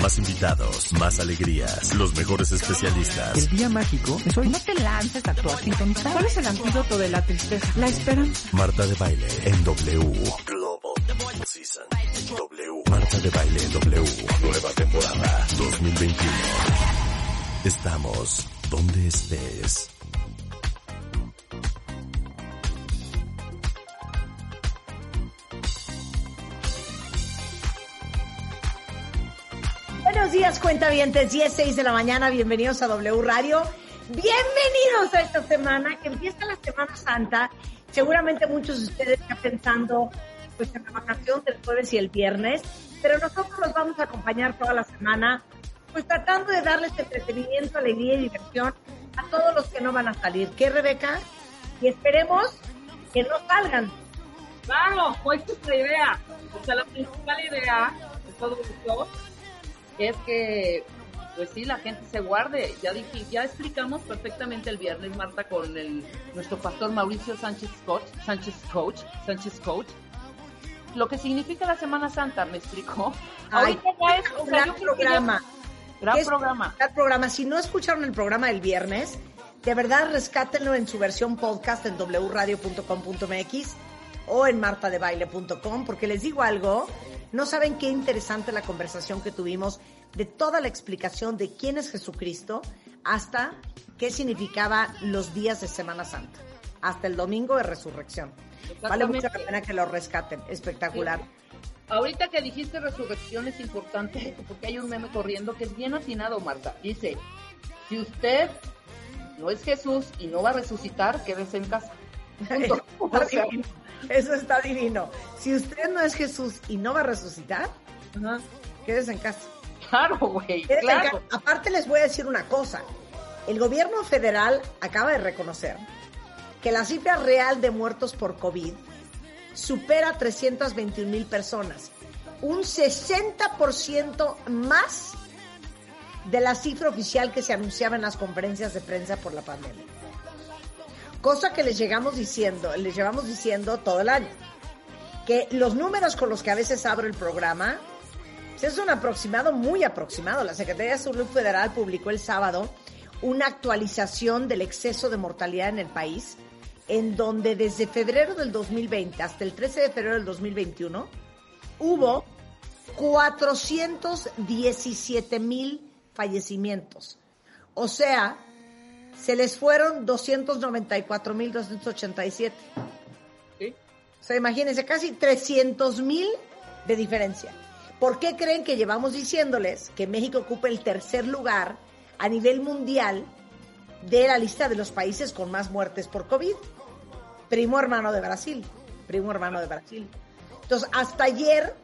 Más invitados, más alegrías, los mejores especialistas. El día mágico es hoy. No te lances a tu sintonizar. ¿Cuál es el antídoto de la tristeza? La esperanza. Marta de Baile en W. Global Season. W. Marta de Baile en W. Nueva temporada 2021. Estamos donde estés. Días, cuentavientes. 10, 6 de la mañana. Bienvenidos a W Radio. Bienvenidos a esta semana, que empieza la Semana Santa. Seguramente muchos de ustedes están pensando pues, en la vacación del jueves y el viernes, pero nosotros los vamos a acompañar toda la semana, pues tratando de darles entretenimiento, alegría y diversión a todos los que no van a salir. ¿Qué, Rebeca? Y esperemos que no salgan. Claro, es la idea. O sea, la principal idea de todo esto es que, pues sí, la gente se guarde. Ya dije, ya explicamos perfectamente el viernes, Marta, con el, nuestro pastor Mauricio Sánchez Coach, Sánchez Coach, Sánchez Coach, lo que significa la Semana Santa, ¿me explicó? Ay, Ahorita ya es, o sea, gran programa. gran Es- programa. gran programa. Si no escucharon el programa del viernes, de verdad rescátenlo en su versión podcast en wradio.com.mx o en martadebaile.com, porque les digo algo, no saben qué interesante la conversación que tuvimos de toda la explicación de quién es Jesucristo hasta qué significaba los días de Semana Santa, hasta el domingo de resurrección. Vale mucho la pena que lo rescaten, espectacular. Ahorita que dijiste resurrección es importante porque hay un meme corriendo que es bien atinado, Marta. Dice, si usted no es Jesús y no va a resucitar, quédese en casa. Punto. Está O sea, divino. Eso está divino. Si usted no es Jesús y no va a resucitar, quédese en casa. Claro, güey, claro. Aparte les voy a decir una cosa. El gobierno federal acaba de reconocer que la cifra real de muertos por COVID supera 321 mil personas. Un 60% más de la cifra oficial que se anunciaba en las conferencias de prensa por la pandemia. Cosa que les llegamos diciendo, les llevamos diciendo todo el año. Que los números con los que a veces abro el programa pues, es un aproximado muy aproximado. La Secretaría de Salud Federal publicó el sábado una actualización del exceso de mortalidad en el país, en donde desde febrero del 2020 hasta el 13 de febrero del 2021 hubo 417 mil fallecimientos. O sea, se les fueron 294 mil 287. Sí. O sea, imagínense, casi 300 mil de diferencia. ¿Por qué creen que llevamos diciéndoles que México ocupa el tercer lugar a nivel mundial de la lista de los países con más muertes por COVID? Primo hermano de Brasil. Primo hermano de Brasil. Entonces, hasta ayer,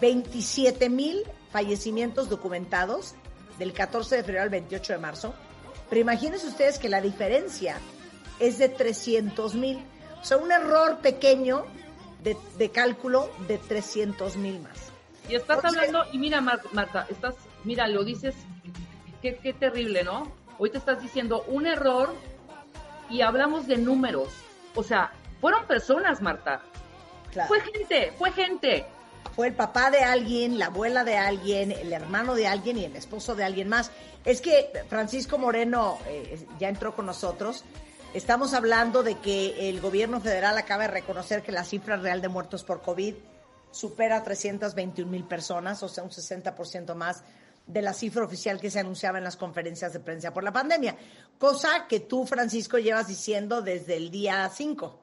27 mil fallecimientos documentados del 14 de febrero al 28 de marzo. Pero imagínense ustedes que la diferencia es de 300 mil. O sea, un error pequeño de, de cálculo de 300 mil más. Y estás Entonces- hablando, y mira, Mar- Marta, estás, mira, lo dices, qué, qué terrible, ¿no? Hoy te estás diciendo un error y hablamos de números. O sea, fueron personas, Marta. Claro. Fue gente, fue gente. Fue el papá de alguien, la abuela de alguien, el hermano de alguien y el esposo de alguien más. Es que Francisco Moreno eh, ya entró con nosotros. Estamos hablando de que el gobierno federal acaba de reconocer que la cifra real de muertos por COVID supera 321 mil personas, o sea, un 60% más de la cifra oficial que se anunciaba en las conferencias de prensa por la pandemia. Cosa que tú, Francisco, llevas diciendo desde el día 5.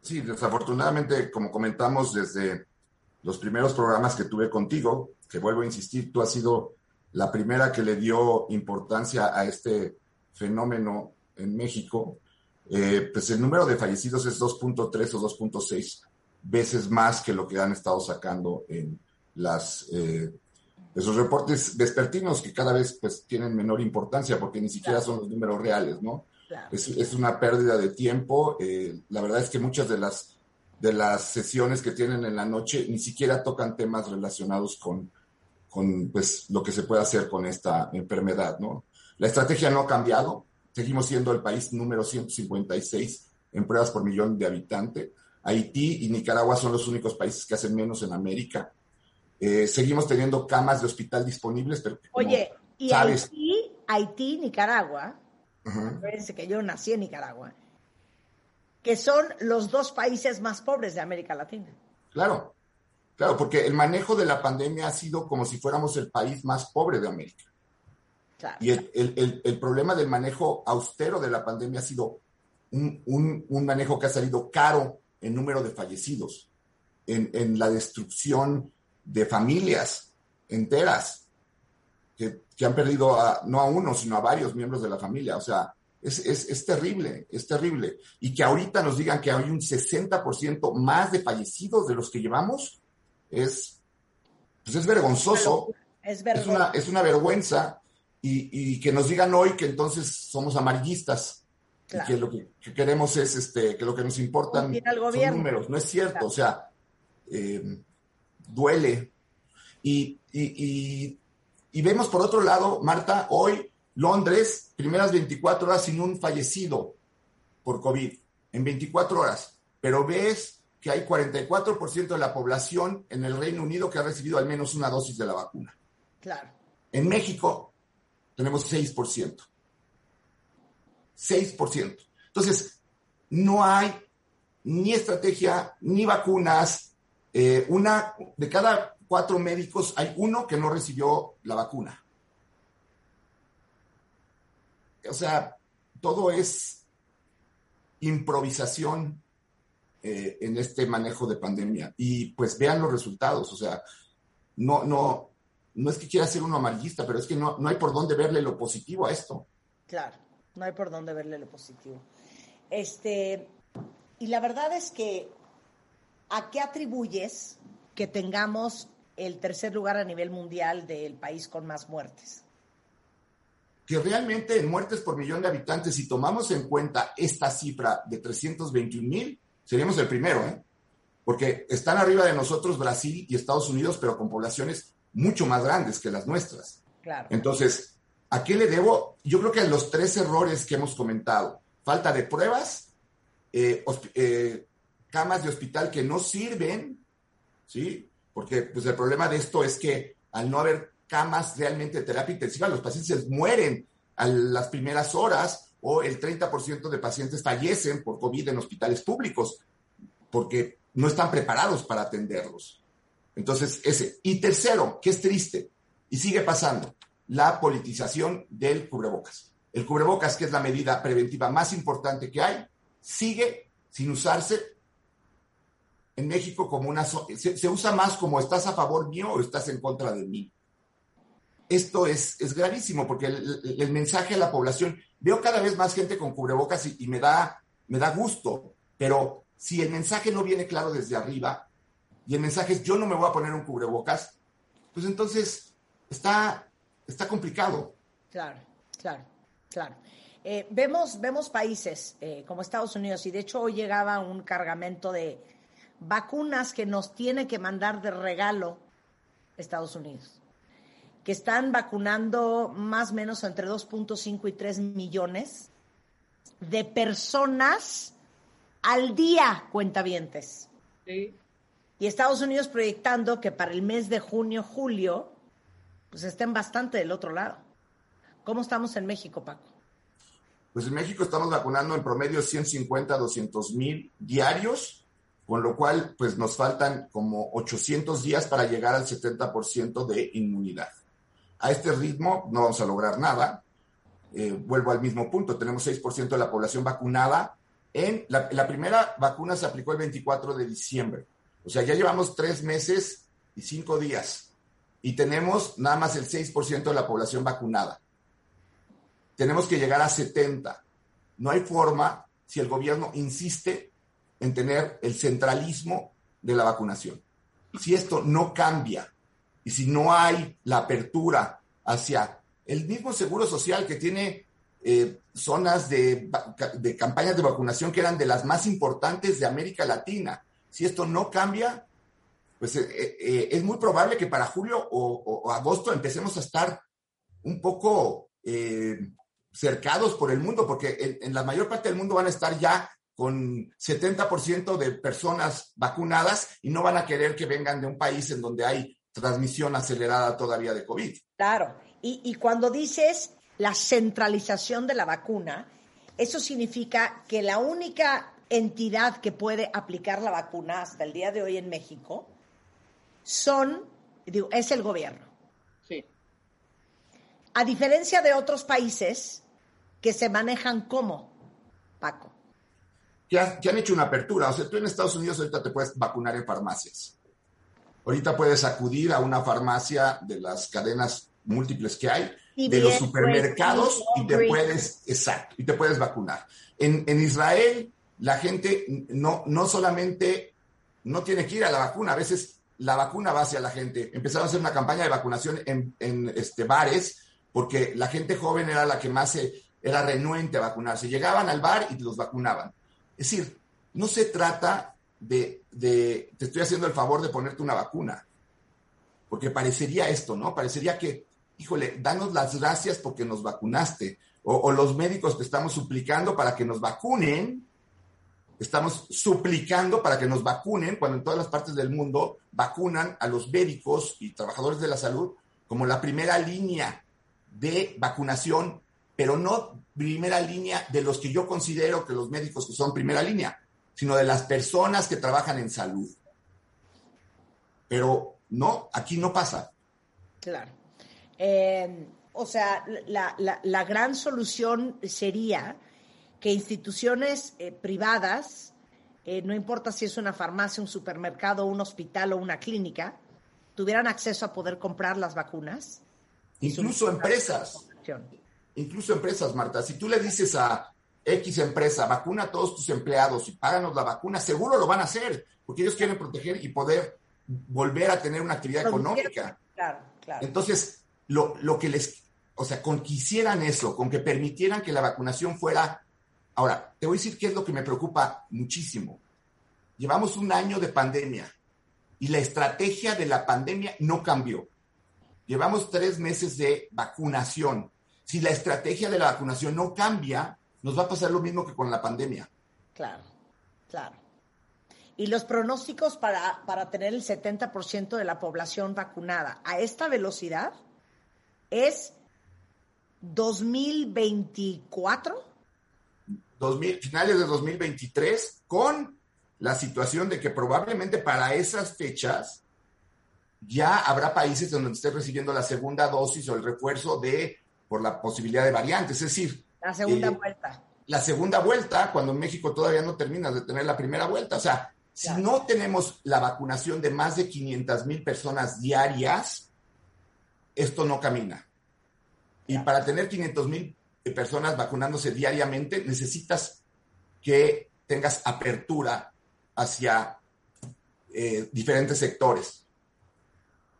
Sí, desafortunadamente, como comentamos desde los primeros programas que tuve contigo, que vuelvo a insistir, tú has sido la primera que le dio importancia a este fenómeno en México, eh, pues el número de fallecidos es 2.3 o 2.6 veces más que lo que han estado sacando en las eh, esos reportes vespertinos que cada vez pues tienen menor importancia porque ni siquiera son los números reales, ¿no? Claro. Es, es una pérdida de tiempo. eh, la verdad es que muchas de las de las sesiones que tienen en la noche ni siquiera tocan temas relacionados con, con pues, lo que se puede hacer con esta enfermedad, ¿no? La estrategia no ha cambiado, seguimos siendo el país número 156 en pruebas por millón de habitantes. Haití y Nicaragua son los únicos países que hacen menos en América. Eh, seguimos teniendo camas de hospital disponibles, pero Oye, y Haití, Haití, Nicaragua, uh que yo nací en Nicaragua, que son los dos países más pobres de América Latina. Claro, claro, porque el manejo de la pandemia ha sido como si fuéramos el país más pobre de América. y el, problema del manejo austero de la pandemia ha sido un, manejo que ha salido caro en número de fallecidos, en, en la destrucción de familias enteras que, han perdido no a uno, sino a varios miembros de la familia. O sea, es, terrible, es terrible. Y que ahorita nos digan que hay un 60% más de fallecidos de los que llevamos, es, pues es vergonzoso. Es, una, es una vergüenza. Y, que nos digan hoy que entonces somos amarillistas. Y que lo que, queremos es este, que lo que nos importan son números. No es cierto. O sea, eh, duele. Y, y, vemos por otro lado, Marta, hoy Londres, primeras 24 horas sin un fallecido por COVID, en 24 horas. Pero ves que hay 44% de la población en el Reino Unido que ha recibido al menos una dosis de la vacuna. Claro. En México tenemos 6%. 6%. Entonces, no hay ni estrategia, ni vacunas, eh, una de cada cuatro médicos hay uno que no recibió la vacuna. O sea, todo es improvisación eh, en este manejo de pandemia. Y pues vean los resultados. O sea, no, no, no es que quiera ser uno amarillista, pero es que no, no hay por dónde verle lo positivo a esto. Claro, no hay por dónde verle lo positivo. Este, y la verdad es que ¿a qué atribuyes que tengamos el tercer lugar a nivel mundial del país con más muertes? Que realmente en muertes por millón de habitantes, si tomamos en cuenta esta cifra de 321 mil, seríamos el primero, ¿eh? Porque están arriba de nosotros Brasil y Estados Unidos, pero con poblaciones mucho más grandes que las nuestras. Claro. Entonces, ¿a qué le debo? Yo creo que a los tres errores que hemos comentado. Falta de pruebas, eh, eh, camas de hospital que no sirven, ¿sí? Porque pues, el problema de esto es que al no haber camas realmente terapia intensiva, los pacientes mueren a las primeras horas o el 30% de pacientes fallecen por COVID en hospitales públicos porque no están preparados para atenderlos. Entonces, ese. Y tercero, que es triste y sigue pasando, la politización del cubrebocas. El cubrebocas, que es la medida preventiva más importante que hay, sigue sin usarse en México como una... Se, usa más como estás a favor mío o estás en contra de mí. Esto es, es gravísimo porque el, mensaje a la población, veo cada vez más gente con cubrebocas y, me, da, me da gusto, pero si el mensaje no viene claro desde arriba y el mensaje es yo no me voy a poner un cubrebocas, pues entonces está, está complicado. Claro, claro, claro. Eh, vemos, vemos países eh, como Estados Unidos y de hecho hoy llegaba un cargamento de vacunas que nos tiene que mandar de regalo Estados Unidos, que están vacunando más o menos entre 2.5 y 3 millones de personas al día, cuentavientes. Sí. Y Estados Unidos proyectando que para el mes de junio, julio, pues estén bastante del otro lado. ¿Cómo estamos en México, Paco? Pues en México estamos vacunando en promedio 150, 200 mil diarios con lo cual pues nos faltan como 800 días para llegar al 70% de inmunidad. A este ritmo no vamos a lograr nada. Eh, vuelvo al mismo punto, tenemos 6% de la población vacunada. En la, primera vacuna se aplicó el 24 de diciembre. O sea, ya llevamos tres meses y cinco días. Y tenemos nada más el 6% de la población vacunada. Tenemos que llegar a 70. No hay forma, si el gobierno insiste, en tener el centralismo de la vacunación. Si esto no cambia y si no hay la apertura hacia el mismo seguro social que tiene eh, zonas de, de, campañas de vacunación que eran de las más importantes de América Latina, si esto no cambia, pues eh, eh, es muy probable que para julio o, agosto empecemos a estar un poco cercados por el mundo, porque en, la mayor parte del mundo van a estar ya con 70% de personas vacunadas y no van a querer que vengan de un país en donde hay transmisión acelerada todavía de COVID. Claro, y, y cuando dices la centralización de la vacuna, eso significa que la única entidad que puede aplicar la vacuna hasta el día de hoy en México son, digo, es el gobierno. Sí. A diferencia de otros países que se manejan como, Paco. Que, han hecho una apertura. O sea, tú en Estados Unidos ahorita te puedes vacunar en farmacias. Ahorita puedes acudir a una farmacia de las cadenas múltiples que hay, de los supermercados, y te puedes, exacto, y te puedes vacunar. En, en Israel la gente no, no solamente no tiene que ir a la vacuna, a veces la vacuna va hacia la gente. Empezaron a hacer una campaña de vacunación en, en este, bares porque la gente joven era la que más se, era renuente a vacunarse. Llegaban al bar y los vacunaban. Es decir, no se trata de, de, te estoy haciendo el favor de ponerte una vacuna, porque parecería esto, ¿no? Parecería que, híjole, danos las gracias porque nos vacunaste, o, o los médicos te estamos suplicando para que nos vacunen, estamos suplicando para que nos vacunen, cuando en todas las partes del mundo vacunan a los médicos y trabajadores de la salud como la primera línea de vacunación, pero no primera línea de los que yo considero que los médicos que son primera línea, sino de las personas que trabajan en salud. Pero no, aquí no pasa. Claro. Eh, o sea, la, la gran solución sería que instituciones eh, privadas, eh, no importa si es una farmacia, un supermercado, un hospital o una clínica, tuvieran acceso a poder comprar las vacunas. Incluso empresas. Incluso empresas, Marta. Si tú le dices a X empresa, vacuna a todos tus empleados y páganos la vacuna, seguro lo van a hacer, porque ellos quieren proteger y poder volver a tener una actividad económica. Claro, claro. Entonces, lo, lo que les, o sea, con que hicieran eso, con que permitieran que la vacunación fuera Ahora, te voy a decir qué es lo que me preocupa muchísimo. Llevamos un año de pandemia y la estrategia de la pandemia no cambió. Llevamos tres meses de vacunación. Si la estrategia de la vacunación no cambia, nos va a pasar lo mismo que con la pandemia. Claro, claro. Y los pronósticos para, para tener el 70% de la población vacunada a esta velocidad es 2024 finales de 2023 con la situación de que probablemente para esas fechas ya habrá países donde esté recibiendo la segunda dosis o el refuerzo de por la posibilidad de variantes, es decir, la segunda eh, vuelta. La segunda vuelta, cuando México todavía no termina de tener la primera vuelta. O sea, si no tenemos la vacunación de más de 500 mil personas diarias, esto no camina. Y para tener 500 mil personas vacunándose diariamente, necesitas que tengas apertura hacia eh, diferentes sectores.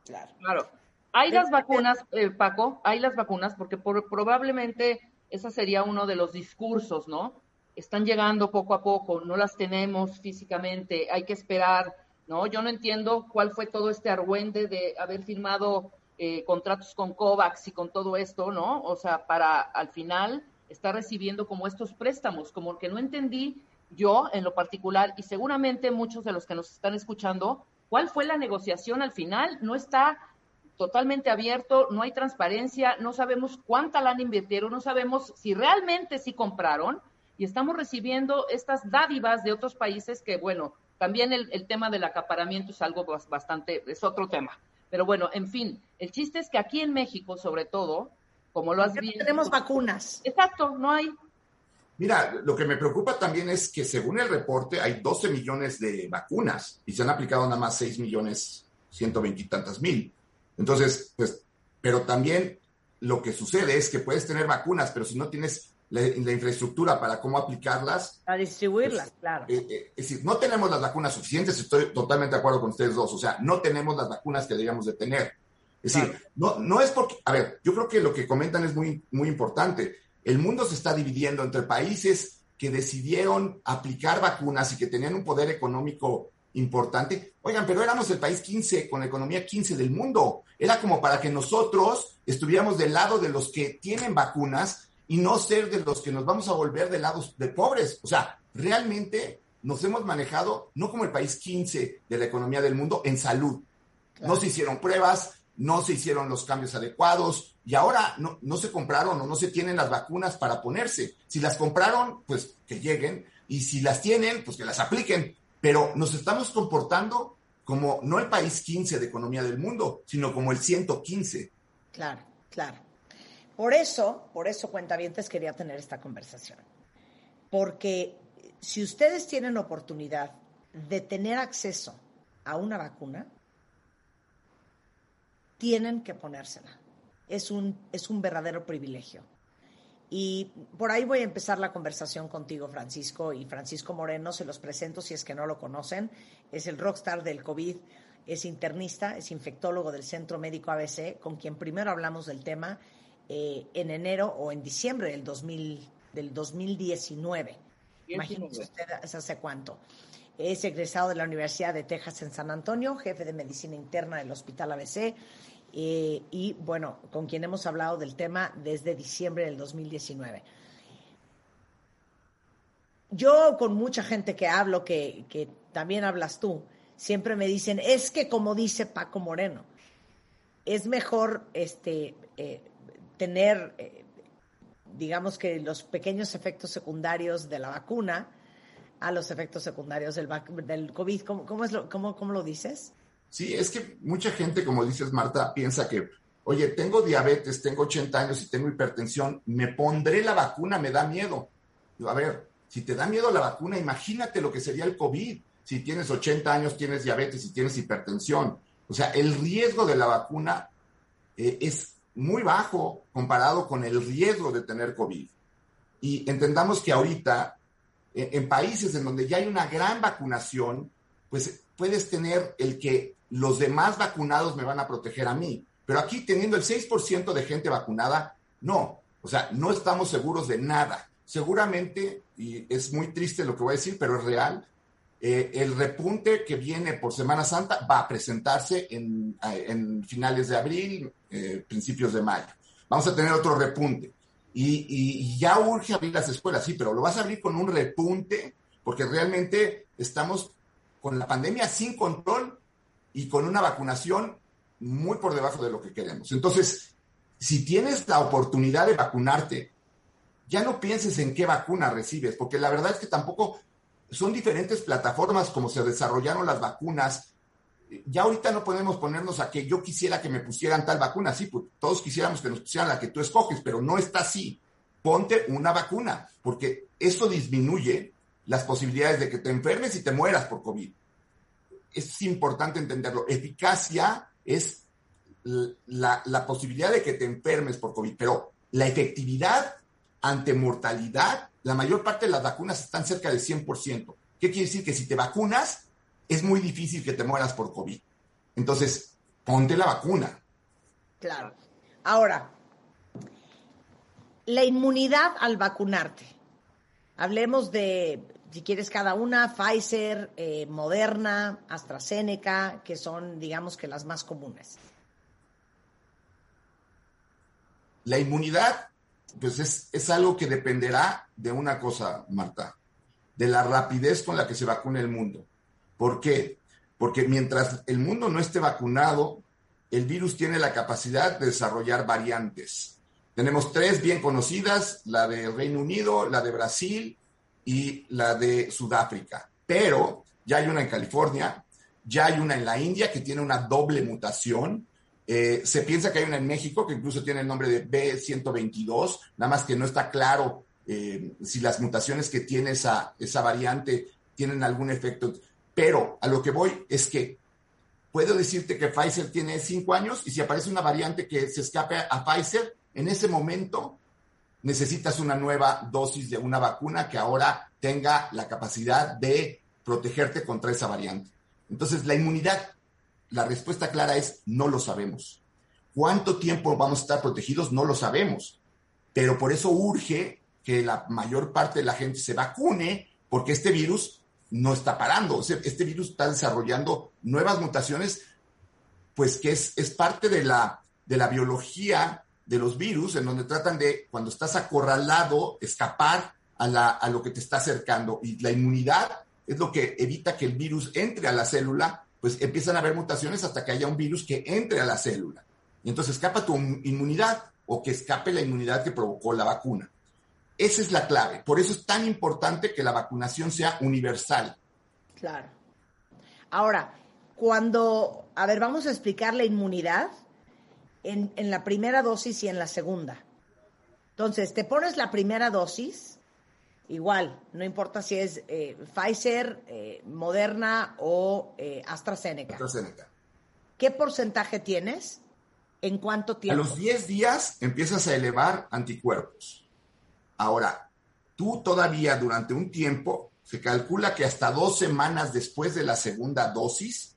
Claro. claro. Hay las vacunas, eh, Paco, hay las vacunas, porque probablemente ese sería uno de los discursos, ¿no? Están llegando poco a poco, no las tenemos físicamente, hay que esperar, ¿no? Yo no entiendo cuál fue todo este argüende de haber firmado eh, contratos con COVAX y con todo esto, ¿no? O sea, para al final estar recibiendo como estos préstamos, como que no entendí yo en lo particular y seguramente muchos de los que nos están escuchando, ¿cuál fue la negociación al final? No está totalmente abierto, no hay transparencia, no sabemos cuánta lana invirtieron, no sabemos si realmente sí compraron y estamos recibiendo estas dádivas de otros países que, bueno, también el, el tema del acaparamiento es algo bastante, es otro tema. Pero bueno, en fin, el chiste es que aquí en México, sobre todo, como lo has visto. tenemos vacunas. Exacto, no hay. Mira, lo que me preocupa también es que según el reporte hay 12 millones de vacunas y se han aplicado nada más 6 millones 120 y tantas mil. Entonces, pues, pero también lo que sucede es que puedes tener vacunas, pero si no tienes la, infraestructura para cómo aplicarlas. A distribuirlas, pues, claro. Eh, eh, es decir, no tenemos las vacunas suficientes, estoy totalmente de acuerdo con ustedes dos, o sea, no tenemos las vacunas que deberíamos de tener. Es decir, no, no es porque, a ver, yo creo que lo que comentan es muy, muy importante. El mundo se está dividiendo entre países que decidieron aplicar vacunas y que tenían un poder económico importante. Oigan, pero éramos el país 15 con la economía 15 del mundo. Era como para que nosotros estuviéramos del lado de los que tienen vacunas y no ser de los que nos vamos a volver de lados de pobres. O sea, realmente nos hemos manejado no como el país 15 de la economía del mundo en salud. No se hicieron pruebas, no se hicieron los cambios adecuados y ahora no, no se compraron o no se tienen las vacunas para ponerse. Si las compraron, pues que lleguen y si las tienen, pues que las apliquen. Pero nos estamos comportando como no el país 15 de economía del mundo, sino como el 115. Claro, claro. Por eso, por eso, cuentavientes, quería tener esta conversación. Porque si ustedes tienen oportunidad de tener acceso a una vacuna, tienen que ponérsela. Es un, es un verdadero privilegio. Y por ahí voy a empezar la conversación contigo, Francisco. Y Francisco Moreno, se los presento si es que no lo conocen. Es el rockstar del COVID, es internista, es infectólogo del Centro Médico ABC, con quien primero hablamos del tema eh, en enero o en diciembre del, 2000, del 2019. Imagínense usted hace cuánto. Es egresado de la Universidad de Texas en San Antonio, jefe de medicina interna del Hospital ABC eh, y bueno, con quien hemos hablado del tema desde diciembre del 2019. Yo con mucha gente que hablo, que, que también hablas tú, siempre me dicen, es que como dice Paco Moreno, es mejor este, eh, tener, eh, digamos que los pequeños efectos secundarios de la vacuna a los efectos secundarios del, del COVID. ¿Cómo, lo, cómo, ¿Cómo lo dices? Sí, es que mucha gente, como dices Marta, piensa que, oye, tengo diabetes, tengo 80 años y tengo hipertensión, me pondré la vacuna, me da miedo. A ver, si te da miedo la vacuna, imagínate lo que sería el COVID. Si tienes 80 años, tienes diabetes y tienes hipertensión. O sea, el riesgo de la vacuna eh, es muy bajo comparado con el riesgo de tener COVID. Y entendamos que ahorita, en países en donde ya hay una gran vacunación, pues puedes tener el que los demás vacunados me van a proteger a mí. Pero aquí teniendo el 6% de gente vacunada, no. O sea, no estamos seguros de nada. Seguramente, y es muy triste lo que voy a decir, pero es real, eh, el repunte que viene por Semana Santa va a presentarse en, en finales de abril, eh, principios de mayo. Vamos a tener otro repunte. Y, y, ya urge abrir las escuelas, sí, pero lo vas a abrir con un repunte, porque realmente estamos con la pandemia sin control y con una vacunación muy por debajo de lo que queremos. Entonces, si tienes la oportunidad de vacunarte, ya no pienses en qué vacuna recibes, porque la verdad es que tampoco son diferentes plataformas como se desarrollaron las vacunas. Ya ahorita no podemos ponernos a que yo quisiera que me pusieran tal vacuna. Sí, pues todos quisiéramos que nos pusieran la que tú escoges, pero no está así. Ponte una vacuna, porque eso disminuye las posibilidades de que te enfermes y te mueras por COVID. Es importante entenderlo. Eficacia es la, posibilidad de que te enfermes por COVID, pero la efectividad ante mortalidad, la mayor parte de las vacunas están cerca del 100%. ¿Qué quiere decir? Que si te vacunas, es muy difícil que te mueras por COVID. Entonces, ponte la vacuna. Claro. Ahora, la inmunidad al vacunarte. Hablemos de si quieres cada una, Pfizer, eh, Moderna, AstraZeneca, que son, digamos que las más comunes. La inmunidad, pues es, es algo que dependerá de una cosa, Marta, de la rapidez con la que se vacune el mundo. ¿Por qué? Porque mientras el mundo no esté vacunado, el virus tiene la capacidad de desarrollar variantes. Tenemos tres bien conocidas, la de Reino Unido, la de Brasil y la de Sudáfrica. Pero ya hay una en California, ya hay una en la India que tiene una doble mutación. Eh, se piensa que hay una en México que incluso tiene el nombre de B122, nada más que no está claro eh, si las mutaciones que tiene esa, esa variante tienen algún efecto. Pero a lo que voy es que puedo decirte que Pfizer tiene cinco años y si aparece una variante que se escape a Pfizer, en ese momento necesitas una nueva dosis de una vacuna que ahora tenga la capacidad de protegerte contra esa variante. Entonces, la inmunidad, la respuesta clara es no lo sabemos. ¿Cuánto tiempo vamos a estar protegidos? No lo sabemos. Pero por eso urge que la mayor parte de la gente se vacune, porque este virus no está parando. Este virus está desarrollando nuevas mutaciones, pues que es, es parte de la, de la biología de los virus, en donde tratan de, cuando estás acorralado, escapar a, la, a lo que te está acercando. Y la inmunidad es lo que evita que el virus entre a la célula, pues empiezan a haber mutaciones hasta que haya un virus que entre a la célula. Y entonces escapa tu inmunidad o que escape la inmunidad que provocó la vacuna. Esa es la clave. Por eso es tan importante que la vacunación sea universal. Claro. Ahora, cuando, a ver, vamos a explicar la inmunidad en, en la primera dosis y en la segunda. Entonces, te pones la primera dosis, igual, no importa si es eh, Pfizer, eh, Moderna o eh, AstraZeneca. AstraZeneca. ¿Qué porcentaje tienes? ¿En cuánto tiempo? A los 10 días empiezas a elevar anticuerpos. Ahora, tú todavía durante un tiempo, se calcula que hasta dos semanas después de la segunda dosis,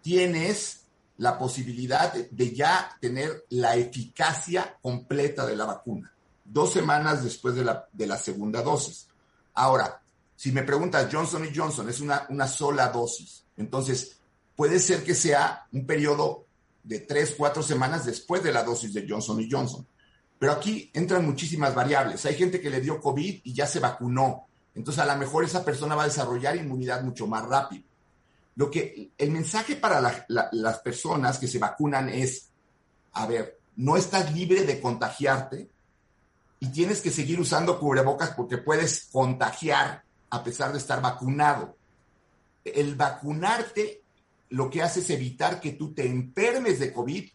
tienes la posibilidad de ya tener la eficacia completa de la vacuna dos semanas después de la, de la segunda dosis. Ahora, si me preguntas, Johnson y Johnson es una, una sola dosis, entonces puede ser que sea un periodo de tres, cuatro semanas después de la dosis de Johnson y Johnson. Pero aquí entran muchísimas variables. Hay gente que le dio COVID y ya se vacunó. Entonces, a lo mejor esa persona va a desarrollar inmunidad mucho más rápido. Lo que el mensaje para las personas que se vacunan es, a ver, no estás libre de contagiarte, y tienes que seguir usando cubrebocas porque puedes contagiar a pesar de estar vacunado. El vacunarte lo que hace es evitar que tú te enfermes de COVID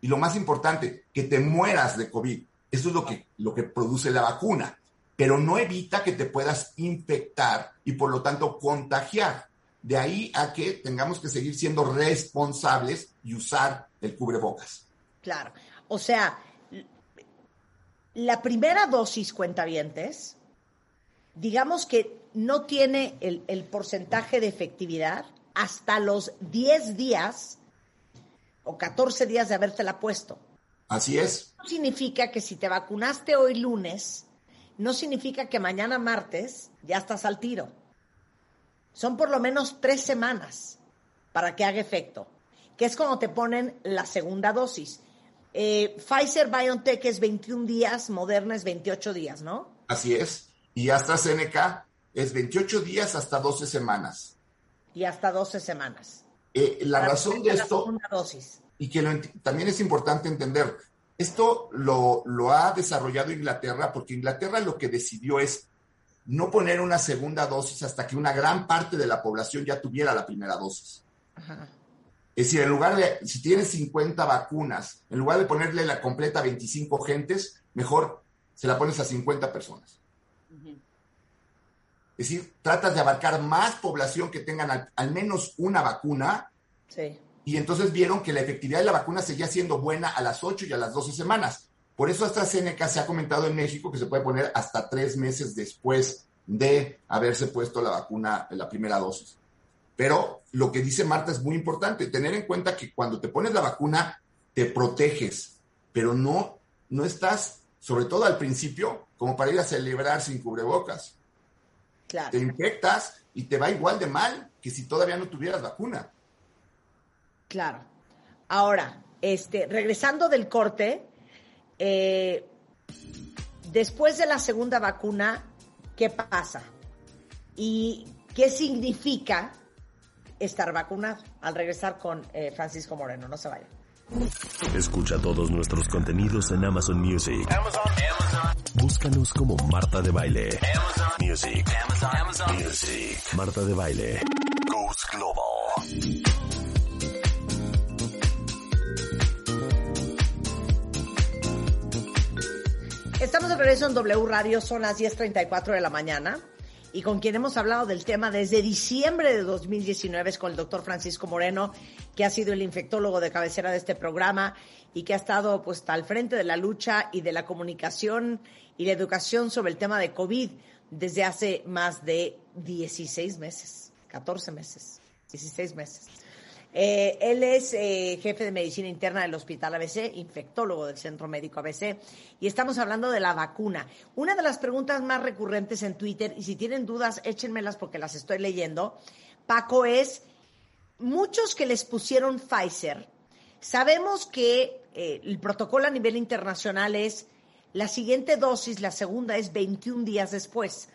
y lo más importante, que te mueras de COVID. Eso es lo que, lo que produce la vacuna, pero no evita que te puedas infectar y por lo tanto contagiar. De ahí a que tengamos que seguir siendo responsables y usar el cubrebocas. Claro. O sea, la primera dosis, cuentavientes, digamos que no tiene el, porcentaje de efectividad hasta los 10 días o 14 días de habértela puesto. Así es. No significa que si te vacunaste hoy lunes, no significa que mañana martes ya estás al tiro. Son por lo menos tres semanas para que haga efecto, que es cuando te ponen la segunda dosis. Eh, Pfizer BioNTech es 21 días, Moderna es 28 días, ¿no? Así es. Y AstraZeneca es 28 días hasta 12 semanas. Y hasta 12 semanas. Eh, la razón de esto, dosis. y que también es importante entender, esto lo, lo ha desarrollado Inglaterra porque Inglaterra lo que decidió es no poner una segunda dosis hasta que una gran parte de la población ya tuviera la primera dosis. Ajá. Es decir, en lugar de, si tienes 50 vacunas, en lugar de ponerle la completa a 25 gentes, mejor se la pones a 50 personas. Es decir, tratas de abarcar más población que tengan al, menos una vacuna. Sí. Y entonces vieron que la efectividad de la vacuna seguía siendo buena a las 8 y a las 12 semanas. Por eso AstraZeneca se ha comentado en México que se puede poner hasta tres meses después de haberse puesto la vacuna, la primera dosis. Pero lo que dice Marta es muy importante, tener en cuenta que cuando te pones la vacuna te proteges, pero no, no estás, sobre todo al principio, como para ir a celebrar sin cubrebocas. Claro. Te infectas y te va igual de mal que si todavía no tuvieras vacuna. Claro. Ahora, este, regresando del corte, eh, después de la segunda vacuna, ¿qué pasa? ¿Y qué significa estar vacunado. Al regresar con eh, Francisco Moreno, no se vaya. Escucha todos nuestros contenidos en Amazon Music. Búscanos como Marta de Baile. Music. Music. Marta de Baile. Global. Estamos de regreso en W Radio, son las 10.34 de la mañana y con quien hemos hablado del tema desde diciembre de 2019 es con el doctor Francisco Moreno, que ha sido el infectólogo de cabecera de este programa y que ha estado pues al frente de la lucha y de la comunicación y la educación sobre el tema de COVID desde hace más de 16 meses, 14 meses, 16 meses. Eh, él es eh, jefe de medicina interna del Hospital ABC, infectólogo del Centro Médico ABC, y estamos hablando de la vacuna. Una de las preguntas más recurrentes en Twitter, y si tienen dudas, échenmelas porque las estoy leyendo, Paco, es muchos que les pusieron Pfizer, sabemos que eh, el protocolo a nivel internacional es la siguiente dosis, la segunda es 21 días después.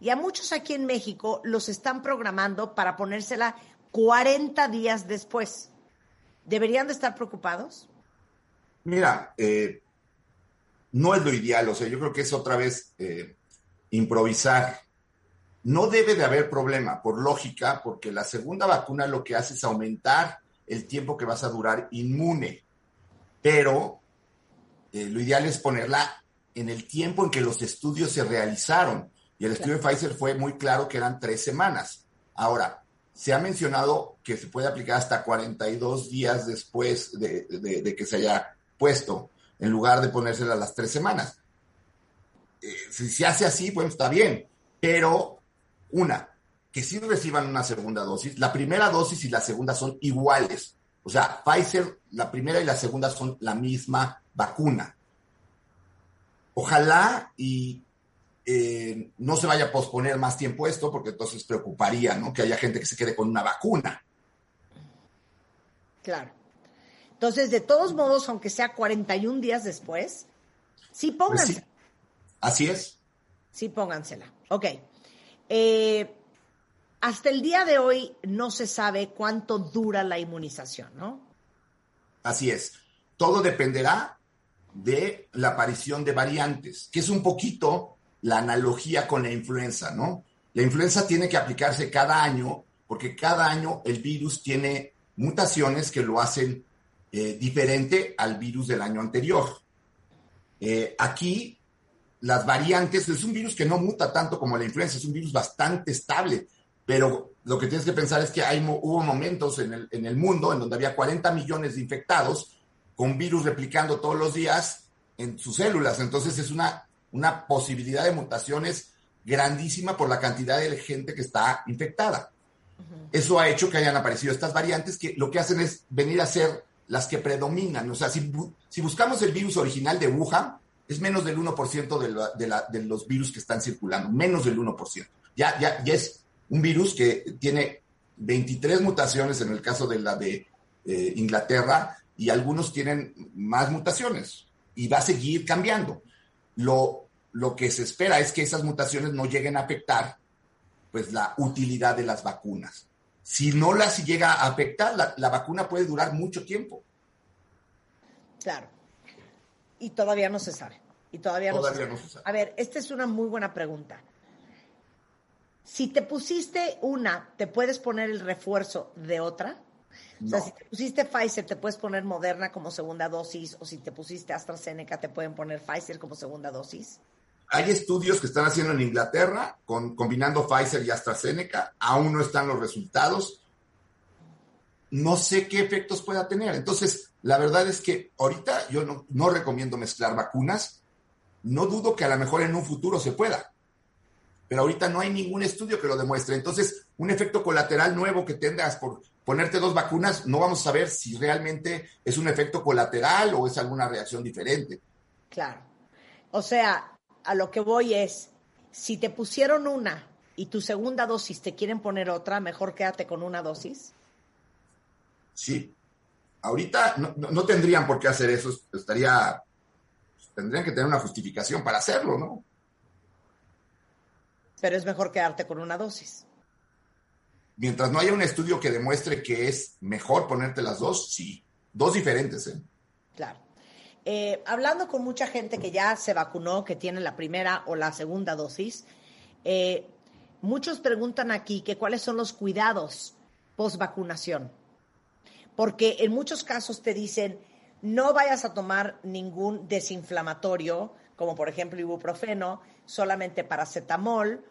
Y a muchos aquí en México los están programando para ponérsela 40 días después. ¿Deberían de estar preocupados? Mira, eh, no es lo ideal, o sea, yo creo que es otra vez eh, improvisar. No debe de haber problema, por lógica, porque la segunda vacuna lo que hace es aumentar el tiempo que vas a durar inmune, pero eh, lo ideal es ponerla en el tiempo en que los estudios se realizaron. Y el estudio de Pfizer fue muy claro que eran tres semanas. Ahora, se ha mencionado que se puede aplicar hasta 42 días después de, que se haya puesto, en lugar de ponérsela a las tres semanas. Eh, si se hace así, pues está bien, pero una, que sí reciban una segunda dosis. La primera dosis y la segunda son iguales. O sea, Pfizer, la primera y la segunda son la misma vacuna. Ojalá y eh, no se vaya a posponer más tiempo esto, porque entonces preocuparía, ¿no? Que haya gente que se quede con una vacuna. Claro. Entonces, de todos modos, aunque sea 41 días después, sí pues póngansela. Así es. Sí, póngansela. Ok. Eh, hasta el día de hoy no se sabe cuánto dura la inmunización, ¿no? Así es. Todo dependerá de la aparición de variantes, que es un poquito la analogía con la influenza, ¿no? La influenza tiene que aplicarse cada año porque cada año el virus tiene mutaciones que lo hacen eh, diferente al virus del año anterior. Eh, aquí, las variantes, es un virus que no muta tanto como la influenza, es un virus bastante estable, pero lo que tienes que pensar es que hay, hubo momentos en el, en el mundo en donde había 40 millones de infectados con virus replicando todos los días en sus células, entonces es una una posibilidad de mutaciones grandísima por la cantidad de gente que está infectada. Eso ha hecho que hayan aparecido estas variantes que lo que hacen es venir a ser las que predominan. O sea, si, si buscamos el virus original de Wuhan, es menos del 1% de, de, de, los virus que están circulando, menos del 1%. Ya, ya, ya es un virus que tiene 23 mutaciones en el caso de la de eh, Inglaterra y algunos tienen más mutaciones y va a seguir cambiando. Lo, lo que se espera es que esas mutaciones no lleguen a afectar pues la utilidad de las vacunas. Si no las llega a afectar, la, vacuna puede durar mucho tiempo. Claro. Y todavía no se sabe. Y todavía, no, se sabe. A ver, esta es una muy buena pregunta. Si te pusiste una, ¿te puedes poner el refuerzo de otra? O sea, si te pusiste Pfizer, te puedes poner Moderna como segunda dosis, o si te pusiste AstraZeneca, te pueden poner Pfizer como segunda dosis. Hay estudios que están haciendo en Inglaterra con, combinando Pfizer y AstraZeneca. Aún no están los resultados. No sé qué efectos pueda tener. Entonces, la verdad es que ahorita yo no, recomiendo mezclar vacunas. No dudo que a lo mejor en un futuro se pueda. Pero ahorita no hay ningún estudio que lo demuestre. Entonces, un efecto colateral nuevo que tengas por ponerte dos vacunas, no vamos a saber si realmente es un efecto colateral o es alguna reacción diferente. Claro. O sea, a lo que voy es, si te pusieron una y tu segunda dosis te quieren poner otra, mejor quédate con una dosis. Sí. Ahorita no, tendrían por qué hacer eso, estaría, tendrían que tener una justificación para hacerlo, ¿no? Pero es mejor quedarte con una dosis. Mientras no haya un estudio que demuestre que es mejor ponerte las dos, sí. Dos diferentes, ¿eh? Claro. Eh, hablando con mucha gente que ya se vacunó, que tiene la primera o la segunda dosis, eh, muchos preguntan aquí que cuáles son los cuidados post vacunación. Porque en muchos casos te dicen, no vayas a tomar ningún desinflamatorio, como por ejemplo ibuprofeno, solamente paracetamol.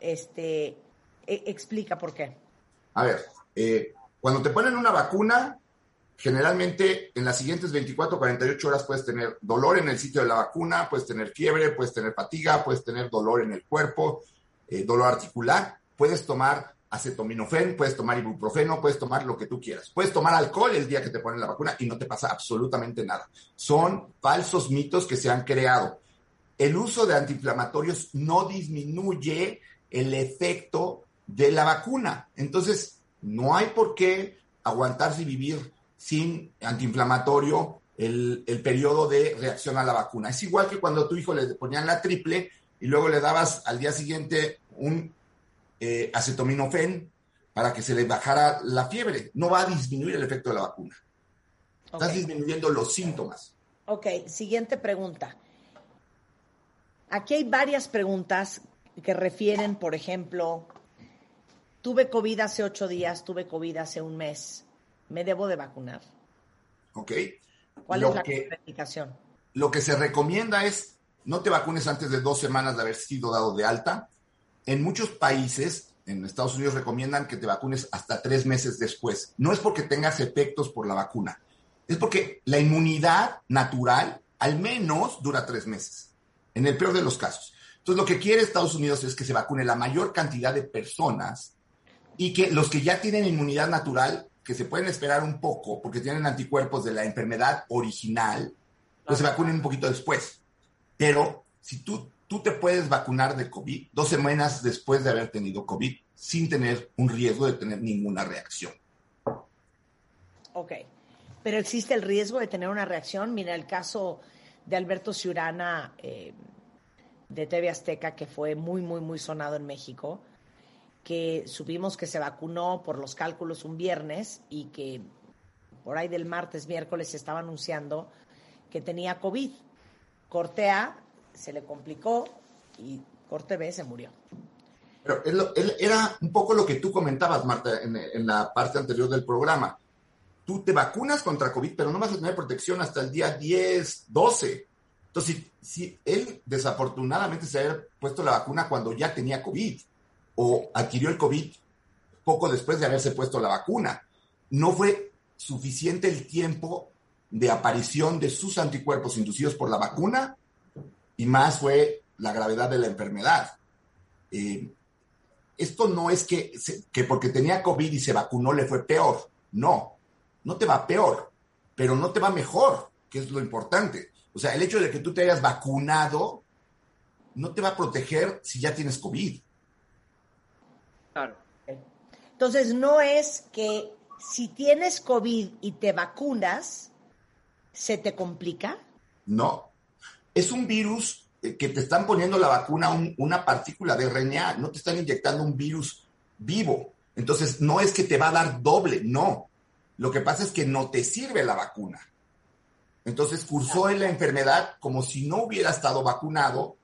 Este, e, explica por qué. A ver, eh, cuando te ponen una vacuna, generalmente en las siguientes 24 o 48 horas puedes tener dolor en el sitio de la vacuna, puedes tener fiebre, puedes tener fatiga, puedes tener dolor en el cuerpo, eh, dolor articular, puedes tomar acetaminofén, puedes tomar ibuprofeno, puedes tomar lo que tú quieras. Puedes tomar alcohol el día que te ponen la vacuna y no te pasa absolutamente nada. Son falsos mitos que se han creado. El uso de antiinflamatorios no disminuye el efecto de la vacuna. Entonces, no hay por qué aguantarse y vivir sin antiinflamatorio el, el, periodo de reacción a la vacuna. Es igual que cuando a tu hijo le ponían la triple y luego le dabas al día siguiente un eh, acetaminofén para que se le bajara la fiebre. No va a disminuir el efecto de la vacuna. Estás disminuyendo los síntomas. Ok, siguiente pregunta. Aquí hay varias preguntas que refieren, por ejemplo, tuve COVID hace ocho días, tuve COVID hace un mes, ¿me debo de vacunar? Ok. ¿Cuál es la que, Lo que se recomienda es no te vacunes antes de dos semanas de haber sido dado de alta. En muchos países, en Estados Unidos, recomiendan que te vacunes hasta tres meses después. No es porque tengas efectos por la vacuna, es porque la inmunidad natural al menos dura tres meses, en el peor de los casos. Entonces, lo que quiere Estados Unidos es que se vacune la mayor cantidad de personas y que los que ya tienen inmunidad natural, que se pueden esperar un poco porque tienen anticuerpos de la enfermedad original, pues se vacunen un poquito después. Pero si tú, tú te puedes vacunar de COVID dos semanas después de haber tenido COVID sin tener un riesgo de tener ninguna reacción. Ok, pero existe el riesgo de tener una reacción. Mira el caso de Alberto Ciurana eh, de TV Azteca, que fue muy, muy, muy sonado en México, que supimos que se vacunó por los cálculos un viernes y que por ahí del martes, miércoles se estaba anunciando que tenía COVID corte A se le complicó y corte B se murió. Pero él, era un poco lo que tú comentabas, Marta, en, la parte anterior del programa. Tú te vacunas contra COVID, pero no vas a tener protección hasta el día 10, 12. Entonces, si, si él desafortunadamente se había puesto la vacuna cuando ya tenía COVID o adquirió el COVID poco después de haberse puesto la vacuna, no fue suficiente el tiempo de aparición de sus anticuerpos inducidos por la vacuna y más fue la gravedad de la enfermedad. Eh, esto no es que, que porque tenía COVID y se vacunó le fue peor. No, no te va peor, pero no te va mejor, que es lo importante. O sea, el hecho de que tú te hayas vacunado no te va a proteger si ya tienes COVID. Claro. Entonces, no es que si tienes COVID y te vacunas, ¿se te complica? No. Es un virus eh, que te están poniendo la vacuna una partícula de RNA, no te están inyectando un virus vivo. Entonces, no es que te va a dar doble, no. Lo que pasa es que no te sirve la vacuna. Entonces, cursó en la enfermedad como si no hubiera estado vacunado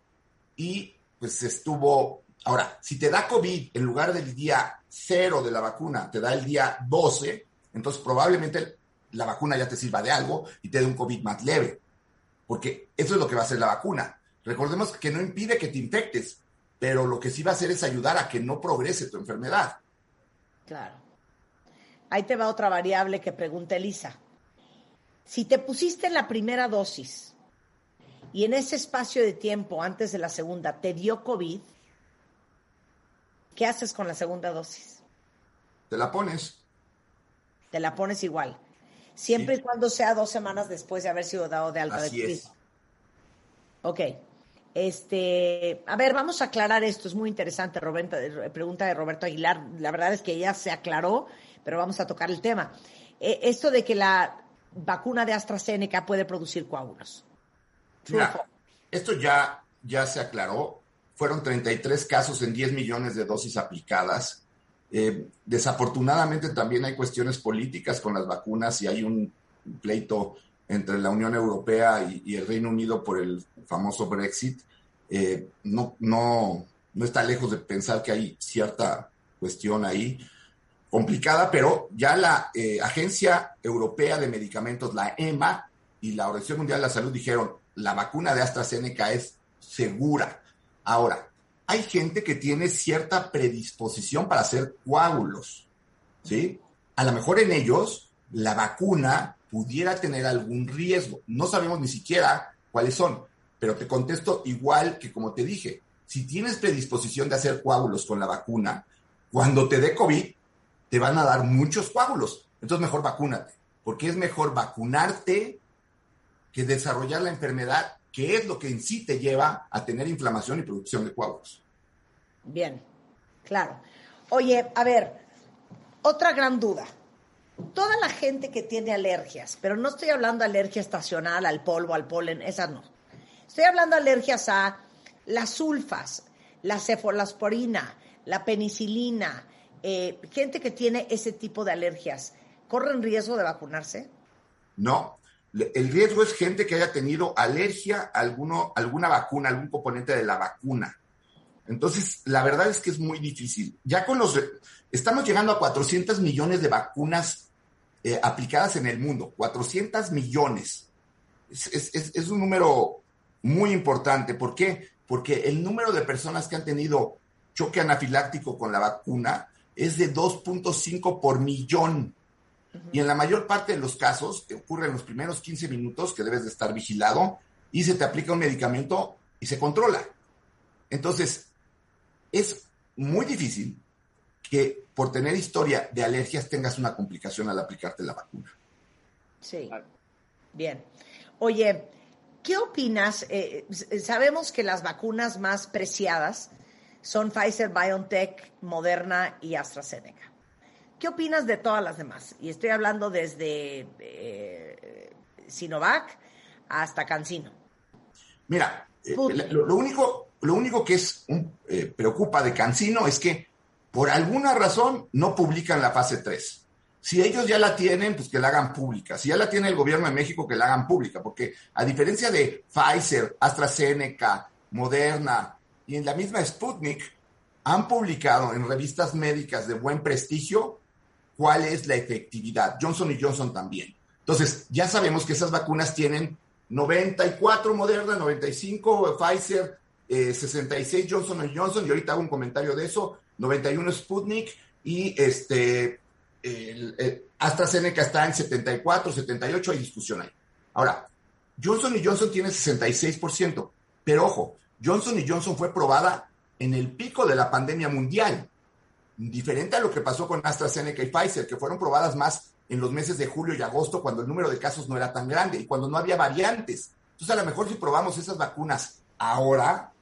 y pues estuvo... Ahora, si te da COVID en lugar del día cero de la vacuna, te da el día 12, entonces probablemente la vacuna ya te sirva de algo y te dé un COVID más leve. Porque eso es lo que va a hacer la vacuna. Recordemos que no impide que te infectes, pero lo que sí va a hacer es ayudar a que no progrese tu enfermedad. Claro. Ahí te va otra variable que pregunta Elisa. Si te pusiste la primera dosis y en ese espacio de tiempo antes de la segunda te dio COVID, ¿qué haces con la segunda dosis? Te la pones. Te la pones igual siempre y cuando sea dos semanas después de haber sido dado de alta Así de es. Ok. Este, a ver, vamos a aclarar esto, es muy interesante, Roberto, pregunta de Roberto Aguilar. La verdad es que ya se aclaró, pero vamos a tocar el tema. Eh, esto de que la vacuna de AstraZeneca puede producir coágulos. Mira, esto ya, ya se aclaró. Fueron 33 casos en 10 millones de dosis aplicadas. Eh, desafortunadamente también hay cuestiones políticas con las vacunas y hay un pleito entre la Unión Europea y, el Reino Unido por el famoso Brexit. Eh, no, no, no está lejos de pensar que hay cierta cuestión ahí complicada, pero ya la eh, Agencia Europea de Medicamentos, la EMA, y la Organización Mundial de la Salud dijeron, la vacuna de AstraZeneca es segura. Ahora, hay gente que tiene cierta predisposición para hacer coágulos, ¿sí? A lo mejor en ellos la vacuna pudiera tener algún riesgo. No sabemos ni siquiera cuáles son, pero te contesto igual que como te dije. Si tienes predisposición de hacer coágulos con la vacuna, cuando te dé COVID, te van a dar muchos coágulos. Entonces mejor vacúnate, porque es mejor vacunarte que desarrollar la enfermedad, que es lo que en sí te lleva a tener inflamación y producción de coágulos. Bien, claro. Oye, a ver, otra gran duda. Toda la gente que tiene alergias, pero no estoy hablando de alergia estacional al polvo, al polen, esas no. Estoy hablando de alergias a las sulfas, la cefalasporina, la penicilina, eh, gente que tiene ese tipo de alergias, ¿corren riesgo de vacunarse? No. El riesgo es gente que haya tenido alergia a alguno, alguna vacuna, algún componente de la vacuna. Entonces, la verdad es que es muy difícil. Ya con los... Estamos llegando a 400 millones de vacunas eh, aplicadas en el mundo. 400 millones. Es, es, un número muy importante. ¿Por qué? Porque el número de personas que han tenido choque anafiláctico con la vacuna es de 2.5 por millón. Y en la mayor parte de los casos ocurre en los primeros 15 minutos que debes de estar vigilado y se te aplica un medicamento y se controla. Entonces, es muy difícil que por tener historia de alergias tengas una complicación al aplicarte la vacuna. Sí. Bien. Oye, ¿qué opinas? Eh, sabemos que las vacunas más preciadas son Pfizer, BioNTech, Moderna y AstraZeneca. ¿Qué opinas de todas las demás? Y estoy hablando desde eh, Sinovac hasta Cancino. Mira, eh, lo, único, lo único que es eh, preocupa de Cancino es que por alguna razón no publican la fase 3. Si ellos ya la tienen, pues que la hagan pública. Si ya la tiene el gobierno de México, que la hagan pública. Porque a diferencia de Pfizer, AstraZeneca, Moderna, y en la misma Sputnik han publicado en revistas médicas de buen prestigio cuál es la efectividad. Johnson y Johnson también. Entonces, ya sabemos que esas vacunas tienen 94 Moderna, 95 Pfizer, 66 eh, Johnson Johnson, y ahorita hago un comentario de eso, 91 Sputnik y este AstraZeneca está en 74, 78, hay discusión ahí. Ahora, Johnson Johnson tiene 66%, pero ojo, Johnson Johnson fue probada en el pico de la pandemia mundial, diferente a lo que pasó con AstraZeneca y Pfizer, que fueron probadas más en los meses de julio y agosto, cuando el número de casos no era tan grande y cuando no había variantes. Entonces, a lo mejor si probamos esas vacunas ahora,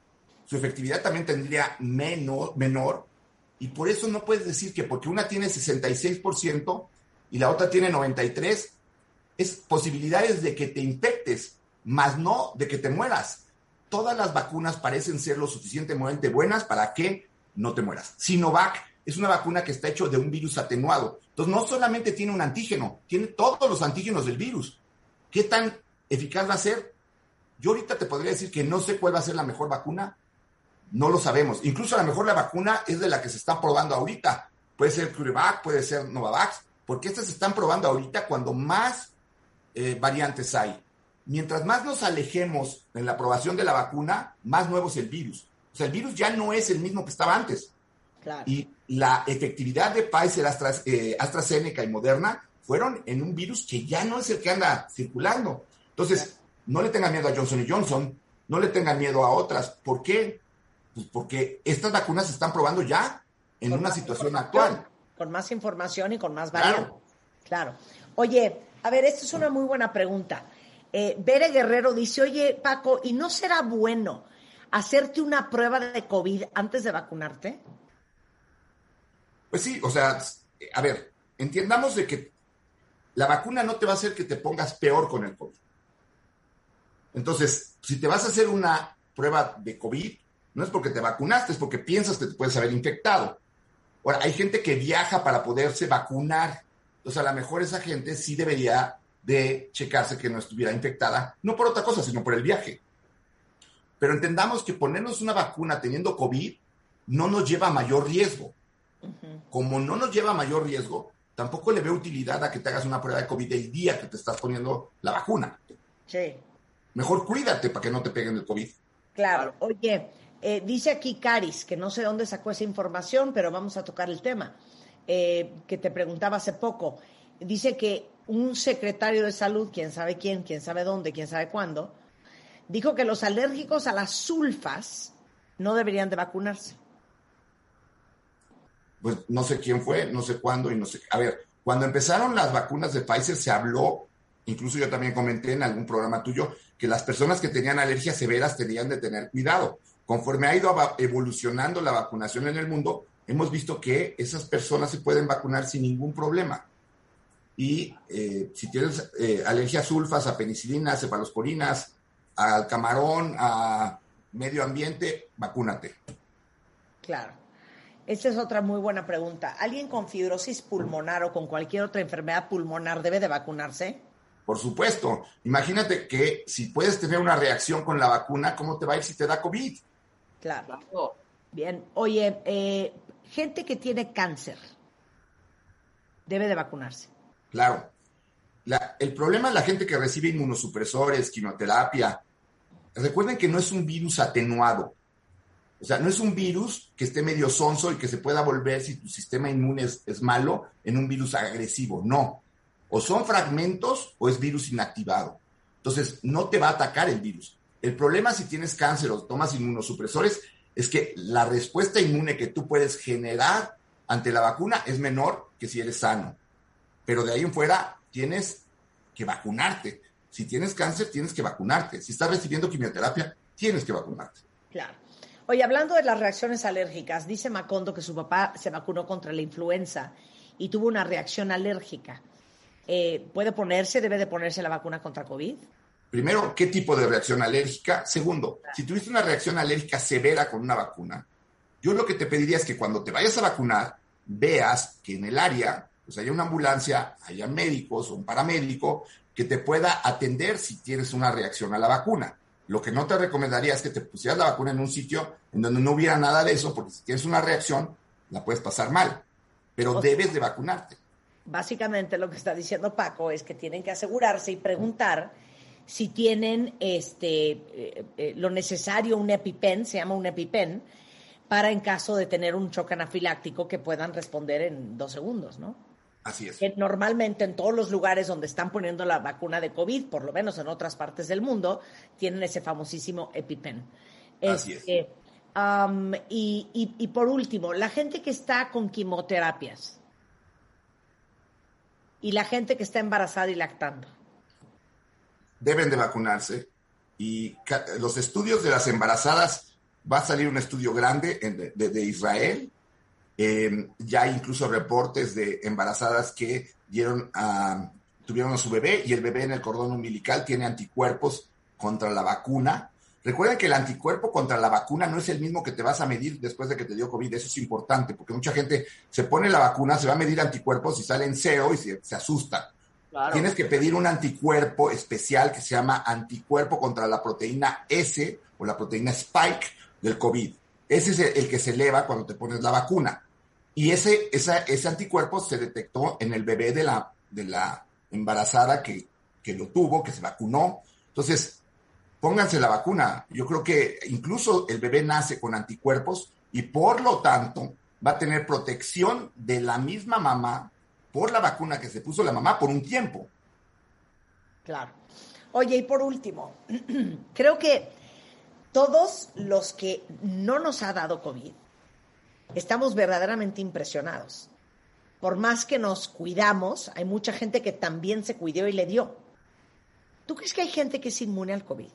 su efectividad también tendría menor, menor y por eso no puedes decir que porque una tiene 66% y la otra tiene 93%, es posibilidades de que te infectes, más no de que te mueras todas las vacunas parecen ser lo suficientemente buenas para que no te mueras. Sinovac es una vacuna que está hecho de un virus atenuado. Entonces, no solamente tiene un antígeno, tiene todos los antígenos del virus. ¿Qué tan eficaz va a ser? Yo ahorita te podría decir que no sé cuál va a ser la mejor vacuna. No lo sabemos. Incluso a lo mejor la vacuna es de la que se está probando ahorita. Puede ser CureVac, puede ser Novavax, porque estas se están probando ahorita cuando más eh, variantes hay mientras más nos alejemos en la aprobación de la vacuna, más nuevo es el virus. O sea, el virus ya no es el mismo que estaba antes. Y la efectividad de Pfizer, eh, AstraZeneca y Moderna fueron en un virus que ya no es el que anda circulando. Entonces, no le tengan miedo a Johnson Johnson, no le tengan miedo a otras. ¿Por qué? Pues porque estas vacunas se están probando ya en una situación actual. Con más información y con más variantes. claro. Oye, a ver, esta es una muy buena pregunta. Eh, Bere Guerrero dice, oye Paco, ¿y no será bueno hacerte una prueba de COVID antes de vacunarte? Pues sí, o sea, a ver, entiendamos de que la vacuna no te va a hacer que te pongas peor con el COVID. Entonces, si te vas a hacer una prueba de COVID, no es porque te vacunaste, es porque piensas que te puedes haber infectado. Ahora, hay gente que viaja para poderse vacunar. Entonces, a lo mejor esa gente sí debería de checarse que no estuviera infectada, no por otra cosa, sino por el viaje. Pero entendamos que ponernos una vacuna teniendo COVID no nos lleva a mayor riesgo. Como no nos lleva a mayor riesgo, tampoco le veo utilidad a que te hagas una prueba de COVID el día que te estás poniendo la vacuna. Sí. Mejor cuídate para que no te peguen el COVID. Claro. Oye, eh, dice aquí Caris, que no sé dónde sacó esa información, pero vamos a tocar el tema, eh, que te preguntaba hace poco. Dice que un secretario de salud, quién sabe quién, quién sabe dónde, quién sabe cuándo, dijo que los alérgicos a las sulfas no deberían de vacunarse. Pues no sé quién fue, no sé cuándo y no sé. A ver, cuando empezaron las vacunas de Pfizer se habló, incluso yo también comenté en algún programa tuyo, que las personas que tenían alergias severas tenían de tener cuidado. Conforme ha ido evolucionando la vacunación en el mundo, hemos visto que esas personas se pueden vacunar sin ningún problema. Y eh, si tienes eh, alergia a sulfas, a penicilina, a cefalosporinas, al camarón, a medio ambiente, vacúnate. Claro. Esta es otra muy buena pregunta. ¿Alguien con fibrosis pulmonar o con cualquier otra enfermedad pulmonar debe de vacunarse? Por supuesto. Imagínate que si puedes tener una reacción con la vacuna, ¿cómo te va a ir si te da COVID? Claro. Bien. Oye, eh, gente que tiene cáncer debe de vacunarse. Claro. el problema es la gente que recibe inmunosupresores, quimioterapia. Recuerden que no es un virus atenuado. O sea, no es un virus que esté medio sonso y que se pueda volver, si tu sistema inmune es, malo, en un virus agresivo. No. O son fragmentos o es virus inactivado. Entonces, no te va a atacar el virus. El problema si tienes cáncer o tomas inmunosupresores es que la respuesta inmune que tú puedes generar ante la vacuna es menor que si eres sano. Pero de ahí en fuera tienes que vacunarte. Si tienes cáncer, tienes que vacunarte. Si estás recibiendo quimioterapia, tienes que vacunarte. Claro. Oye, hablando de las reacciones alérgicas, dice Macondo que su papá se vacunó contra la influenza y tuvo una reacción alérgica. Eh, ¿Puede ponerse, debe de ponerse la vacuna contra COVID? Primero, ¿qué tipo de reacción alérgica? Segundo, si tuviste una reacción alérgica severa con una vacuna, yo lo que te pediría es que cuando te vayas a vacunar, veas que en el área, pues haya una ambulancia, haya médicos o un paramédico que te pueda atender si tienes una reacción a la vacuna. Lo que no te recomendaría es que te pusieras la vacuna en un sitio en donde no hubiera nada de eso, porque si tienes una reacción, la puedes pasar mal. Pero debes de vacunarte. Básicamente lo que está diciendo Paco es que tienen que asegurarse y preguntar si tienen este eh, eh, lo necesario, un EpiPen, se llama un EpiPen, para en caso de tener un choque anafiláctico que puedan responder en dos segundos, ¿no? Así es. Que normalmente en todos los lugares donde están poniendo la vacuna de COVID, por lo menos en otras partes del mundo, tienen ese famosísimo EpiPen. Así es. Este, y, y, por último, la gente que está con quimioterapias y la gente que está embarazada y lactando. Deben de vacunarse. Y los estudios de las embarazadas, va a salir un estudio grande de, de Israel eh, ya hay incluso reportes de embarazadas que dieron a, tuvieron a su bebé y el bebé en el cordón umbilical tiene anticuerpos contra la vacuna. Recuerden que el anticuerpo contra la vacuna no es el mismo que te vas a medir después de que te dio COVID. Eso es importante porque mucha gente se pone la vacuna, se va a medir anticuerpos y sale en cero y se, asusta. Tienes que pedir un anticuerpo especial que se llama anticuerpo contra la proteína S o la proteína Spike del COVID. Ese es el que se eleva cuando te pones la vacuna. Y ese, ese anticuerpo se detectó en el bebé de la, de la embarazada que, que lo tuvo, que se vacunó. Entonces, pónganse la vacuna. Yo creo que incluso el bebé nace con anticuerpos y por lo tanto va a tener protección de la misma mamá por la vacuna que se puso la mamá por un tiempo. Claro. Oye, y por último, creo que todos los que no nos ha dado COVID, estamos verdaderamente impresionados. Por más que nos cuidamos, hay mucha gente que también se cuidó y le dio. ¿Tú crees que hay gente que es inmune al COVID?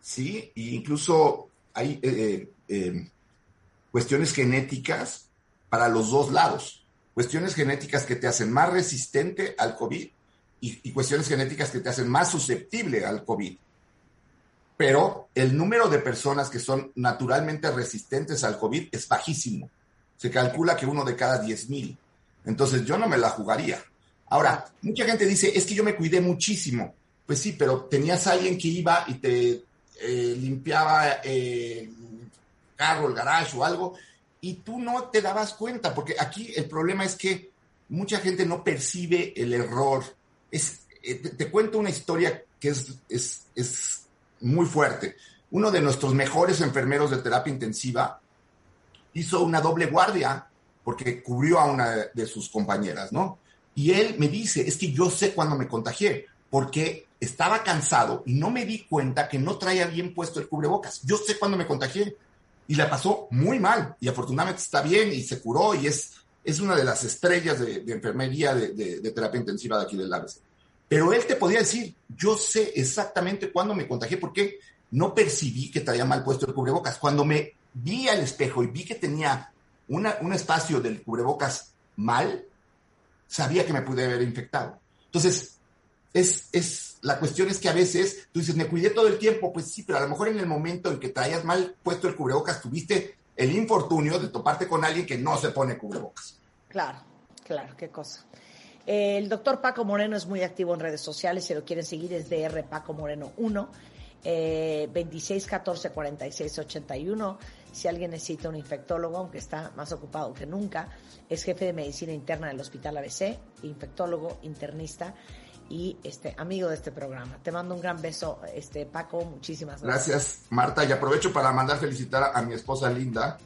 Sí, e incluso hay eh, eh, eh, cuestiones genéticas para los dos lados. Cuestiones genéticas que te hacen más resistente al COVID y cuestiones genéticas que te hacen más susceptible al COVID pero el número de personas que son naturalmente resistentes al COVID es bajísimo. Se calcula que uno de cada 10 mil. Entonces yo no me la jugaría. Ahora, mucha gente dice, es que yo me cuidé muchísimo. Pues sí, pero tenías a alguien que iba y te eh, limpiaba eh, el carro, el garage o algo, y tú no te dabas cuenta, porque aquí el problema es que mucha gente no percibe el error. Eh, te, cuento una historia que es muy fuerte. Uno de nuestros mejores enfermeros de terapia intensiva hizo una doble guardia porque cubrió a una de sus compañeras, ¿no? Y él me dice, es que yo sé cuándo me contagié, porque estaba cansado y no me di cuenta que no traía bien puesto el cubrebocas. Yo sé cuándo me contagié, y la pasó muy mal y afortunadamente está bien y se curó y es, es una de las estrellas de, enfermería de, terapia intensiva de aquí del ABC. Pero él te podía decir, yo sé exactamente cuándo me contagié porque no percibí que traía mal puesto el cubrebocas. Cuando me vi al espejo y vi que tenía una, un espacio del cubrebocas mal, sabía que me pude haber infectado. Entonces, es, es, la cuestión es que a veces tú dices, me cuidé todo el tiempo, pues sí, pero a lo mejor en el momento en que traías mal puesto el cubrebocas, tuviste el infortunio de toparte con alguien que no se pone cubrebocas. Claro, claro, qué cosa. El doctor Paco Moreno es muy activo en redes sociales, si lo quieren seguir es DR Paco Moreno 1, eh, 26 14 46 81. Si alguien necesita un infectólogo, aunque está más ocupado que nunca, es jefe de medicina interna del Hospital ABC, infectólogo, internista y este amigo de este programa. Te mando un gran beso, este Paco, muchísimas gracias. Gracias, Marta, y aprovecho para mandar felicitar a mi esposa Linda,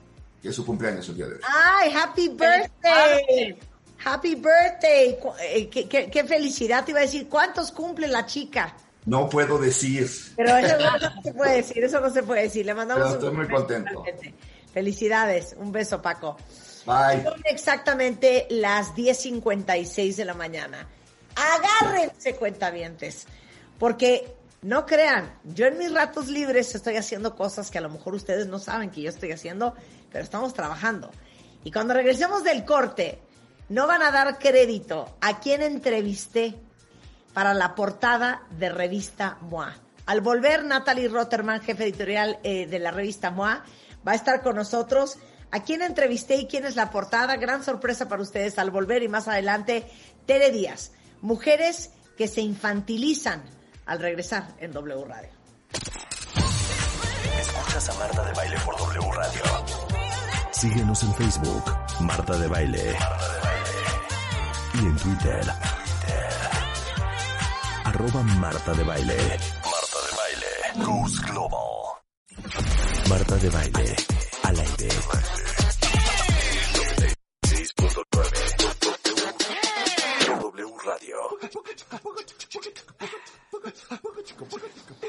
que es su cumpleaños el día de hoy. ¡Ay, happy birthday! Happy birthday. Eh, qué, qué, felicidad. Te iba a decir, ¿cuántos cumple la chica? No puedo decir. Pero eso no, se puede decir, eso no se puede decir. Le mandamos Pero estoy muy contento. Felicidades. Un beso, Paco. Bye. Son exactamente las 10.56 de la mañana. Agárrense, cuentavientes. Porque no crean, yo en mis ratos libres estoy haciendo cosas que a lo mejor ustedes no saben que yo estoy haciendo, pero estamos trabajando. Y cuando regresemos del corte, no van a dar crédito a quien entrevisté para la portada de revista MOA. Al volver, Natalie Rotterman, jefe editorial eh, de la revista MOA, va a estar con nosotros. A quién entrevisté y quién es la portada. Gran sorpresa para ustedes al volver y más adelante, Tere Díaz. Mujeres que se infantilizan al regresar en W Radio. Escuchas a Marta de Baile por W Radio. Síguenos en Facebook, Marta de Baile. Marta de Baile y en Twitter. Arroba Marta de Baile. Marta de Baile. Goes Global. Marta de Baile. Al aire. W Radio.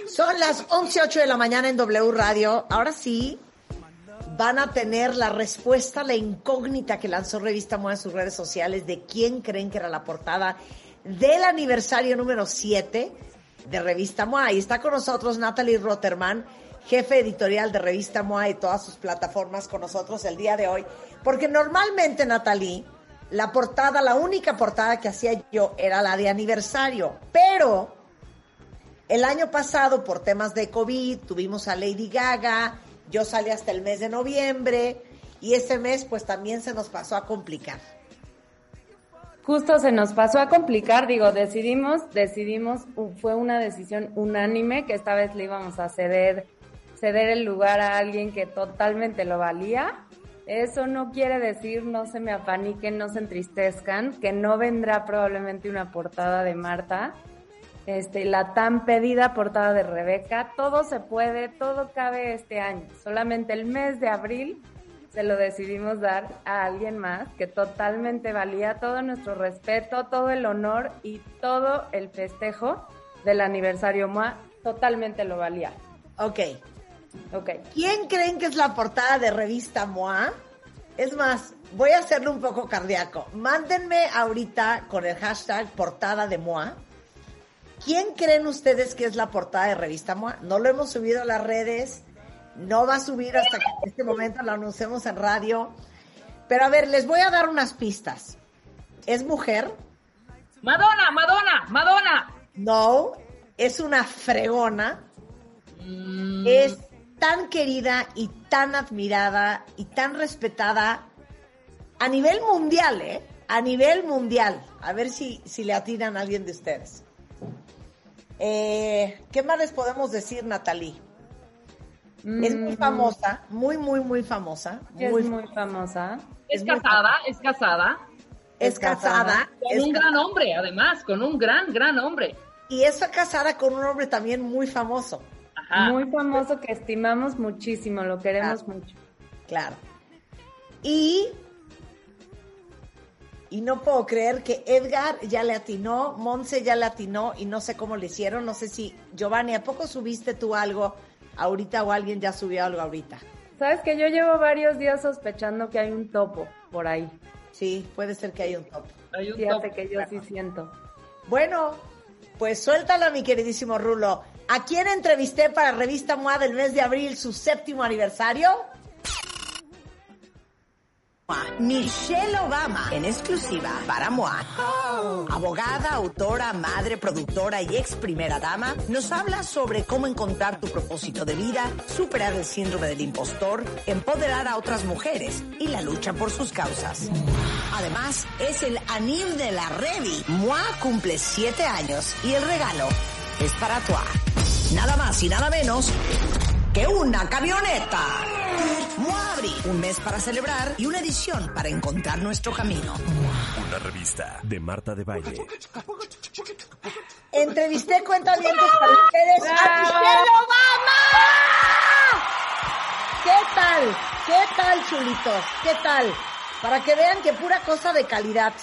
Son las 11.08 de la mañana en W Radio. Ahora sí, van a tener la respuesta a la incógnita que lanzó Revista MOA en sus redes sociales de quién creen que era la portada del aniversario número 7 de Revista MOA. Y está con nosotros Natalie Rotterman, jefe editorial de Revista MOA y todas sus plataformas con nosotros el día de hoy. Porque normalmente, Natalie, la portada, la única portada que hacía yo era la de aniversario. Pero el año pasado, por temas de COVID, tuvimos a Lady Gaga, yo salí hasta el mes de noviembre y ese mes pues también se nos pasó a complicar. Justo se nos pasó a complicar, digo, decidimos, decidimos, fue una decisión unánime que esta vez le íbamos a ceder, ceder el lugar a alguien que totalmente lo valía. Eso no quiere decir, no se me apaniquen, no se entristezcan, que no vendrá probablemente una portada de Marta, este, la tan pedida portada de Rebeca. Todo se puede, todo cabe este año. Solamente el mes de abril se lo decidimos dar a alguien más que totalmente valía todo nuestro respeto, todo el honor y todo el festejo del aniversario MOA, totalmente lo valía. Ok. Ok. ¿Quién creen que es la portada de revista MOA? Es más, voy a hacerlo un poco cardíaco. Mándenme ahorita con el hashtag portada de MOA ¿Quién creen ustedes que es la portada de Revista MOA? No lo hemos subido a las redes, no va a subir hasta que en este momento lo anunciemos en radio. Pero a ver, les voy a dar unas pistas. ¿Es mujer? Madonna, Madonna, Madonna. No, es una fregona. Mm. Es tan querida y tan admirada y tan respetada a nivel mundial, ¿eh? A nivel mundial. A ver si, si le atinan a alguien de ustedes. Eh, ¿Qué más les podemos decir, Natalie? Es muy mm. famosa, muy, muy, muy famosa. Muy, es muy famosa. Es, casada, es casada. Es casada. Con un gran hombre, además, con un gran, gran hombre. Y es casada con un hombre también muy famoso. Muy famoso que estimamos muchísimo, lo queremos mucho. Claro. Y y no puedo creer que Edgar ya le atinó, Monse ya le atinó y no sé cómo le hicieron. No sé si, Giovanni, ¿a poco subiste tú algo ahorita o alguien ya subió algo ahorita? Sabes que yo llevo varios días sospechando que hay un topo por ahí. Sí, puede ser que haya un topo. Hay un Fíjate topo. que yo sí siento. Bueno, pues suéltala, mi queridísimo Rulo. ¿A quién entrevisté para Revista MOA del mes de abril, su séptimo aniversario? Michelle Obama, en exclusiva para MOA. Abogada, autora, madre, productora y ex primera dama, nos habla sobre cómo encontrar tu propósito de vida, superar el síndrome del impostor, empoderar a otras mujeres y la lucha por sus causas. Además, es el anil de la Revi. MOA cumple siete años y el regalo es para tu Nada más y nada menos que una camioneta. Muabri, un mes para celebrar y una edición para encontrar nuestro camino. Una revista de Marta de Baile. Entrevisté cuentavientes para ustedes a Michelle Obama. ¿Qué tal? ¿Qué tal, chulitos? ¿Qué tal? Para que vean que pura cosa de calidad,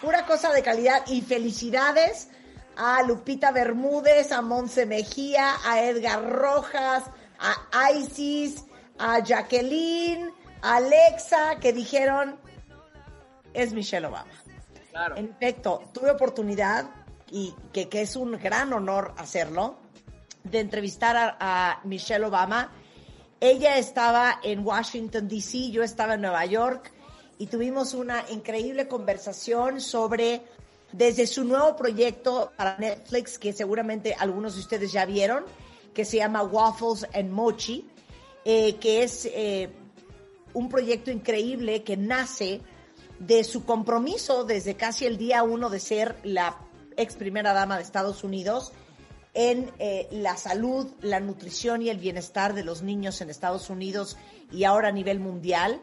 pura cosa de calidad y felicidades a Lupita Bermúdez, a Monse Mejía, a Edgar Rojas, a Isis, a Jacqueline, a Alexa, que dijeron, es Michelle Obama. Claro. En efecto, tuve oportunidad, y que, que es un gran honor hacerlo, de entrevistar a, a Michelle Obama. Ella estaba en Washington, D.C., yo estaba en Nueva York, y tuvimos una increíble conversación sobre, desde su nuevo proyecto para Netflix, que seguramente algunos de ustedes ya vieron, que se llama Waffles and Mochi, eh, que es eh, un proyecto increíble que nace de su compromiso desde casi el día uno de ser la ex primera dama de Estados Unidos en eh, la salud, la nutrición y el bienestar de los niños en Estados Unidos y ahora a nivel mundial.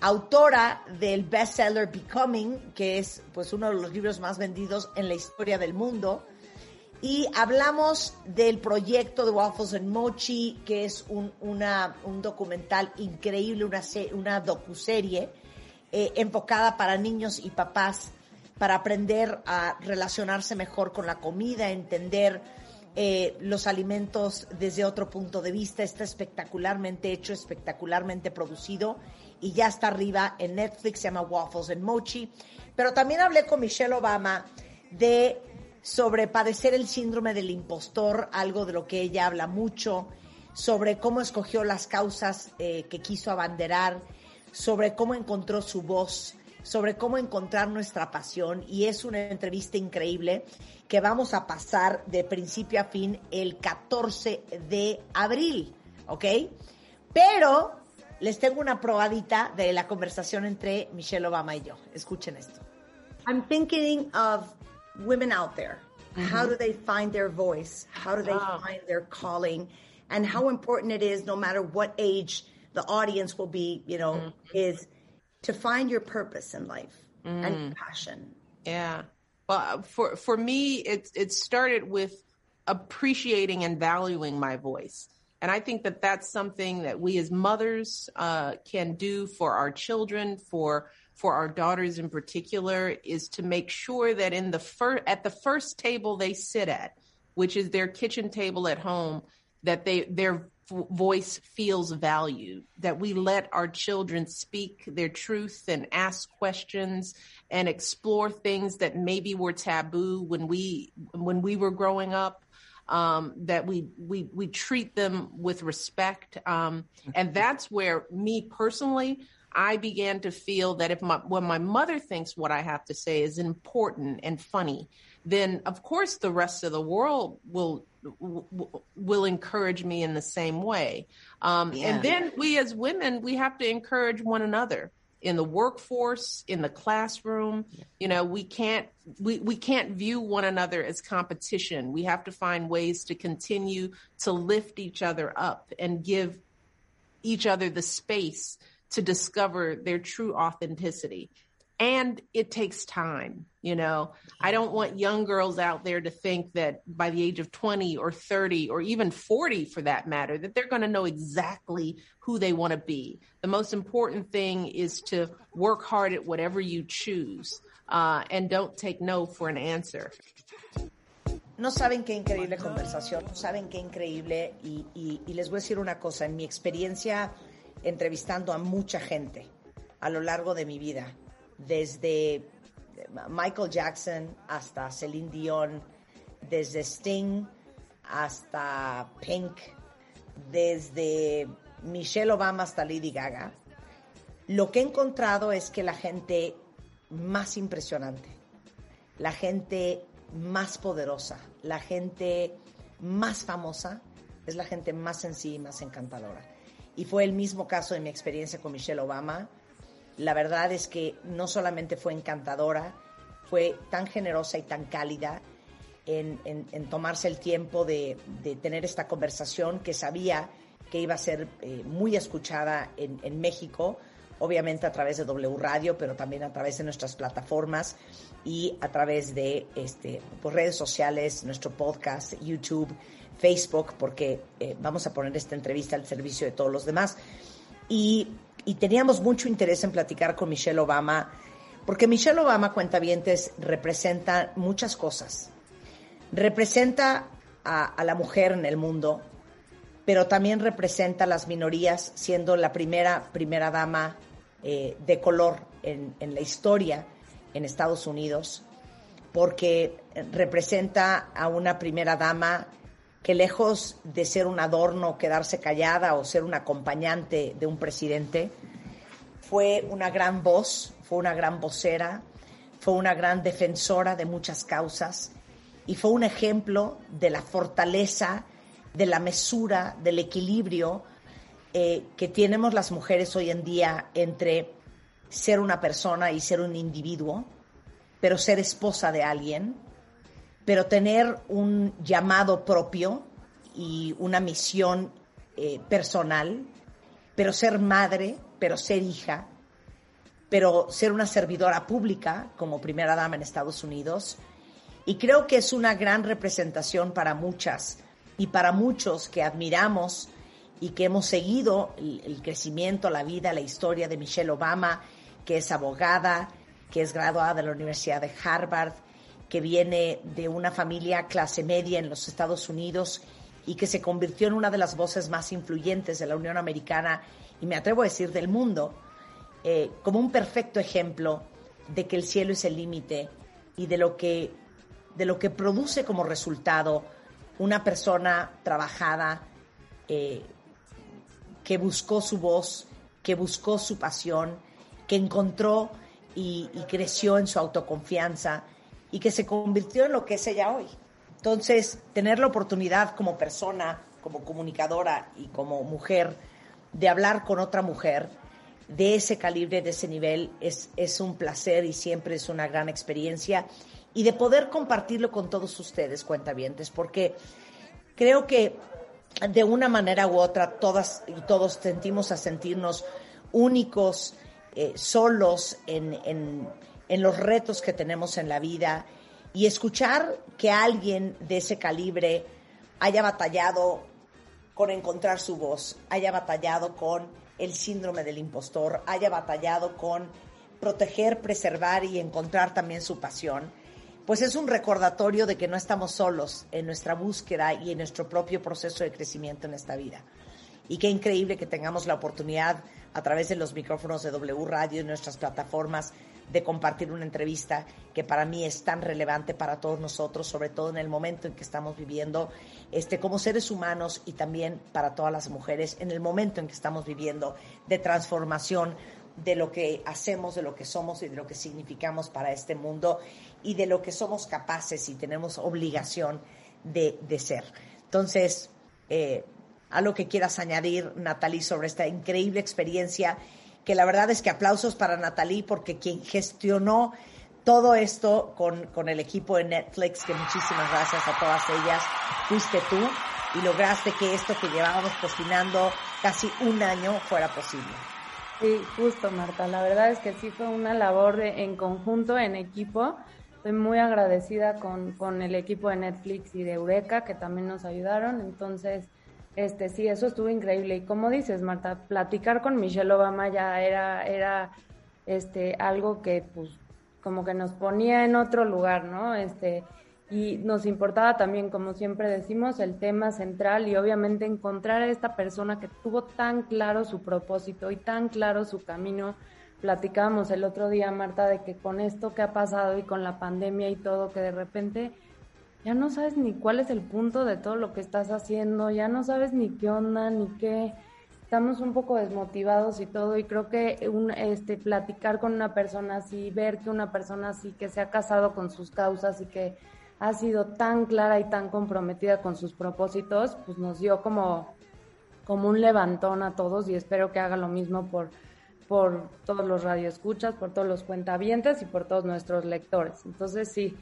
Autora del bestseller Becoming, que es pues uno de los libros más vendidos en la historia del mundo. Y hablamos del proyecto de Waffles and Mochi, que es un, un documental increíble, una, una docuserie eh, enfocada para niños y papás para aprender a relacionarse mejor con la comida, entender eh, los alimentos desde otro punto de vista. Está espectacularmente hecho, espectacularmente producido y ya está arriba en Netflix, se llama Waffles and Mochi. Pero también hablé con Michelle Obama de sobre padecer el síndrome del impostor, algo de lo que ella habla mucho, sobre cómo escogió las causas eh, que quiso abanderar, sobre cómo encontró su voz, sobre cómo encontrar nuestra pasión y es una entrevista increíble que vamos a pasar de principio a fin el 14 de abril, ¿ok? Pero les tengo una probadita de la conversación entre Michelle Obama y yo. Escuchen esto. I'm thinking of women out there. How mm-hmm. do they find their voice? How do they find their calling? And how important it is, no matter what age the audience will be, you know, mm-hmm. is to find your purpose in life and mm. passion. Yeah. Well, uh, for for me, it it started with appreciating and valuing my voice, and I think that that's something that we as mothers uh, can do for our children, for for our daughters in particular, is to make sure that in the first at the first table they sit at, which is their kitchen table at home, that they their voice feels valued, that we let our children speak their truth and ask questions and explore things that maybe were taboo when we when we were growing up. Um, that we we we treat them with respect, um, and that's where me personally, I began to feel that if my when my mother thinks what I have to say is important and funny, then of course the rest of the world will will, encourage me in the same way. Um, Yeah. And then we as women, we have to encourage one another in the workforce, in the classroom. You know, we can't we, we can't view one another as competition. We have to find ways to continue to lift each other up and give each other the space to discover their true authenticity. And it takes time, you know. I don't want young girls out there to think that by the age of 20 or 30 or even 40 for that matter, that they're going to know exactly who they want to be. The most important thing is to work hard at whatever you choose uh, and don't take no for an answer. No saben qué increíble conversación, no saben qué increíble. Y, y, les voy a decir una cosa, en mi experiencia entrevistando a mucha gente a lo largo de mi vida, desde Michael Jackson hasta Celine Dion, desde Sting hasta Pink, desde Michelle Obama hasta Lady Gaga, lo que he encontrado es que la gente más impresionante, la gente más poderosa, la gente más famosa, es la gente más sencilla y más encantadora. Y fue el mismo caso de mi experiencia con Michelle Obama. La verdad es que no solamente fue encantadora, fue tan generosa y tan cálida en, tomarse el tiempo de, tener esta conversación que sabía que iba a ser eh, muy escuchada en, en México, obviamente a través de W Radio, pero también a través de nuestras plataformas y a través de este, pues, redes sociales, nuestro podcast, YouTube, Facebook, porque eh, vamos a poner esta entrevista al servicio de todos los demás. Y, teníamos mucho interés en platicar con Michelle Obama, porque Michelle Obama, cuentavientes, representa muchas cosas. Representa a, a la mujer en el mundo, pero también representa a las minorías, siendo la primera primera dama eh, de color en, en, la historia en Estados Unidos, porque representa a una primera dama que lejos de ser un adorno, quedarse callada o ser un acompañante de un presidente, fue una gran voz, fue una gran vocera, fue una gran defensora de muchas causas y fue un ejemplo de la fortaleza, de la mesura, del equilibrio eh, que tenemos las mujeres hoy en día entre ser una persona y ser un individuo, pero ser esposa de alguien, pero tener un llamado propio y una misión eh, personal, pero ser madre, pero ser hija, pero ser una servidora pública como primera dama en Estados Unidos. Y creo que es una gran representación para muchas y para muchos que admiramos y que hemos seguido el, crecimiento, la vida, la historia de Michelle Obama, que es abogada, que es graduada de la Universidad de Harvard, que viene de una familia clase media en los Estados Unidos y que se convirtió en una de las voces más influyentes de la Unión Americana y me atrevo a decir del mundo, eh, como un perfecto ejemplo de que el cielo es el límite y de lo que de lo que produce como resultado una persona trabajada, eh, que buscó su voz, que buscó su pasión, que encontró y, creció en su autoconfianza y que se convirtió en lo que es ella hoy. Entonces, tener la oportunidad como persona, como comunicadora y como mujer de hablar con otra mujer de ese calibre, de ese nivel, es, es un placer y siempre es una gran experiencia. Y de poder compartirlo con todos ustedes, cuentavientes, porque creo que de una manera u otra todas y todos sentimos a sentirnos únicos, eh, solos en, en, los retos que tenemos en la vida. Y escuchar que alguien de ese calibre haya batallado con encontrar su voz, haya batallado con el síndrome del impostor, haya batallado con proteger, preservar y encontrar también su pasión pues es un recordatorio de que no estamos solos en nuestra búsqueda y en nuestro propio proceso de crecimiento en esta vida. Y qué increíble que tengamos la oportunidad a través de los micrófonos de W Radio y nuestras plataformas de compartir una entrevista que para mí es tan relevante para todos nosotros, sobre todo en el momento en que estamos viviendo este, como seres humanos y también para todas las mujeres, en el momento en que estamos viviendo de transformación de lo que hacemos, de lo que somos y de lo que significamos para este mundo y de lo que somos capaces y tenemos obligación de, ser. Entonces, eh, que quieras añadir, Natalie, sobre esta increíble experiencia, que la verdad es que aplausos para Natalie porque quien gestionó todo esto con, con el equipo de Netflix, que muchísimas gracias a todas ellas, fuiste tú y lograste que esto que llevábamos cocinando casi un año fuera posible. Sí, justo Marta, la verdad es que sí fue una labor de, en conjunto, en equipo. Estoy muy agradecida con, con el equipo de Netflix y de Eureka que también nos ayudaron. Entonces, este sí, eso estuvo increíble. Y como dices, Marta, platicar con Michelle Obama ya era, era este, algo que pues como que nos ponía en otro lugar, ¿no? Este, y nos importaba también, como siempre decimos, el tema central y obviamente encontrar a esta persona que tuvo tan claro su propósito y tan claro su camino. Platicábamos el otro día, Marta, de que con esto que ha pasado y con la pandemia y todo, que de repente ya no sabes ni cuál es el punto de todo lo que estás haciendo, ya no sabes ni qué onda, ni qué. Estamos un poco desmotivados y todo, y creo que este, platicar con una persona así, ver que una persona así que se ha casado con sus causas y que ha sido tan clara y tan comprometida con sus propósitos, pues nos dio como, como un levantón a todos y espero que haga lo mismo por, por todos los radioescuchas, por todos los cuentavientes y por todos nuestros lectores. Entonces sí,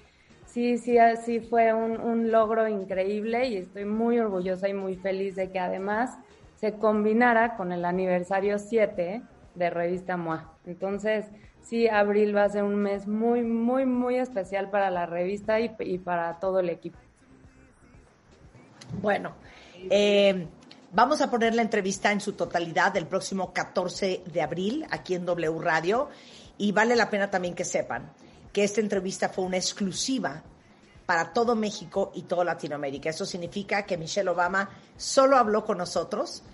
sí, sí, sí fue un, un logro increíble y estoy muy orgullosa y muy feliz de que además se combinara con el aniversario 7 de Revista MOA. Entonces, sí, abril va a ser un mes muy, muy, muy especial para la revista y, para todo el equipo. Bueno, eh, vamos a poner la entrevista en su totalidad el próximo 14 de abril aquí en W Radio y vale la pena también que sepan que esta entrevista fue una exclusiva para todo México y toda Latinoamérica. Eso significa que Michelle Obama solo habló con nosotros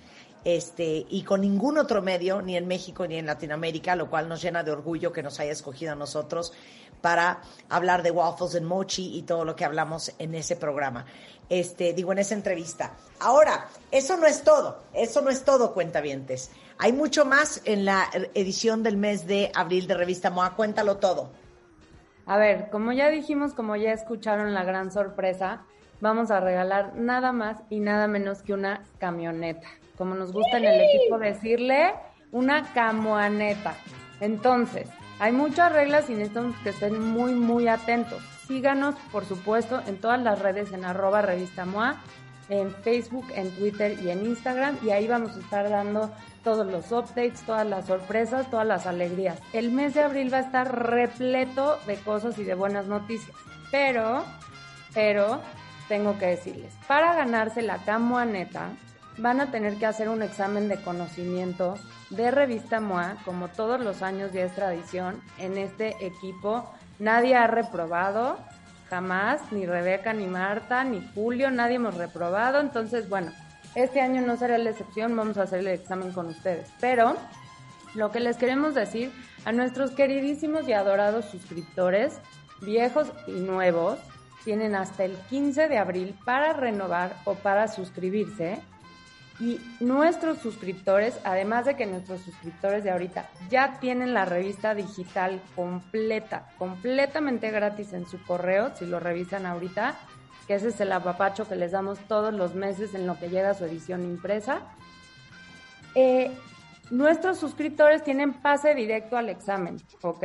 este, y con ningún otro medio, ni en México ni en Latinoamérica, lo cual nos llena de orgullo que nos haya escogido a nosotros para hablar de waffles and mochi y todo lo que hablamos en ese programa. Este, digo, en esa entrevista. Ahora, eso no es todo, eso no es todo, cuentavientes. Hay mucho más en la edición del mes de abril de Revista MOA. Cuéntalo todo. A ver, como ya dijimos, como ya escucharon la gran sorpresa, vamos a regalar nada más y nada menos que una camioneta como nos gusta en el equipo decirle, una camuaneta. Entonces, hay muchas reglas y necesitamos que estén muy, muy atentos. Síganos, por supuesto, en todas las redes en arroba revista MOA, en Facebook, en Twitter y en Instagram. Y ahí vamos a estar dando todos los updates, todas las sorpresas, todas las alegrías. El mes de abril va a estar repleto de cosas y de buenas noticias. Pero, pero, tengo que decirles, para ganarse la camuaneta, van a tener que hacer un examen de conocimiento de revista MOA, como todos los años ya es tradición. En este equipo nadie ha reprobado, jamás, ni Rebeca, ni Marta, ni Julio, nadie hemos reprobado. Entonces, bueno, este año no será la excepción, vamos a hacer el examen con ustedes. Pero lo que les queremos decir a nuestros queridísimos y adorados suscriptores, viejos y nuevos, tienen hasta el 15 de abril para renovar o para suscribirse y nuestros suscriptores, además de que nuestros suscriptores de ahorita ya tienen la revista digital completa, completamente gratis en su correo, si lo revisan ahorita, que ese es el apapacho que les damos todos los meses en lo que llega su edición impresa. Eh, nuestros suscriptores tienen pase directo al examen, ¿ok?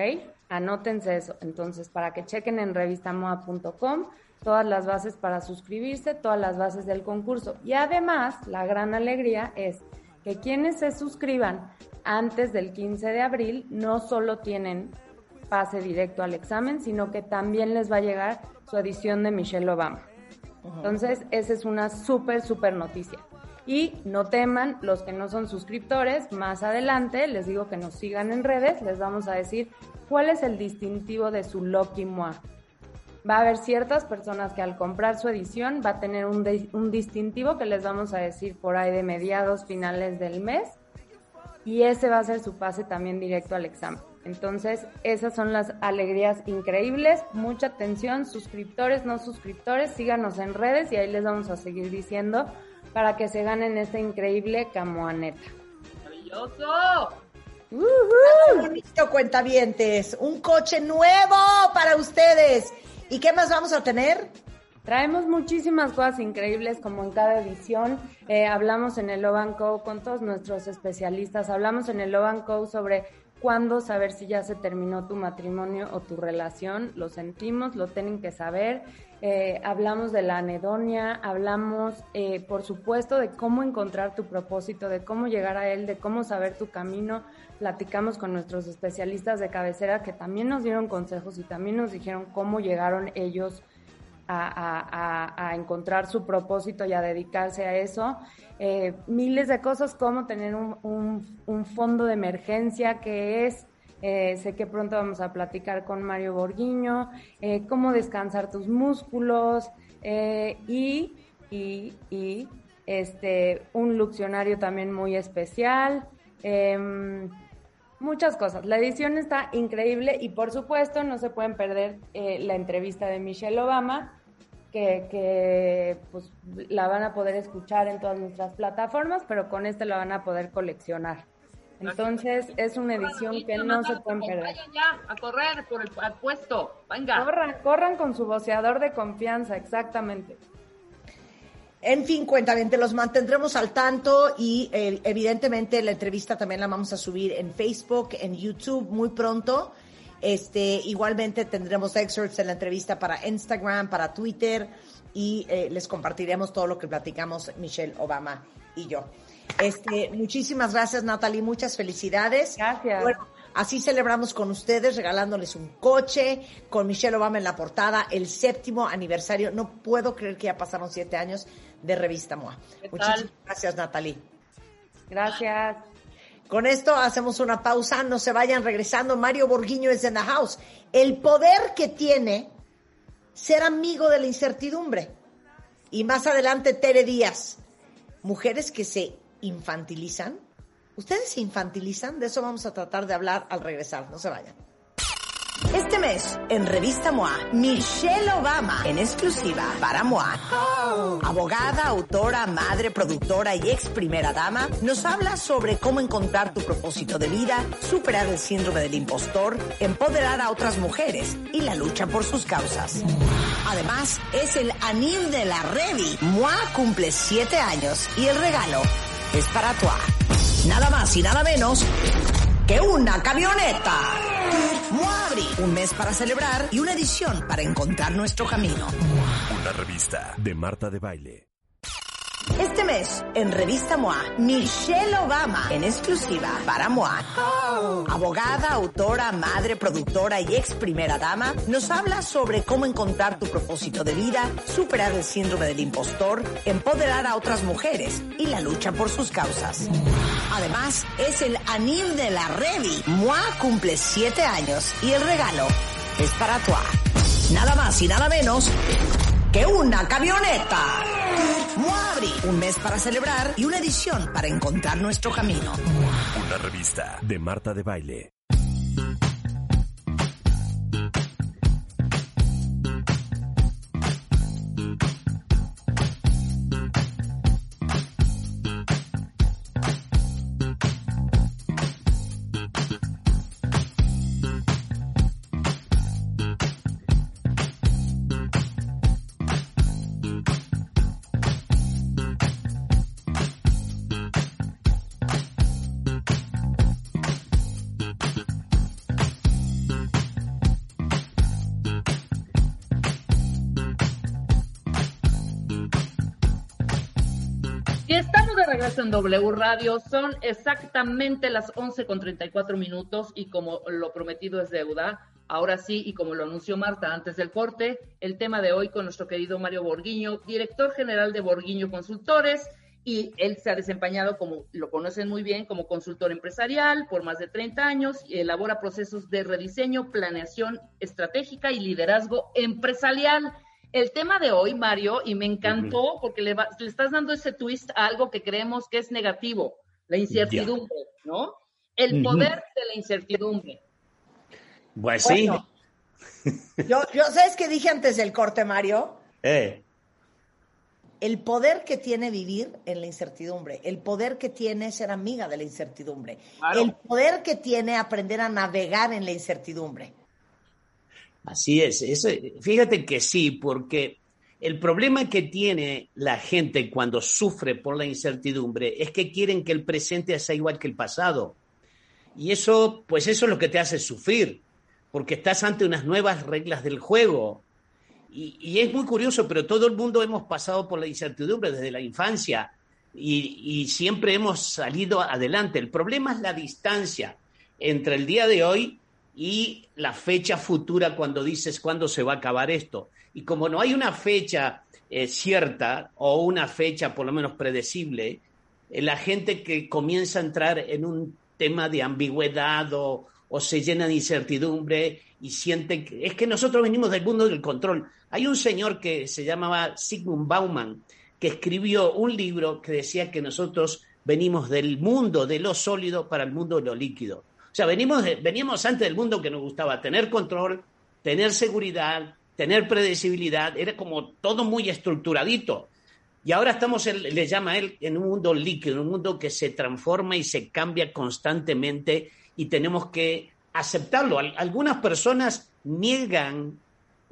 Anótense eso. Entonces, para que chequen en revistamoa.com todas las bases para suscribirse, todas las bases del concurso. Y además, la gran alegría es que quienes se suscriban antes del 15 de abril no solo tienen pase directo al examen, sino que también les va a llegar su edición de Michelle Obama. Entonces, esa es una súper, súper noticia. Y no teman los que no son suscriptores, más adelante les digo que nos sigan en redes, les vamos a decir cuál es el distintivo de su Lucky Moi va a haber ciertas personas que al comprar su edición va a tener un, un distintivo que les vamos a decir por ahí de mediados, finales del mes. Y ese va a ser su pase también directo al examen. Entonces, esas son las alegrías increíbles. Mucha atención, suscriptores, no suscriptores, síganos en redes y ahí les vamos a seguir diciendo para que se ganen esta increíble camoaneta. ¡Maravilloso! Uh bonito, cuentavientes. Un coche nuevo para ustedes. ¿Y qué más vamos a tener? Traemos muchísimas cosas increíbles como en cada edición. Eh, hablamos en el Loban Co con todos nuestros especialistas. Hablamos en el Loban Co sobre cuándo saber si ya se terminó tu matrimonio o tu relación. Lo sentimos, lo tienen que saber. Eh, hablamos de la anedonia, hablamos, eh, por supuesto, de cómo encontrar tu propósito, de cómo llegar a él, de cómo saber tu camino platicamos con nuestros especialistas de cabecera que también nos dieron consejos y también nos dijeron cómo llegaron ellos a, encontrar su propósito y a dedicarse a eso. Eh, miles de cosas como tener un, fondo de emergencia que es Eh, sé que pronto vamos a platicar con Mario Borguiño, eh, cómo descansar tus músculos eh, y, y, y, este, un luccionario también muy especial. Em, muchas cosas. La edición está increíble y por supuesto no se pueden perder la entrevista de Michelle Obama, que, que, pues, la van a poder escuchar en todas nuestras plataformas, pero con este la van a poder coleccionar. Entonces es una edición que no se pueden perder. Vayan ya a correr por el puesto, venga. Corran, corran con su voceador de confianza, exactamente. En fin, cuentamente, los mantendremos al tanto y eh, evidentemente la entrevista también la vamos a subir en Facebook, en YouTube muy pronto. Este, igualmente tendremos excerpts de la entrevista para Instagram, para Twitter y eh, les compartiremos todo lo que platicamos Michelle Obama y yo. Este, muchísimas gracias, Natalie. Muchas felicidades. Gracias. Bueno, así celebramos con ustedes, regalándoles un coche, con Michelle Obama en la portada, el séptimo aniversario. No puedo creer que ya pasaron siete años de Revista MOA. Muchísimas gracias, Natalie. Gracias. Con esto hacemos una pausa, no se vayan regresando. Mario Borguiño es en the house. El poder que tiene ser amigo de la incertidumbre. Y más adelante, Tere Díaz. Mujeres que se infantilizan. ¿Ustedes se infantilizan? De eso vamos a tratar de hablar al regresar. No se vayan. Este mes, en Revista MOA, Michelle Obama, en exclusiva para MOA. Abogada, autora, madre, productora y ex primera dama, nos habla sobre cómo encontrar tu propósito de vida, superar el síndrome del impostor, empoderar a otras mujeres y la lucha por sus causas. Además, es el anil de la Revi. MOA cumple siete años y el regalo es para tu Nada más y nada menos que una camioneta. Muabri, un mes para celebrar y una edición para encontrar nuestro camino. Una revista de Marta de Baile. Este mes, en Revista MOA, Michelle Obama, en exclusiva para MOA. Abogada, autora, madre, productora y ex primera dama, nos habla sobre cómo encontrar tu propósito de vida, superar el síndrome del impostor, empoderar a otras mujeres y la lucha por sus causas. Además, es el anil de la Revi. MOA cumple siete años y el regalo es para tu Nada más y nada menos que una camioneta. Muabri, un mes para celebrar y una edición para encontrar nuestro camino. Una revista de Marta de Baile. W Radio. Son exactamente las 11 con 34 minutos y como lo prometido es deuda, ahora sí, y como lo anunció Marta antes del corte, el tema de hoy con nuestro querido Mario Borguiño, director general de Borguiño Consultores, y él se ha desempeñado como lo conocen muy bien como consultor empresarial por más de 30 años y elabora procesos de rediseño, planeación estratégica y liderazgo empresarial el tema de hoy, Mario, y me encantó porque le, estás dando ese twist a algo que creemos que es negativo, la incertidumbre, ¿no? El poder de la incertidumbre. Pues sí. yo, yo, ¿sabes qué dije antes del corte, Mario? Eh. El poder que tiene vivir en la incertidumbre, el poder que tiene ser amiga de la incertidumbre, el poder que tiene aprender a navegar en la incertidumbre. Así es, eso, fíjate que sí, porque el problema que tiene la gente cuando sufre por la incertidumbre es que quieren que el presente sea igual que el pasado. Y eso, pues eso es lo que te hace sufrir, porque estás ante unas nuevas reglas del juego. Y, es muy curioso, pero todo el mundo hemos pasado por la incertidumbre desde la infancia y, y siempre hemos salido adelante. El problema es la distancia entre el día de hoy y la fecha futura cuando dices cuándo se va a acabar esto. Y como no hay una fecha eh, cierta o una fecha por lo menos predecible, eh, la gente que comienza a entrar en un tema de ambigüedad o, se llena de incertidumbre y sienten que es que nosotros venimos del mundo del control. Hay un señor que se llamaba Sigmund Bauman que escribió un libro que decía que nosotros venimos del mundo de lo sólido para el mundo de lo líquido. O sea, venimos, veníamos antes del mundo que nos gustaba tener control, tener seguridad, tener predecibilidad, era como todo muy estructuradito. Y ahora estamos, le llama él, en un mundo líquido, en un mundo que se transforma y se cambia constantemente y tenemos que aceptarlo. Algunas personas niegan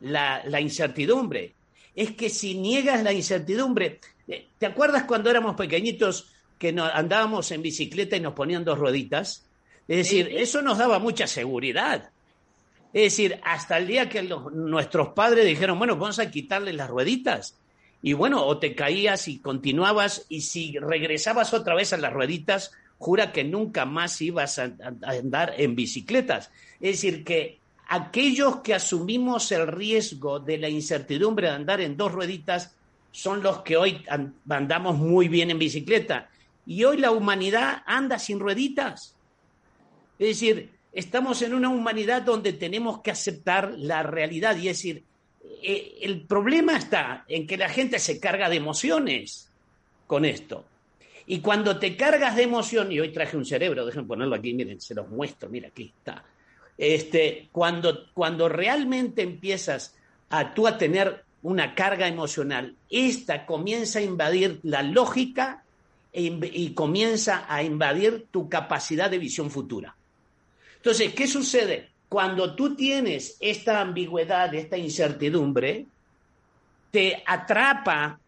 la, la incertidumbre. Es que si niegas la incertidumbre, eh, ¿te acuerdas cuando éramos pequeñitos que andábamos en bicicleta y nos ponían dos rueditas? Es decir, eso nos daba mucha seguridad. Es decir, hasta el día que nuestros padres dijeron, bueno, vamos a quitarle las rueditas. Y bueno, o te caías y continuabas, y si regresabas otra vez a las rueditas, jura que nunca más ibas a, andar en bicicletas. Es decir, que aquellos que asumimos el riesgo de la incertidumbre de andar en dos rueditas son los que hoy andamos muy bien en bicicleta. Y hoy la humanidad anda sin rueditas. Es decir, estamos en una humanidad donde tenemos que aceptar la realidad y es decir, eh, el problema está en que la gente se carga de emociones con esto. Y cuando te cargas de emoción, y hoy traje un cerebro, déjenme ponerlo aquí, miren, se los muestro, mira, aquí está. Este, cuando, cuando realmente empiezas a tú a tener una carga emocional, esta comienza a invadir la lógica e y comienza a invadir tu capacidad de visión futura. Entonces, ¿qué sucede? Cuando tú tienes esta ambigüedad, esta incertidumbre, te atrapa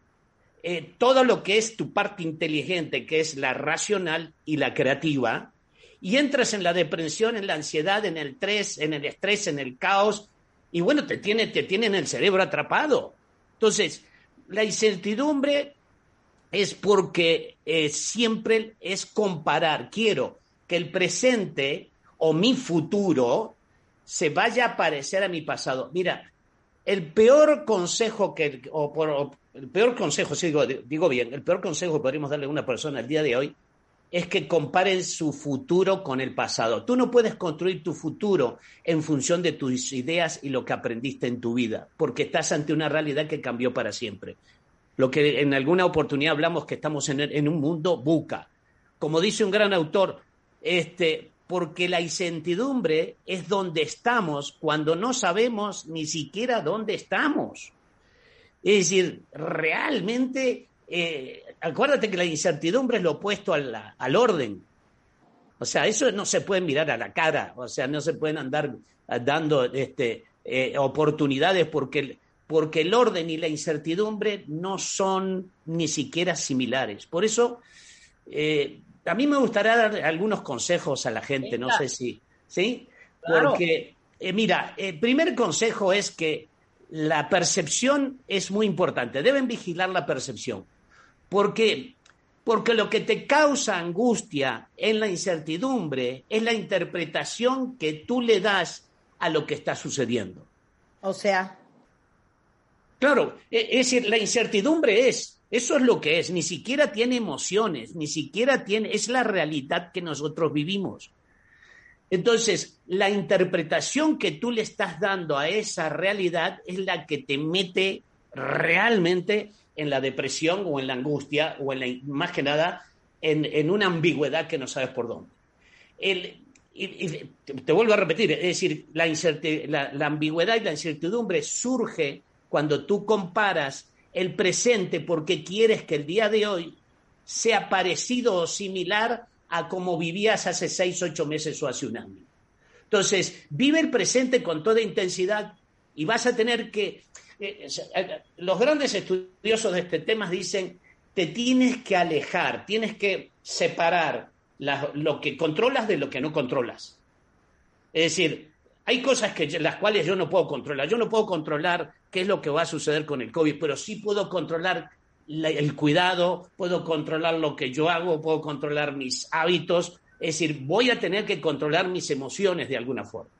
eh, todo lo que es tu parte inteligente, que es la racional y la creativa, y entras en la depresión, en la ansiedad, en el estrés, en el estrés, en el caos, y bueno, te tiene, te tiene en el cerebro atrapado. Entonces, la incertidumbre es porque eh, siempre es comparar. Quiero que el presente o mi futuro se vaya a parecer a mi pasado. Mira, el peor consejo que, o, por, el peor consejo, sí digo, digo bien, el peor consejo que podríamos darle a una persona el día de hoy es que comparen su futuro con el pasado. Tú no puedes construir tu futuro en función de tus ideas y lo que aprendiste en tu vida, porque estás ante una realidad que cambió para siempre. Lo que en alguna oportunidad hablamos que estamos en, en un mundo buca. Como dice un gran autor, este, porque la incertidumbre es donde estamos cuando no sabemos ni siquiera dónde estamos. Es decir, realmente, eh, acuérdate que la incertidumbre es lo opuesto al, orden. O sea, eso no se puede mirar a la cara, o sea, no se pueden andar dando este, eh, oportunidades porque, porque el orden y la incertidumbre no son ni siquiera similares. Por eso, eh, a mí me gustaría dar algunos consejos a la gente, no sé si, ¿sí? Porque, eh, mira, el primer consejo es que la percepción es muy importante, deben vigilar la percepción. ¿Por qué? Porque lo que te causa angustia en la incertidumbre es la interpretación que tú le das a lo que está sucediendo. O sea. Claro, e, es decir, la incertidumbre es eso es lo que es, ni siquiera tiene emociones, ni siquiera tiene, es la realidad que nosotros vivimos. Entonces, la interpretación que tú le estás dando a esa realidad es la que te mete realmente en la depresión o en la angustia o en la, más que nada en, una ambigüedad que no sabes por dónde. te vuelvo a repetir, es decir, la, la ambigüedad y la incertidumbre surge cuando tú comparas el presente porque quieres que el día de hoy sea parecido o similar a como vivías hace seis, ocho meses o hace un año. Entonces, vive el presente con toda intensidad y vas a tener que... Eh, eh, los grandes estudiosos de este tema dicen, te tienes que alejar, tienes que separar lo que controlas de lo que no controlas. Es decir, hay cosas que las cuales yo no puedo controlar. Yo no puedo controlar qué es lo que va a suceder con el COVID, pero sí puedo controlar el cuidado, puedo controlar lo que yo hago, puedo controlar mis hábitos. Es decir, voy a tener que controlar mis emociones de alguna forma.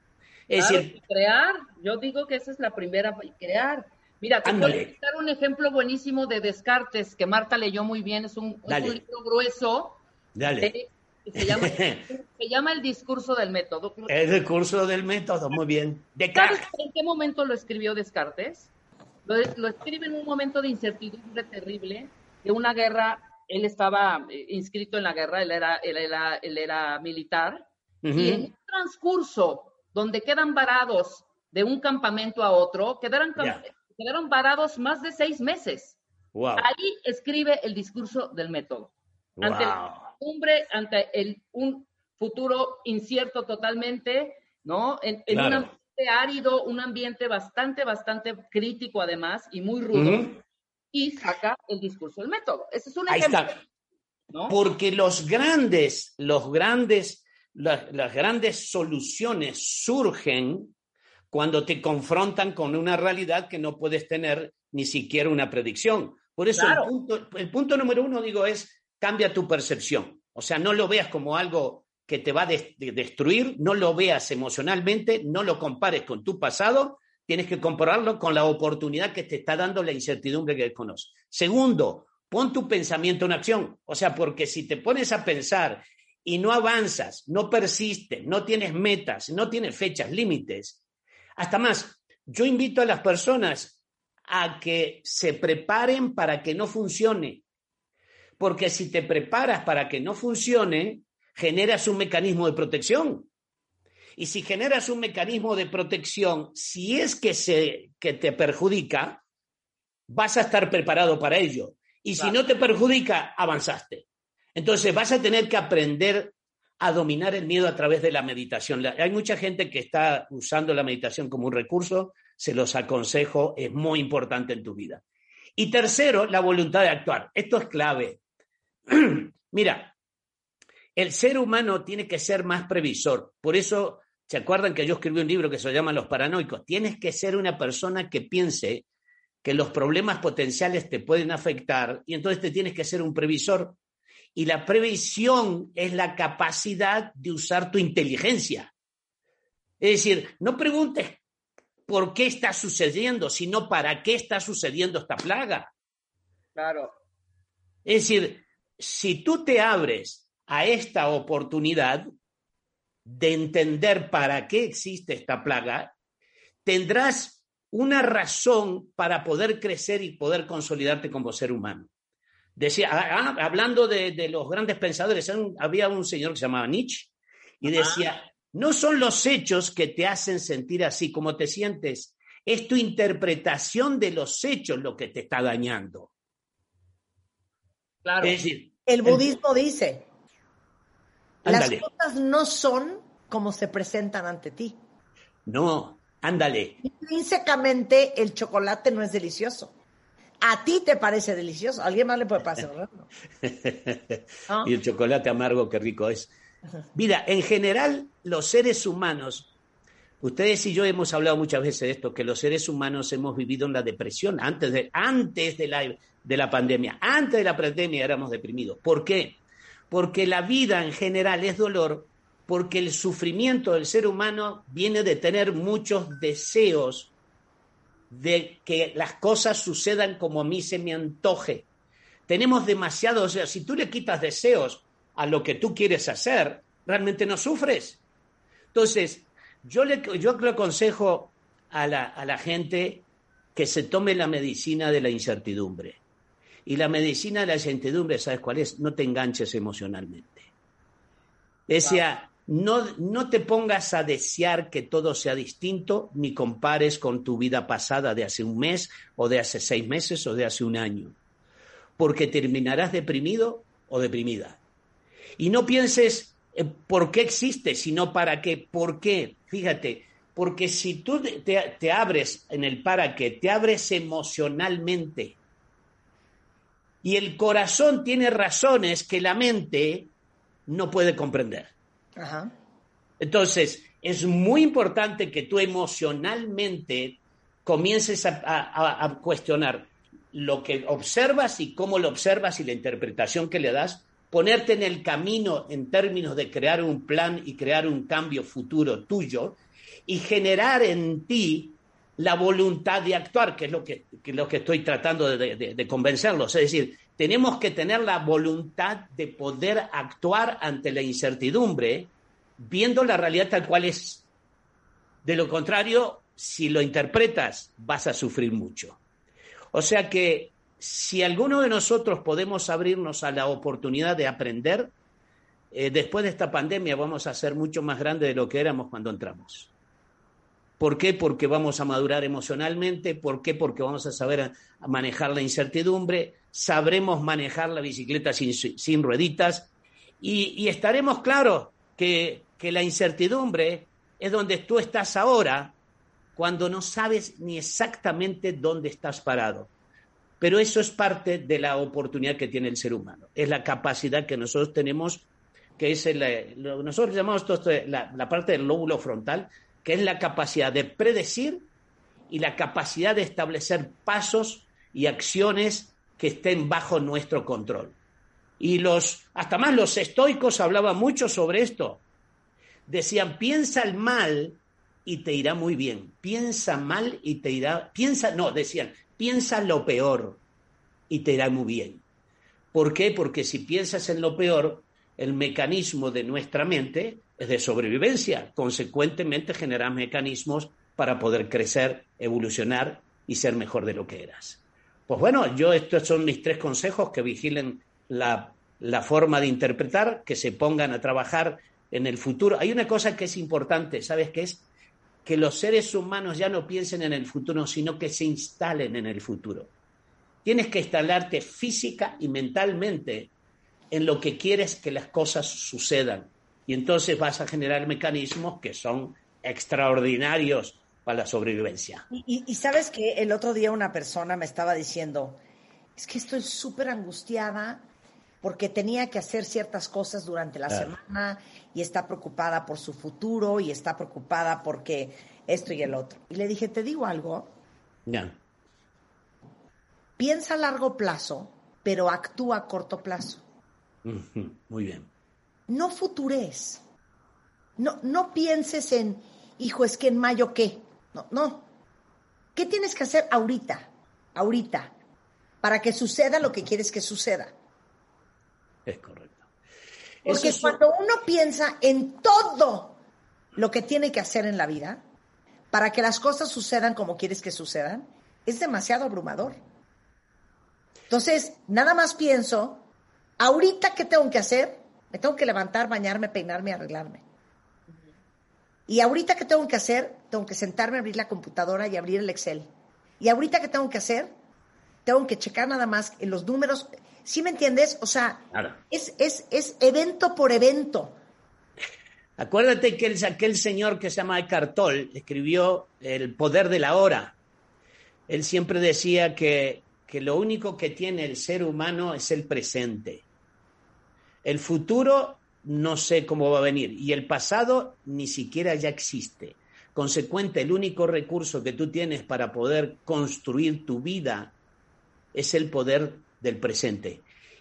Es decir, crear, yo digo que esa es la primera, crear. Mira, te voy a dar un ejemplo buenísimo de Descartes que Marta leyó muy bien, es un, libro grueso Dale Se llama, se llama El discurso del método. El discurso del método, muy bien. ¿Sabes en qué momento lo escribió Descartes? Lo, lo, escribe en un momento de incertidumbre terrible, de una guerra, él estaba eh, inscrito en la guerra, él era, él era, él era militar, y en un transcurso donde quedan varados de un campamento a otro, quedaron, yeah. quedaron varados más de seis meses. Wow. Ahí escribe el discurso del método. Wow. Ante incertidumbre, ante el, un futuro incierto totalmente, ¿no? En, en Claro. un ambiente árido, un ambiente bastante, bastante crítico además y muy rudo, y saca el discurso del método. Ese es un Ahí ejemplo. está. ¿no? Porque los grandes, los grandes, las, las grandes soluciones surgen cuando te confrontan con una realidad que no puedes tener ni siquiera una predicción. Por eso Claro. el, punto, el punto número uno, digo, es cambia tu percepción. O sea, no lo veas como algo que te va a des- de- destruir, no lo veas emocionalmente, no lo compares con tu pasado, tienes que compararlo con la oportunidad que te está dando la incertidumbre que desconoces. Segundo, pon tu pensamiento en acción. O sea, porque si te pones a pensar y no avanzas, no persistes, no tienes metas, no tienes fechas, límites, hasta más, yo invito a las personas a que se preparen para que no funcione. Porque si te preparas para que no funcione, generas un mecanismo de protección. Y si generas un mecanismo de protección, si es que, se, que te perjudica, vas a estar preparado para ello. Y si no te perjudica, avanzaste. Entonces vas a tener que aprender a dominar el miedo a través de la meditación. Hay mucha gente que está usando la meditación como un recurso, se los aconsejo, es muy importante en tu vida. Y tercero, la voluntad de actuar. Esto es clave. Mira, el ser humano tiene que ser más previsor. Por eso, ¿se acuerdan que yo escribí un libro que se llama Los paranoicos? Tienes que ser una persona que piense que los problemas potenciales te pueden afectar y entonces te tienes que ser un previsor. Y la previsión es la capacidad de usar tu inteligencia. Es decir, no preguntes por qué está sucediendo, sino para qué está sucediendo esta plaga. Claro. Es decir, si tú te abres a esta oportunidad de entender para qué existe esta plaga, tendrás una razón para poder crecer y poder consolidarte como ser humano. Decía, ah, ah, hablando de, de los grandes pensadores, había un señor que se llamaba Nietzsche y decía, no son los hechos que te hacen sentir así como te sientes, es tu interpretación de los hechos lo que te está dañando. Claro. Es decir, El budismo dice, Ándale. las cosas no son como se presentan ante ti. No, ándale. Intrínsecamente el chocolate no es delicioso. A ti te parece delicioso, a alguien más le puede raro. y el chocolate amargo, qué rico es. Mira, en general, los seres humanos, ustedes y yo hemos hablado muchas veces de esto, que los seres humanos hemos vivido en la depresión antes de, antes de, la, de la pandemia. Antes de la pandemia éramos deprimidos. ¿Por qué? Porque la vida en general es dolor, porque el sufrimiento del ser humano viene de tener muchos deseos de que las cosas sucedan como a mí se me antoje. Tenemos demasiados, o sea, si tú le quitas deseos a lo que tú quieres hacer, realmente no sufres. Entonces, yo le, yo le aconsejo a la, a la gente que se tome la medicina de la incertidumbre. Y la medicina de la incertidumbre, ¿sabes cuál es? No te enganches emocionalmente. Decía, no, no te pongas a desear que todo sea distinto, ni compares con tu vida pasada de hace un mes, o de hace seis meses, o de hace un año. Porque terminarás deprimido o deprimida. Y no pienses por qué existe, sino para qué. ¿Por qué? Fíjate, porque si tú te, abres en el para qué, te abres emocionalmente. Y el corazón tiene razones que la mente no puede comprender. Ajá. Entonces, es muy importante que tú emocionalmente comiences a, a- a cuestionar lo que observas y cómo lo observas y la interpretación que le das, ponerte en el camino en términos de crear un plan y crear un cambio futuro tuyo y generar en ti la voluntad de actuar, que es lo que, que es lo que estoy tratando de, de- de convencerlos. Es decir, tenemos que tener la voluntad de poder actuar ante la incertidumbre, viendo la realidad tal cual es. De lo contrario, si lo interpretas, vas a sufrir mucho. O sea que si alguno de nosotros podemos abrirnos a la oportunidad de aprender, eh, después de esta pandemia vamos a ser mucho más grandes de lo que éramos cuando entramos. ¿Por qué? Porque vamos a madurar emocionalmente. ¿Por qué? Porque vamos a saber manejar la incertidumbre, sabremos manejar la bicicleta sin, rueditas y, estaremos claros que, que la incertidumbre es donde tú estás ahora cuando no sabes ni exactamente dónde estás parado. Pero eso es parte de la oportunidad que tiene el ser humano. Es la capacidad que nosotros tenemos, que es el, nosotros llamamos esto la, la parte del lóbulo frontal, que es la capacidad de predecir y la capacidad de establecer pasos y acciones que estén bajo nuestro control. Y los, hasta más los estoicos hablaban mucho sobre esto. Decían, piensa el mal y te irá muy bien. Piensa mal y te irá, piensa, no, decían, piensa lo peor y te irá muy bien. ¿Por qué? Porque si piensas en lo peor, el mecanismo de nuestra mente es de sobrevivencia. Consecuentemente, generas mecanismos para poder crecer, evolucionar y ser mejor de lo que eras. Pues bueno, yo estos son mis tres consejos que vigilen la, la forma de interpretar, que se pongan a trabajar en el futuro. Hay una cosa que es importante, ¿sabes qué es? Que los seres humanos ya no piensen en el futuro, sino que se instalen en el futuro. Tienes que instalarte física y mentalmente en lo que quieres que las cosas sucedan. Y entonces vas a generar mecanismos que son extraordinarios para la sobrevivencia. Y, sabes que el otro día una persona me estaba diciendo, es que estoy súper angustiada porque tenía que hacer ciertas cosas durante la semana y está preocupada por su futuro y está preocupada porque esto y el otro. Y le dije, te digo algo. Ya. Piensa a largo plazo, pero actúa a corto plazo. Muy bien. No futures. No, no pienses en, hijo, es que en mayo qué. No, no. ¿Qué tienes que hacer ahorita? Ahorita. Para que suceda lo que quieres que suceda. Es correcto. Porque cuando uno piensa en todo lo que tiene que hacer en la vida, para que las cosas sucedan como quieres que sucedan, es demasiado abrumador. Entonces, nada más pienso Ahorita, ¿qué tengo que hacer? Me tengo que levantar, bañarme, peinarme, arreglarme. Y ahorita, ¿qué tengo que hacer? Tengo que sentarme, abrir la computadora y abrir el Excel. Y ahorita, ¿qué tengo que hacer? Tengo que checar nada más en los números. ¿Sí me entiendes? O sea, es, es, es evento por evento. Acuérdate que el, aquel señor que se llama Eckhart Tolle escribió El poder de la hora. Él siempre decía que, que lo único que tiene el ser humano es el presente. El futuro no sé cómo va a venir y el pasado ni siquiera ya existe. Consecuente, el único recurso que tú tienes para poder construir tu vida es el poder del presente.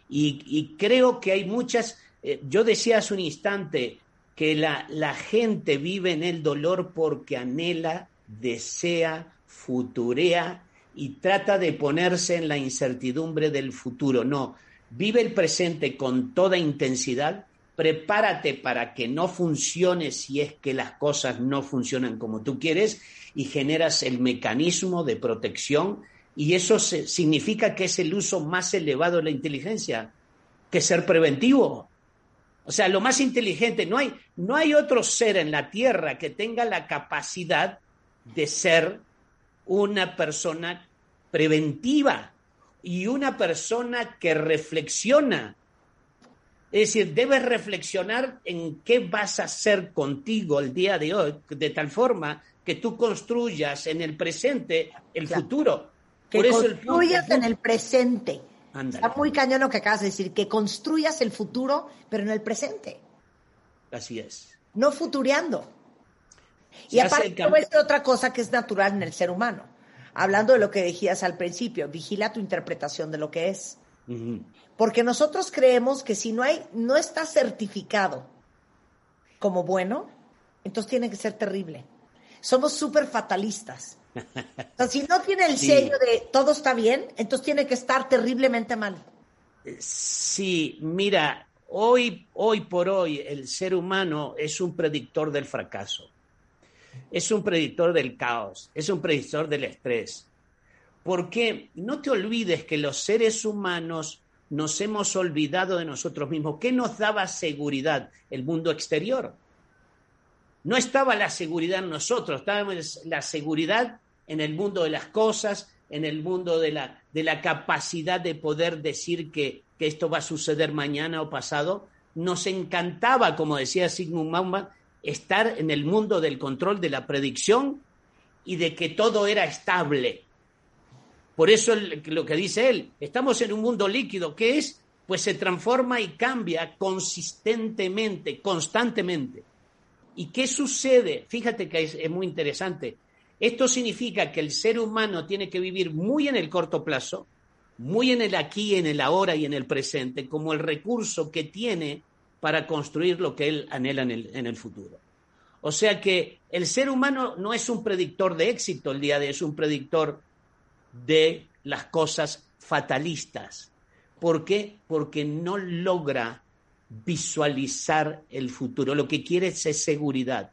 Y, creo que hay muchas, eh, yo decía hace un instante que la, la gente vive en el dolor porque anhela, desea, futurea y trata de ponerse en la incertidumbre del futuro. No, Vive el presente con toda intensidad, prepárate para que no funcione si es que las cosas no funcionan como tú quieres y generas el mecanismo de protección y eso significa que es el uso más elevado de la inteligencia, que ser preventivo. O sea, lo más inteligente, no hay, no hay otro ser en la Tierra que tenga la capacidad de ser una persona preventiva y una persona que reflexiona. Es decir, debes reflexionar en qué vas a hacer contigo el día de hoy, de tal forma que tú construyas en el presente el futuro. Que construyas en el presente. Está muy cañón lo que acabas de decir, que construyas el futuro, pero en el presente. Así es. No futureando. y aparte, te otra cosa que es natural en el ser humano hablando de lo que decías al principio, vigila tu interpretación de lo que es. Porque nosotros creemos que si no hay, no está certificado como bueno, entonces tiene que ser terrible. Somos súper fatalistas. Si no tiene el sello de todo está bien, entonces tiene que estar terriblemente mal. Sí, mira, hoy, hoy por hoy el ser humano es un predictor del fracaso, es un predictor del caos, es un predictor del estrés. Porque no te olvides que los seres humanos nos hemos olvidado de nosotros mismos. ¿Qué nos daba seguridad? El mundo exterior. No estaba la seguridad en nosotros, estaba la seguridad en el mundo de las cosas, en el mundo de la, de la capacidad de poder decir que, que esto va a suceder mañana o pasado. Nos encantaba, como decía Sigmund Bauman, estar en el mundo del control de la predicción y de que todo era estable. Por eso lo que dice él, estamos en un mundo líquido, ¿qué es? Pues se transforma y cambia consistentemente, constantemente. ¿Y qué sucede? Fíjate que es muy interesante. Esto significa que el ser humano tiene que vivir muy en el corto plazo, muy en el aquí, en el ahora y en el presente, como el recurso que tiene para construir lo que él anhela en el, futuro. O sea que el ser humano no es un predictor de éxito el día de hoy, es un predictor de las cosas fatalistas. ¿Por qué? Porque no logra visualizar el futuro. Lo que quiere es seguridad.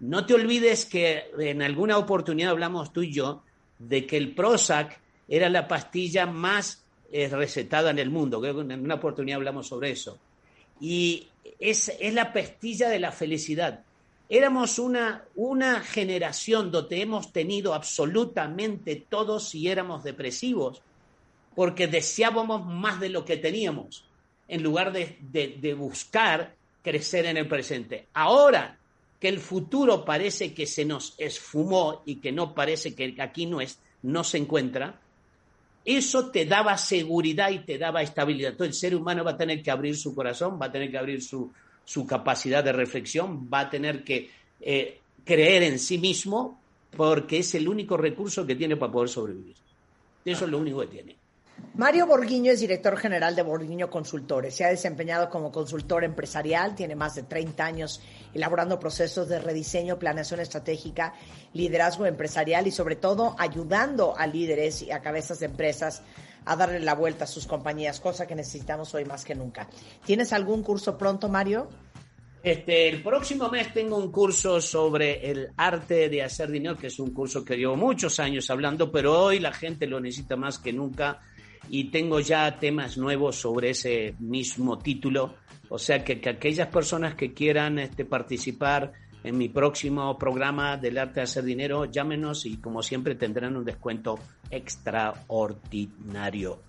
No te olvides que en alguna oportunidad hablamos tú y yo de que el Prozac era la pastilla más eh, recetada en el mundo. Creo que en una oportunidad hablamos sobre eso. Y es, es la pastilla de la felicidad. Éramos una, una generación donde hemos tenido absolutamente todos y éramos depresivos, porque deseábamos más de lo que teníamos, en lugar de, de buscar crecer en el presente. Ahora que el futuro parece que se nos esfumó y que no parece que aquí no, es, no se encuentra, eso te daba seguridad y te daba estabilidad. Entonces el ser humano va a tener que abrir su corazón, va a tener que abrir su, su capacidad de reflexión, va a tener que eh, creer en sí mismo porque es el único recurso que tiene para poder sobrevivir. Eso es lo único que tiene. Mario Borguiño es director general de Borguiño Consultores. Se ha desempeñado como consultor empresarial, tiene más de 30 años elaborando procesos de rediseño, planeación estratégica, liderazgo empresarial y sobre todo ayudando a líderes y a cabezas de empresas a darle la vuelta a sus compañías, cosa que necesitamos hoy más que nunca. ¿Tienes algún curso pronto, Mario? Este, el próximo mes tengo un curso sobre el arte de hacer dinero, que es un curso que llevo muchos años hablando, pero hoy la gente lo necesita más que nunca y tengo ya temas nuevos sobre ese mismo título. O sea que, que aquellas personas que quieran este, participar en mi próximo programa del arte de hacer dinero, llámenos y como siempre tendrán un descuento extraordinario.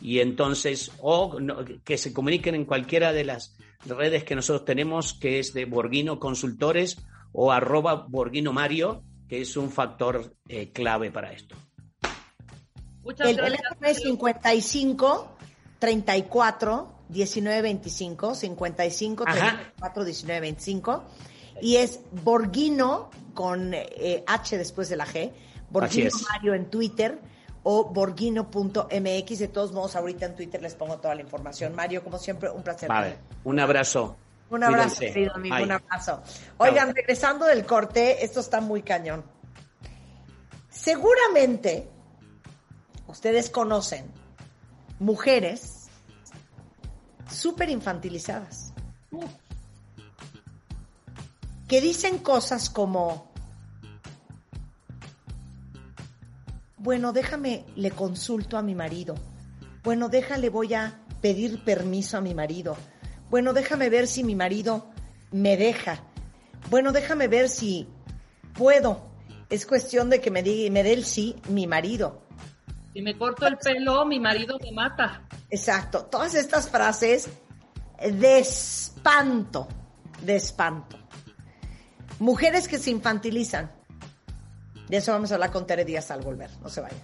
Y entonces, o que se comuniquen en cualquiera de las redes que nosotros tenemos, que es de Borguino Consultores o arroba Borguino Mario, que es un factor eh, clave para esto. El teléfono es 55 34 19 25, 55 34 19 25 y es Borghino con eh, H después de la G, Borghino Mario en Twitter o borghino.mx. De todos modos, ahorita en Twitter les pongo toda la información. Mario, como siempre, un placer. Vale, un abrazo. Un abrazo, querido amigo, un abrazo. Oigan, regresando del corte, esto está muy cañón. Seguramente ustedes conocen mujeres súper infantilizadas que dicen cosas como, bueno, déjame, le consulto a mi marido. Bueno, déjale, voy a pedir permiso a mi marido. Bueno, déjame ver si mi marido me deja. Bueno, déjame ver si puedo. Es cuestión de que me, diga, me dé el sí mi marido. Si me corto el pelo, mi marido me mata. Exacto. Todas estas frases de espanto, de espanto. Mujeres que se infantilizan. De eso vamos a hablar con Tere Díaz al volver. No se vayan.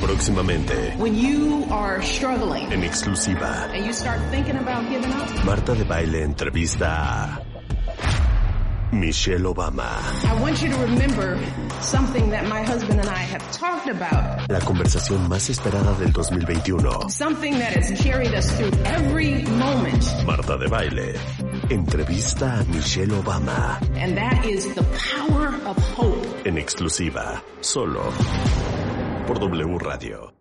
Próximamente. When you are struggling. En exclusiva. And you start thinking about giving up. Marta de Baile entrevista a Michelle Obama. I want you to remember something that my husband and I have talked about. La conversación más esperada del 2021. Something that has carried us through every moment. Marta de Baile. Entrevista a Michelle Obama. And that is the power of hope. En exclusiva. Solo. Por W Radio.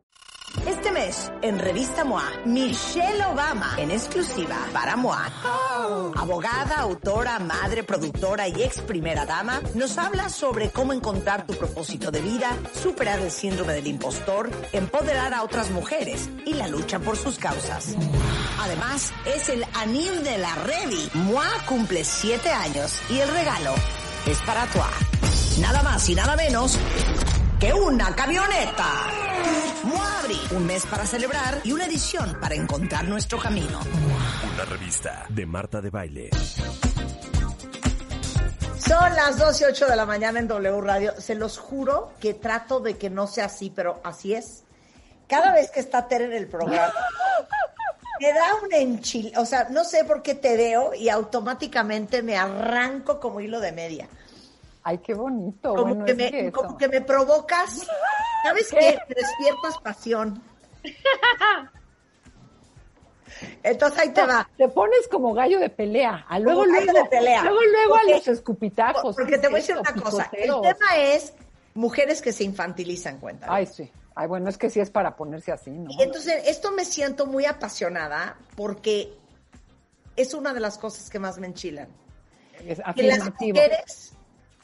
En Revista MOA, Michelle Obama, en exclusiva para MOA. Abogada, autora, madre, productora y ex primera dama, nos habla sobre cómo encontrar tu propósito de vida, superar el síndrome del impostor, empoderar a otras mujeres y la lucha por sus causas. Además, es el anil de la Revi. MOA cumple siete años y el regalo es para tu Nada más y nada menos que una camioneta. Un mes para celebrar y una edición para encontrar nuestro camino. Una revista de Marta de Baile. Son las 12 y 8 de la mañana en W Radio. Se los juro que trato de que no sea así, pero así es. Cada vez que está Tere en el programa, me da un enchil. O sea, no sé por qué te veo y automáticamente me arranco como hilo de media. Ay, qué bonito. Como, bueno, que, me, que como que me provocas. ¿Sabes qué? Me despiertas pasión. Entonces ahí te va. Te pones como gallo de pelea. A luego, Como luego, de pelea. luego, luego Porque- a los escupitajos. Porque ¿Qué te voy a decir una cosa. El tema es mujeres que se infantilizan, cuenta. Ay, sí. Ay, bueno, es que sí es para ponerse así, ¿no? Y entonces, esto me siento muy apasionada porque es una de las cosas que más me enchilan. Es Que las mujeres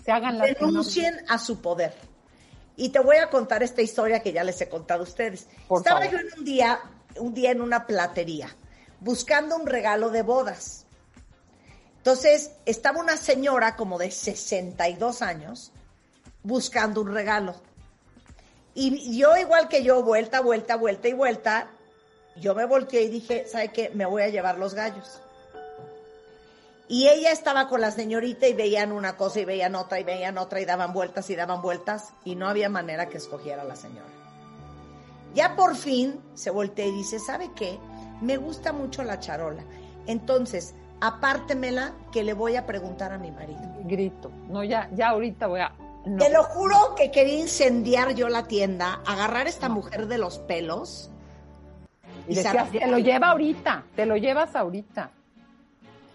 Se hagan las que no- renuncien a su poder. Y te voy a contar esta historia que ya les he contado a ustedes. Por Estaba favor. yo en un día, un día en una platería, buscando un regalo de bodas. Entonces, estaba una señora como de 62 años buscando un regalo. Y yo, igual que yo, vuelta, vuelta, vuelta y vuelta, yo me volteé y dije, ¿sabe qué? Me voy a llevar los gallos. Y ella estaba con la señorita y veían una cosa y veían otra y veían otra y daban vueltas y daban vueltas y no había manera que escogiera a la señora. Ya por fin se voltea y dice, ¿sabe qué? Me gusta mucho la charola. Entonces, apártemela que le voy a preguntar a mi marido. Grito. No, ya, ya ahorita voy a. no. Te lo juro que quería incendiar yo la tienda, agarrar a esta mujer de los pelos Y decías, te lo lleva ahorita, te lo llevas ahorita.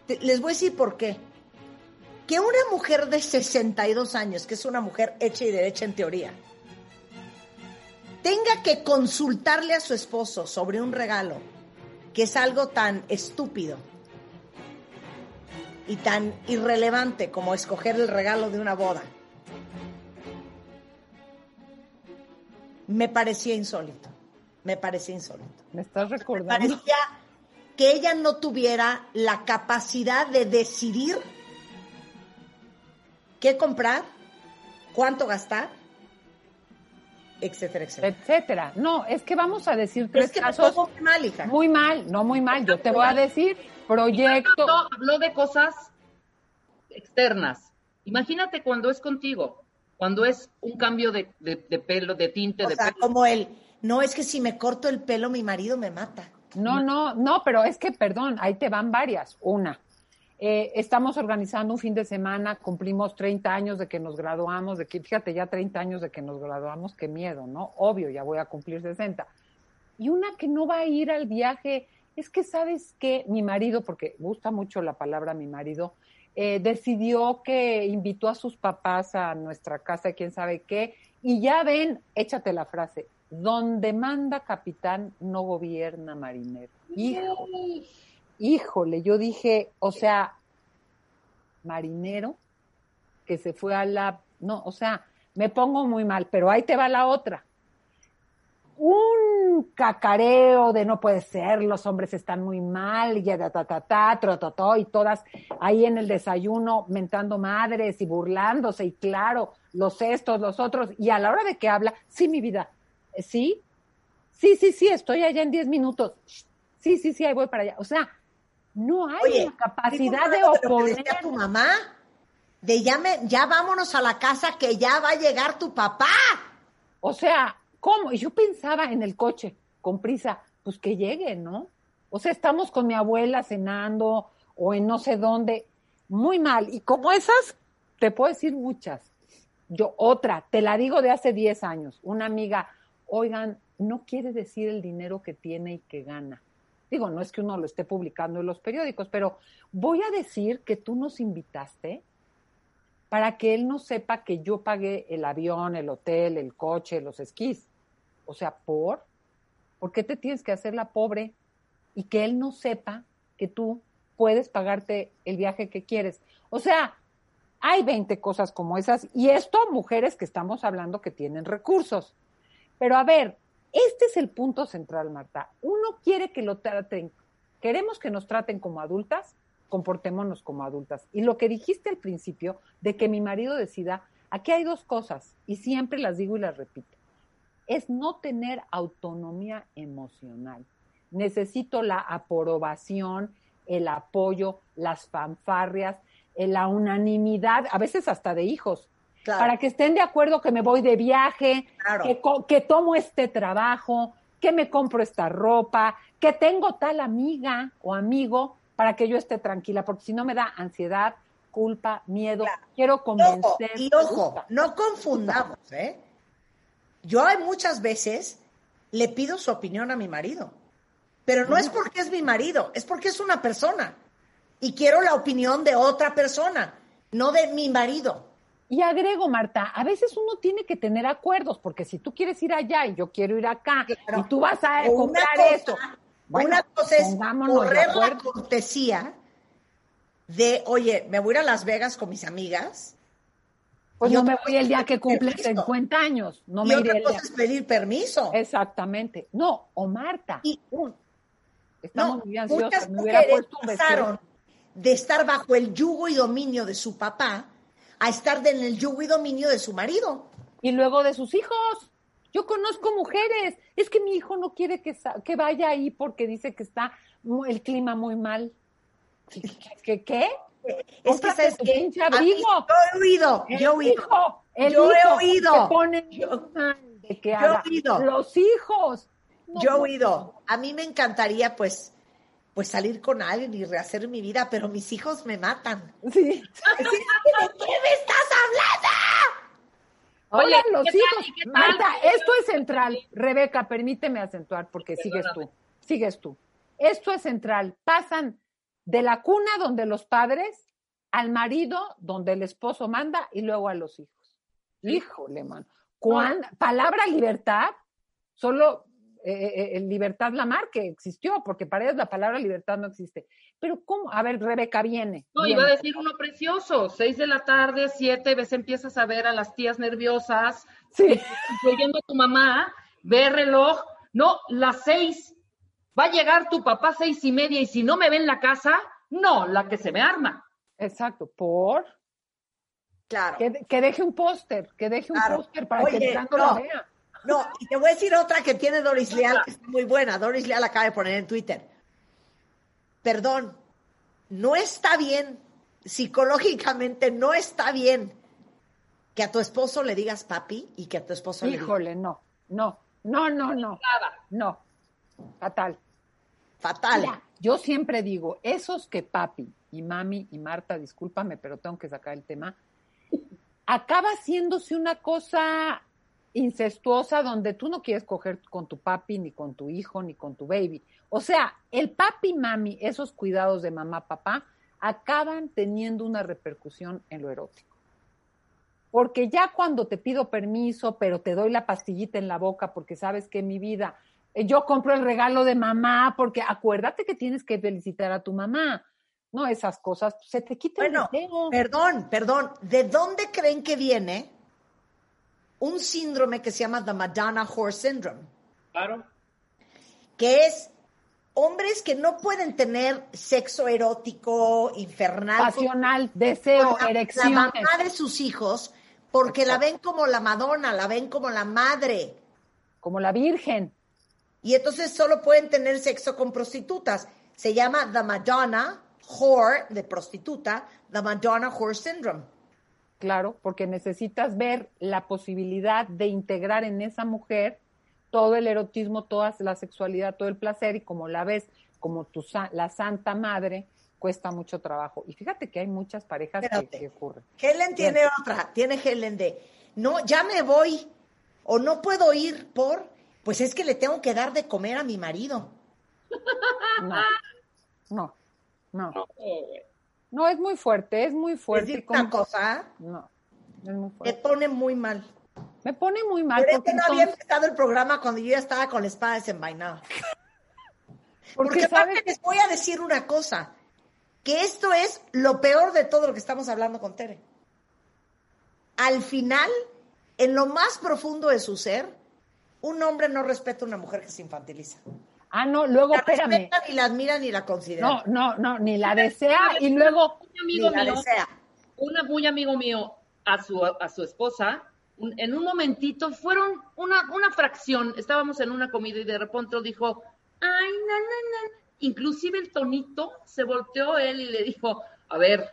Te- Les voy a decir por qué. Que una mujer de 62 años, que es una mujer hecha y derecha en teoría, tenga que consultarle a su esposo sobre un regalo, que es algo tan estúpido y tan irrelevante como escoger el regalo de una boda, me parecía insólito. Me parecía insólito. Me estás Me recordando. parecía que ella no tuviera la capacidad de decidir qué comprar, cuánto gastar, etcétera, etcétera. etcétera. No, es que vamos a decir tres es que casos muy mal, hija. muy mal, no muy mal. Yo te voy a decir proyecto. No, habló de cosas externas. Imagínate cuando es contigo, cuando es un cambio de, de- de pelo, de tinte, O de sea, pelo. como él, no es que si me corto el pelo mi marido me mata. No, no, no, pero es que, perdón, ahí te van varias. Una, eh, estamos organizando un fin de semana, cumplimos 30 años de que nos graduamos, de que, fíjate, ya 30 años de que nos graduamos, qué miedo, ¿no? Obvio, ya voy a cumplir 60. Y una que no va a ir al viaje, es que sabes que mi marido, porque gusta mucho la palabra mi marido, eh, decidió que invitó a sus papás a nuestra casa, quién sabe qué, y ya ven, échate la frase, donde manda capitán no gobierna marinero. Híjole, híjole, yo dije, o sea, marinero que se fue a la, no, o sea, me pongo muy mal, pero ahí te va la otra. Un cacareo de no puede ser, los hombres están muy mal, y ya ta ta ta ta, tro, to, to, y todas ahí en el desayuno mentando madres y burlándose, y claro, los estos, los otros, y a la hora de que habla, sí, mi vida, sí, sí, sí, sí, estoy allá en 10 minutos, sí, sí, sí, ahí voy para allá. O sea, no hay Oye, capacidad ¿sí de lo que oponer. decía tu mamá? De ya, me- ya vámonos a la casa que ya va a llegar tu papá. O sea, ¿cómo? Y yo pensaba en el coche, con prisa, pues que llegue, ¿no? O sea, estamos con mi abuela cenando o en no sé dónde, muy mal. Y como esas, te puedo decir muchas. Yo, otra, te la digo de hace 10 años, una amiga, oigan, no quiere decir el dinero que tiene y que gana. Digo, no es que uno lo esté publicando en los periódicos, pero voy a decir que tú nos invitaste para que él no sepa que yo pagué el avión, el hotel, el coche, los esquís. O sea, por. ¿Por qué te tienes que hacer la pobre y que él no sepa que tú puedes pagarte el viaje que quieres? O sea, hay 20 cosas como esas y esto mujeres que estamos hablando que tienen recursos. Pero a ver, este es el punto central, Marta. Uno quiere que lo traten, queremos que nos traten como adultas, comportémonos como adultas. Y lo que dijiste al principio de que mi marido decida, aquí hay dos cosas y siempre las digo y las repito es no tener autonomía emocional. Necesito la aprobación, el apoyo, las fanfarrias, eh, la unanimidad, a veces hasta de hijos, para que estén de acuerdo que me voy de viaje, que, que tomo este trabajo, que me compro esta ropa, que tengo tal amiga o amigo para que yo esté tranquila, porque si no me da ansiedad, culpa, miedo, quiero convencer. Y ojo, no confundamos, ¿eh? Yo hay muchas veces le pido su opinión a mi marido, pero no es porque es mi marido, es porque es una persona y quiero la opinión de otra persona, no de mi marido. Y agrego, Marta, a veces uno tiene que tener acuerdos, porque si tú quieres ir allá y yo quiero ir acá, y tú vas a comprar eso. una cosa es correr la cortesía de, oye, me voy a ir a Las Vegas con mis amigas, pues no me voy el día que cumple 50 años. No me iré otra cosa pedir permiso. Exactamente. No, o Marta. Y, Estamos muy ansiosas. Me hubiera puesto un pasaron de estar bajo el yugo y dominio de su papá a estar en el yugo y dominio de su marido. Y luego de sus hijos. Yo conozco mujeres. Es que mi hijo no quiere que, que vaya ahí porque dice que está el clima muy mal. ¿Qué? ¿Qué? Es que sabes que yo he oído, yo he oído, yo he oído, de que yo he oído, los hijos. yo he oído. A mí me encantaría, pues, pues salir con alguien y rehacer mi vida, pero mis hijos me matan. Sí. ¿De qué me estás hablando? Oye, los hijos. Marta, esto es central. Rebeca, permíteme acentuar porque sigues tú. Sigues tú. Esto es central. Pasan de la cuna donde los padres, al marido donde el esposo manda y luego a los hijos. Híjole, man. Palabra libertad, solo eh, eh, libertad la mar que existió, porque para ellos la palabra libertad no existe. Pero ¿cómo? A ver, Rebeca, viene. No, iba a decir uno precioso, seis de la tarde, siete, ves, empiezas a ver a las tías nerviosas, sí. incluyendo a tu mamá, ve el reloj, no, las seis, Va a llegar tu papá seis y media y si no me ve en la casa, no, la que se me arma. Exacto, por. Claro. Que, deje un póster, que deje un póster para que el no, lo vea. No, y te voy a decir otra que tiene Doris Leal, que está muy buena. Doris Leal acaba de poner en Twitter. Perdón, no está bien, psicológicamente no está bien que a tu esposo le digas papi y que a tu esposo le Híjole, no, no, no, no, no. No, Fatal. Fatal. yo siempre digo, esos que papi y mami y Marta, discúlpame, pero tengo que sacar el tema, acaba haciéndose una cosa incestuosa donde tú no quieres coger con tu papi, ni con tu hijo, ni con tu baby. O sea, el papi, mami, esos cuidados de mamá, papá, acaban teniendo una repercusión en lo erótico. Porque ya cuando te pido permiso, pero te doy la pastillita en la boca porque sabes que mi vida eh, yo compro el regalo de mamá, porque acuérdate que tienes que felicitar a tu mamá. No, esas cosas, se te quita bueno, el Perdón, perdón, ¿de dónde creen que viene un síndrome que se llama the Madonna Horse Syndrome? Claro. Que es hombres que no pueden tener sexo erótico, infernal. Pasional, deseo, erección. La mamá de sus hijos, porque la ven como la Madonna, la ven como la madre. Como la Virgen y entonces solo pueden tener sexo con prostitutas. Se llama The Madonna Whore, de prostituta, The Madonna Whore Syndrome. Claro, porque necesitas ver la posibilidad de integrar en esa mujer todo el erotismo, toda la sexualidad, todo el placer, y como la ves como tu, la Santa Madre, cuesta mucho trabajo. Y fíjate que hay muchas parejas que, que, ocurren. Helen tiene otra, tiene Helen de, no, ya me voy, o no puedo ir por, pues es que le tengo que dar de comer a mi marido. No, no, no. No, es muy fuerte, es muy fuerte. ¿Es una cosa? No, es muy fuerte. Te pone muy mal. Me pone muy mal. Pero es que no había empezado el programa cuando yo ya estaba con la espada desenvainada. Porque, porque les voy a decir una cosa, que esto es lo peor de todo lo que estamos hablando con Tere. Al final, en lo más profundo de su ser, un hombre no respeta a una mujer que se infantiliza. Ah, no, luego, la espérame. Respeta, ni la admira, ni la considera. No, no, no, ni la desea y luego... Un amigo ni la mío, desea. un muy amigo mío a su, a su esposa, un- en un momentito, fueron una, una fracción, estábamos en una comida y de repente dijo, ay, na, na, na. Inclusive el tonito se volteó él y le dijo, a ver,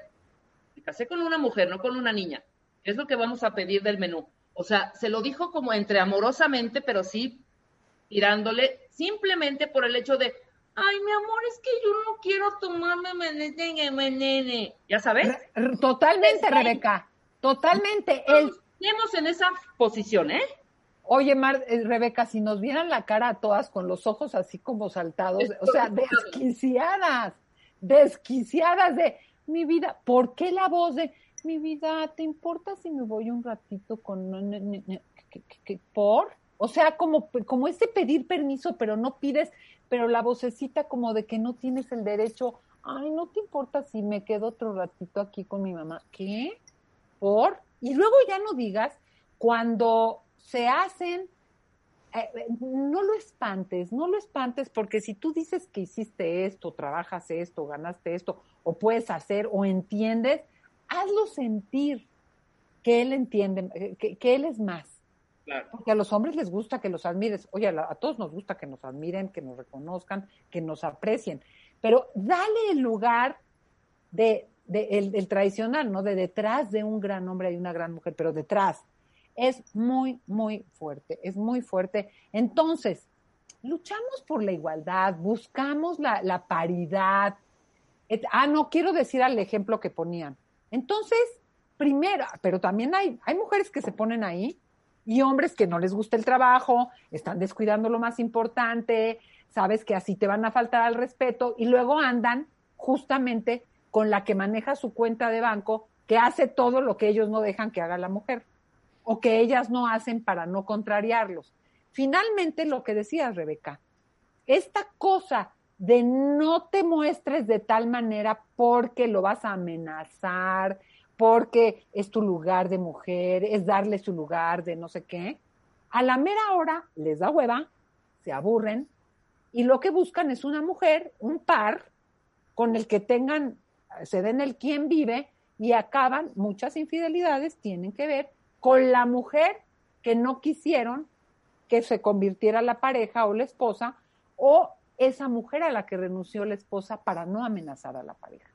me casé con una mujer, no con una niña. ¿Qué es lo que vamos a pedir del menú? O sea, se lo dijo como entre amorosamente, pero sí tirándole simplemente por el hecho de, ay, mi amor, es que yo no quiero tomarme menene, menene. ¿Ya sabes? Totalmente, Rebeca. Totalmente. El, en esa posición, ¿eh? Oye, Mar, eh, Rebeca, si nos vieran la cara a todas con los ojos así como saltados, o sea, desquiciadas, desquiciadas de mi vida. ¿Por qué la voz de mi vida? ¿Te importa si me voy un ratito con que- por? O sea, como, como ese pedir permiso, pero no pides, pero la vocecita como de que no tienes el derecho. Ay, no te importa si me quedo otro ratito aquí con mi mamá. ¿Qué? ¿Por? Y luego ya no digas cuando se hacen, eh, eh, no lo espantes, no lo espantes, porque si tú dices que hiciste esto, trabajas esto, ganaste esto, o puedes hacer, o entiendes, hazlo sentir que él entiende, eh, que, que él es más. Porque a los hombres les gusta que los admires. Oye, a, todos nos gusta que nos admiren, que nos reconozcan, que nos aprecien. Pero dale el lugar de, el, tradicional, ¿no? De detrás de un gran hombre hay una gran mujer, pero detrás. Es muy, muy fuerte, es muy fuerte. Entonces, luchamos por la igualdad, buscamos la, paridad. Ah, no, quiero decir al ejemplo que ponían. Entonces, primero, pero también hay, hay mujeres que se ponen ahí y hombres que no les gusta el trabajo, están descuidando lo más importante, sabes que así te van a faltar al respeto y luego andan justamente con la que maneja su cuenta de banco, que hace todo lo que ellos no dejan que haga la mujer o que ellas no hacen para no contrariarlos. Finalmente, lo que decías, Rebeca, esta cosa de no te muestres de tal manera porque lo vas a amenazar, porque es tu lugar de mujer, es darle su lugar de no sé qué, a la mera hora les da hueva, se aburren y lo que buscan es una mujer, un par, con el que tengan, se den el quién vive y acaban, muchas infidelidades tienen que ver con la mujer que no quisieron que se convirtiera la pareja o la esposa o esa mujer a la que renunció la esposa para no amenazar a la pareja.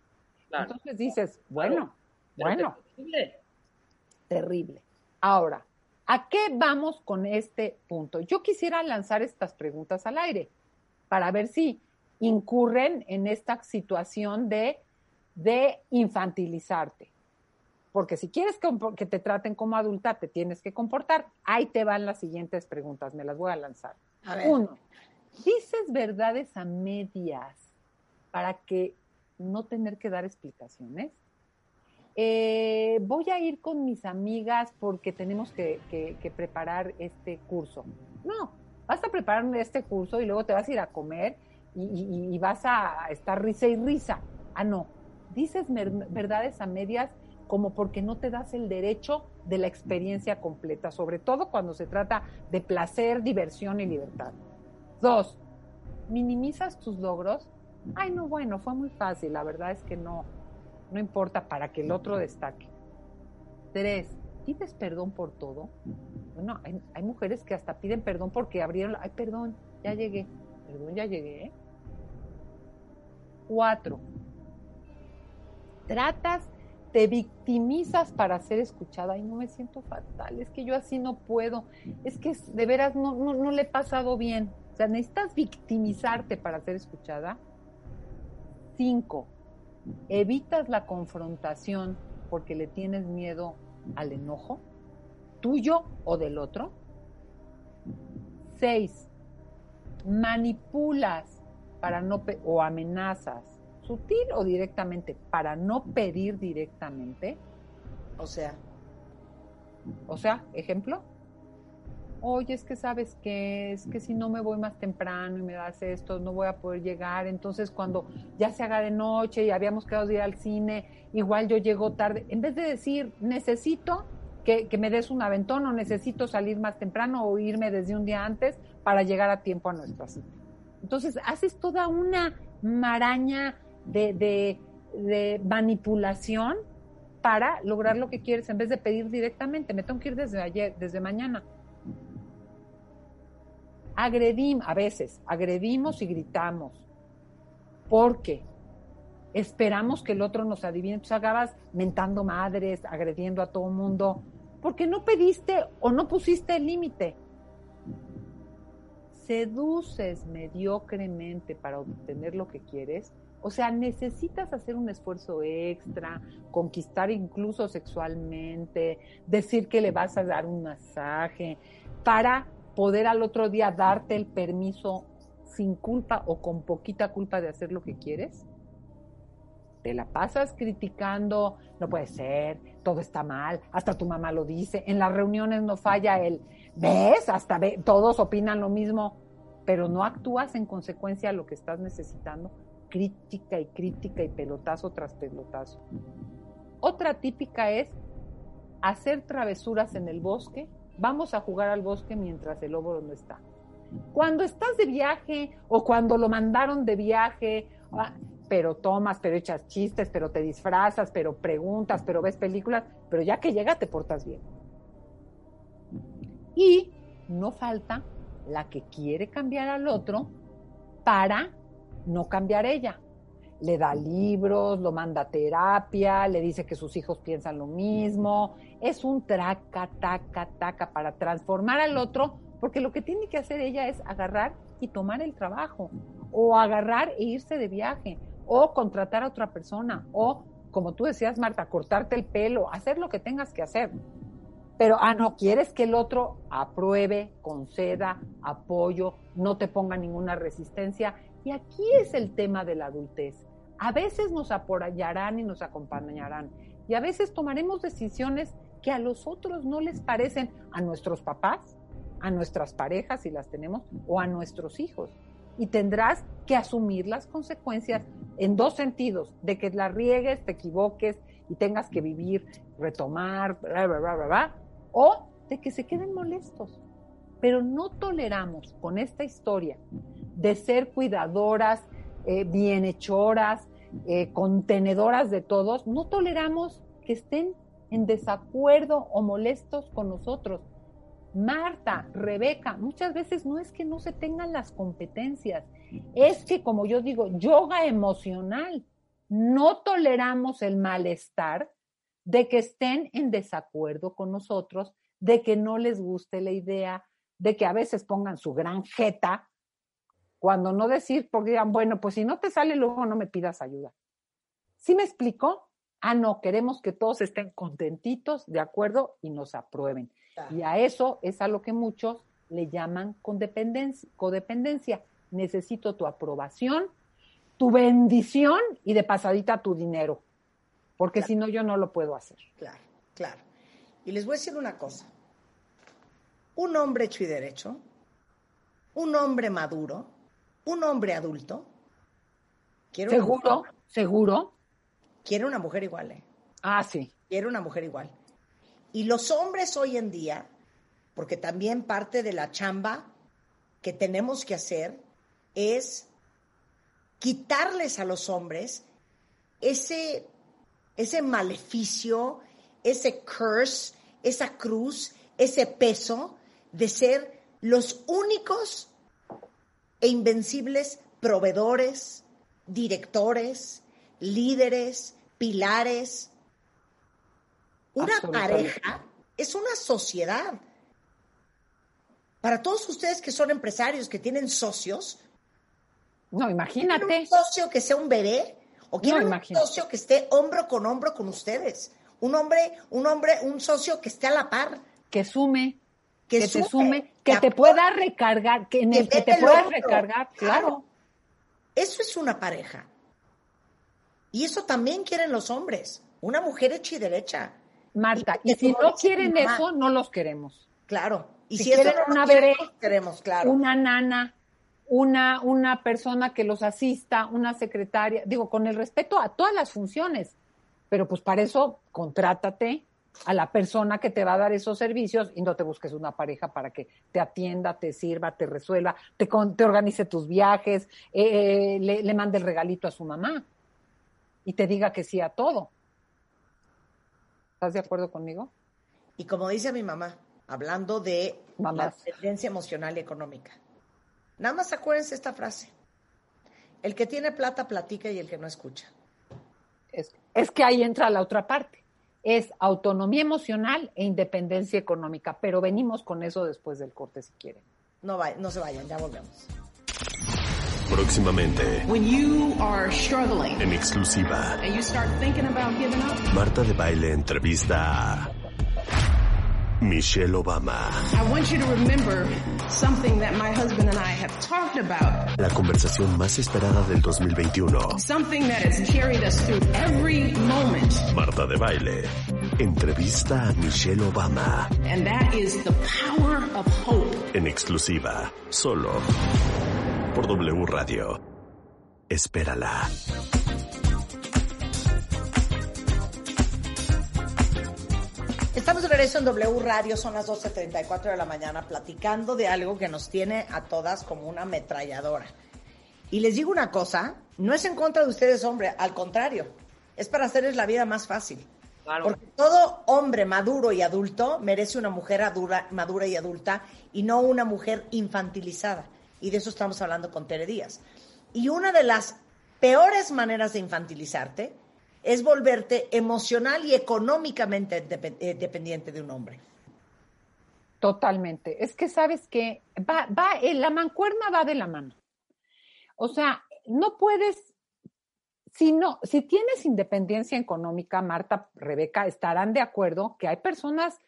Claro. Entonces dices, bueno, bueno, terrible. terrible. Ahora, ¿a qué vamos con este punto? Yo quisiera lanzar estas preguntas al aire para ver si incurren en esta situación de, de infantilizarte. Porque si quieres que, que te traten como adulta, te tienes que comportar. Ahí te van las siguientes preguntas, me las voy a lanzar. A ver. Uno, ¿dices verdades a medias para que no tener que dar explicaciones? Eh, voy a ir con mis amigas porque tenemos que, preparar este curso. No, vas a preparar este curso y luego te vas a ir a comer y, y- vas a estar risa y risa. Ah, no, dices verdades a medias como porque no te das el derecho de la experiencia completa, sobre todo cuando se trata de placer, diversión y libertad. Dos, minimizas tus logros. Ay, no, bueno, fue muy fácil, la verdad es que no, no importa para que el otro destaque. Tres, ¿pides perdón por todo? Bueno, hay, hay mujeres que hasta piden perdón porque abrieron, la- ay, perdón, ya llegué, perdón, ya llegué. ¿eh? Cuatro, tratas, te victimizas para ser escuchada. Ay, no me siento fatal, es que yo así no puedo, es que de veras no, no, no le he pasado bien. O sea, necesitas victimizarte para ser escuchada. Cinco, evitas la confrontación porque le tienes miedo al enojo, tuyo o del otro. Seis, manipulas para no o amenazas, sutil o directamente, para no pedir directamente. O sea, O sea, ejemplo, oye, es que sabes qué, es que si no me voy más temprano y me das esto, no voy a poder llegar. Entonces, cuando ya se haga de noche y habíamos quedado de ir al cine, igual yo llego tarde. En vez de decir, necesito que, que me des un aventón o necesito salir más temprano o irme desde un día antes para llegar a tiempo a nuestra cita. Entonces, haces toda una maraña de, de, de manipulación para lograr lo que quieres en vez de pedir directamente. Me tengo que ir desde ayer, desde mañana agredimos, a veces, agredimos y gritamos, porque esperamos que el otro nos adivine, entonces acabas mentando madres, agrediendo a todo mundo, porque no pediste o no pusiste el límite. Seduces mediocremente para obtener lo que quieres, o sea, necesitas hacer un esfuerzo extra, conquistar incluso sexualmente, decir que le vas a dar un masaje, para poder al otro día darte el permiso sin culpa o con poquita culpa de hacer lo que quieres? Te la pasas criticando, no puede ser, todo está mal, hasta tu mamá lo dice, en las reuniones no falla el, ¿ves? Hasta todos opinan lo mismo, pero no actúas en consecuencia a lo que estás necesitando, crítica y crítica y pelotazo tras pelotazo. Otra típica es hacer travesuras en el bosque Vamos a jugar al bosque mientras el lobo no está. Cuando estás de viaje o cuando lo mandaron de viaje, ah, pero tomas, pero echas chistes, pero te disfrazas, pero preguntas, pero ves películas, pero ya que llega te portas bien. Y no falta la que quiere cambiar al otro para no cambiar ella le da libros, lo manda a terapia, le dice que sus hijos piensan lo mismo. Es un traca, taca, taca para transformar al otro, porque lo que tiene que hacer ella es agarrar y tomar el trabajo, o agarrar e irse de viaje, o contratar a otra persona, o, como tú decías, Marta, cortarte el pelo, hacer lo que tengas que hacer. Pero, ah, no, quieres que el otro apruebe, conceda, apoyo, no te ponga ninguna resistencia y aquí es el tema de la adultez. A veces nos apoyarán y nos acompañarán y a veces tomaremos decisiones que a los otros no les parecen, a nuestros papás, a nuestras parejas si las tenemos o a nuestros hijos. Y tendrás que asumir las consecuencias en dos sentidos, de que la riegues, te equivoques y tengas que vivir, retomar, bla, bla, bla, bla, o de que se queden molestos. Pero no toleramos con esta historia de ser cuidadoras, eh, bienhechoras, eh, contenedoras de todos, no toleramos que estén en desacuerdo o molestos con nosotros. Marta, Rebeca, muchas veces no es que no se tengan las competencias, es que, como yo digo, yoga emocional. No toleramos el malestar de que estén en desacuerdo con nosotros, de que no les guste la idea, de que a veces pongan su gran jeta cuando no decir, porque digan, bueno, pues si no te sale, luego no me pidas ayuda. ¿Sí me explicó? Ah, no, queremos que todos estén contentitos, de acuerdo, y nos aprueben. Y a eso es a lo que muchos le llaman codependencia. codependencia. Necesito tu aprobación, tu bendición y de pasadita tu dinero, porque si no yo no lo puedo hacer. Claro, claro. Y les voy a decir una cosa. Un hombre hecho y derecho, un hombre maduro, un hombre adulto. ¿Seguro? ¿Seguro? Quiere una mujer igual, ¿eh? Ah, sí. Quiere una mujer igual. Y los hombres hoy en día, porque también parte de la chamba que tenemos que hacer es quitarles a los hombres ese, ese maleficio, ese curse, esa cruz, ese peso de ser los únicos e invencibles proveedores, directores, líderes, pilares. Una pareja es una sociedad. Para todos ustedes que son empresarios, que tienen socios, no, imagínate. un socio que sea un bebé o quieren un socio que esté hombro con hombro con ustedes. Un hombre, un hombre, un socio que esté a la par. Que sume que, te sume, que, te pueda recargar, que en el que te puedas recargar, claro. Eso es una pareja. Y eso también quieren los hombres. Una mujer hecha y derecha. Marta, y, si no quieren eso, no los queremos. Claro. Y si, quieren no una bebé, queremos, queremos, claro. una nana, una, una persona que los asista, una secretaria, digo, con el respeto a todas las funciones, pero pues para eso contrátate a la persona que te va a dar esos servicios y no te busques una pareja para que te atienda, te sirva, te resuelva, te, con- te organice tus viajes, eh, le, le mande el regalito a su mamá y te diga que sí a todo. ¿Estás de acuerdo conmigo? Y como dice mi mamá, hablando de la dependencia emocional y económica, nada más acuérdense esta frase. El que tiene plata platica y el que no escucha. Es, es que ahí entra la otra parte. Es autonomía emocional e independencia económica, pero venimos con eso después del corte si quieren. No, va- no se vayan, ya volvemos. Próximamente, When you are struggling en exclusiva, and you start thinking about giving up, Marta de Baile entrevista a Michelle Obama. I want you to remember something that my husband and I have talked about, La conversación más esperada del 2021. something that has carried us through every moment, Marta de Baile. Entrevista a Michelle Obama. and that is the power of hope. En exclusiva. Solo. Por W Radio. Espérala. Estamos de regreso en W Radio, son las 12.34 de la mañana, platicando de algo que nos tiene a todas como una ametralladora. Y les digo una cosa, no es en contra de ustedes, hombre, al contrario, es para hacerles la vida más fácil. Porque todo hombre maduro y adulto merece una mujer adura- madura y adulta y no una mujer infantilizada. Y de eso estamos hablando con Tere Díaz. Y una de las peores maneras de infantilizarte es volverte emocional y económicamente eh, dependiente de un hombre. Totalmente. Es que sabes que va, va, eh, la mancuerna va de la mano. O sea, no puedes, si no, si tienes independencia económica, Marta, Rebeca, estarán de acuerdo que hay personas,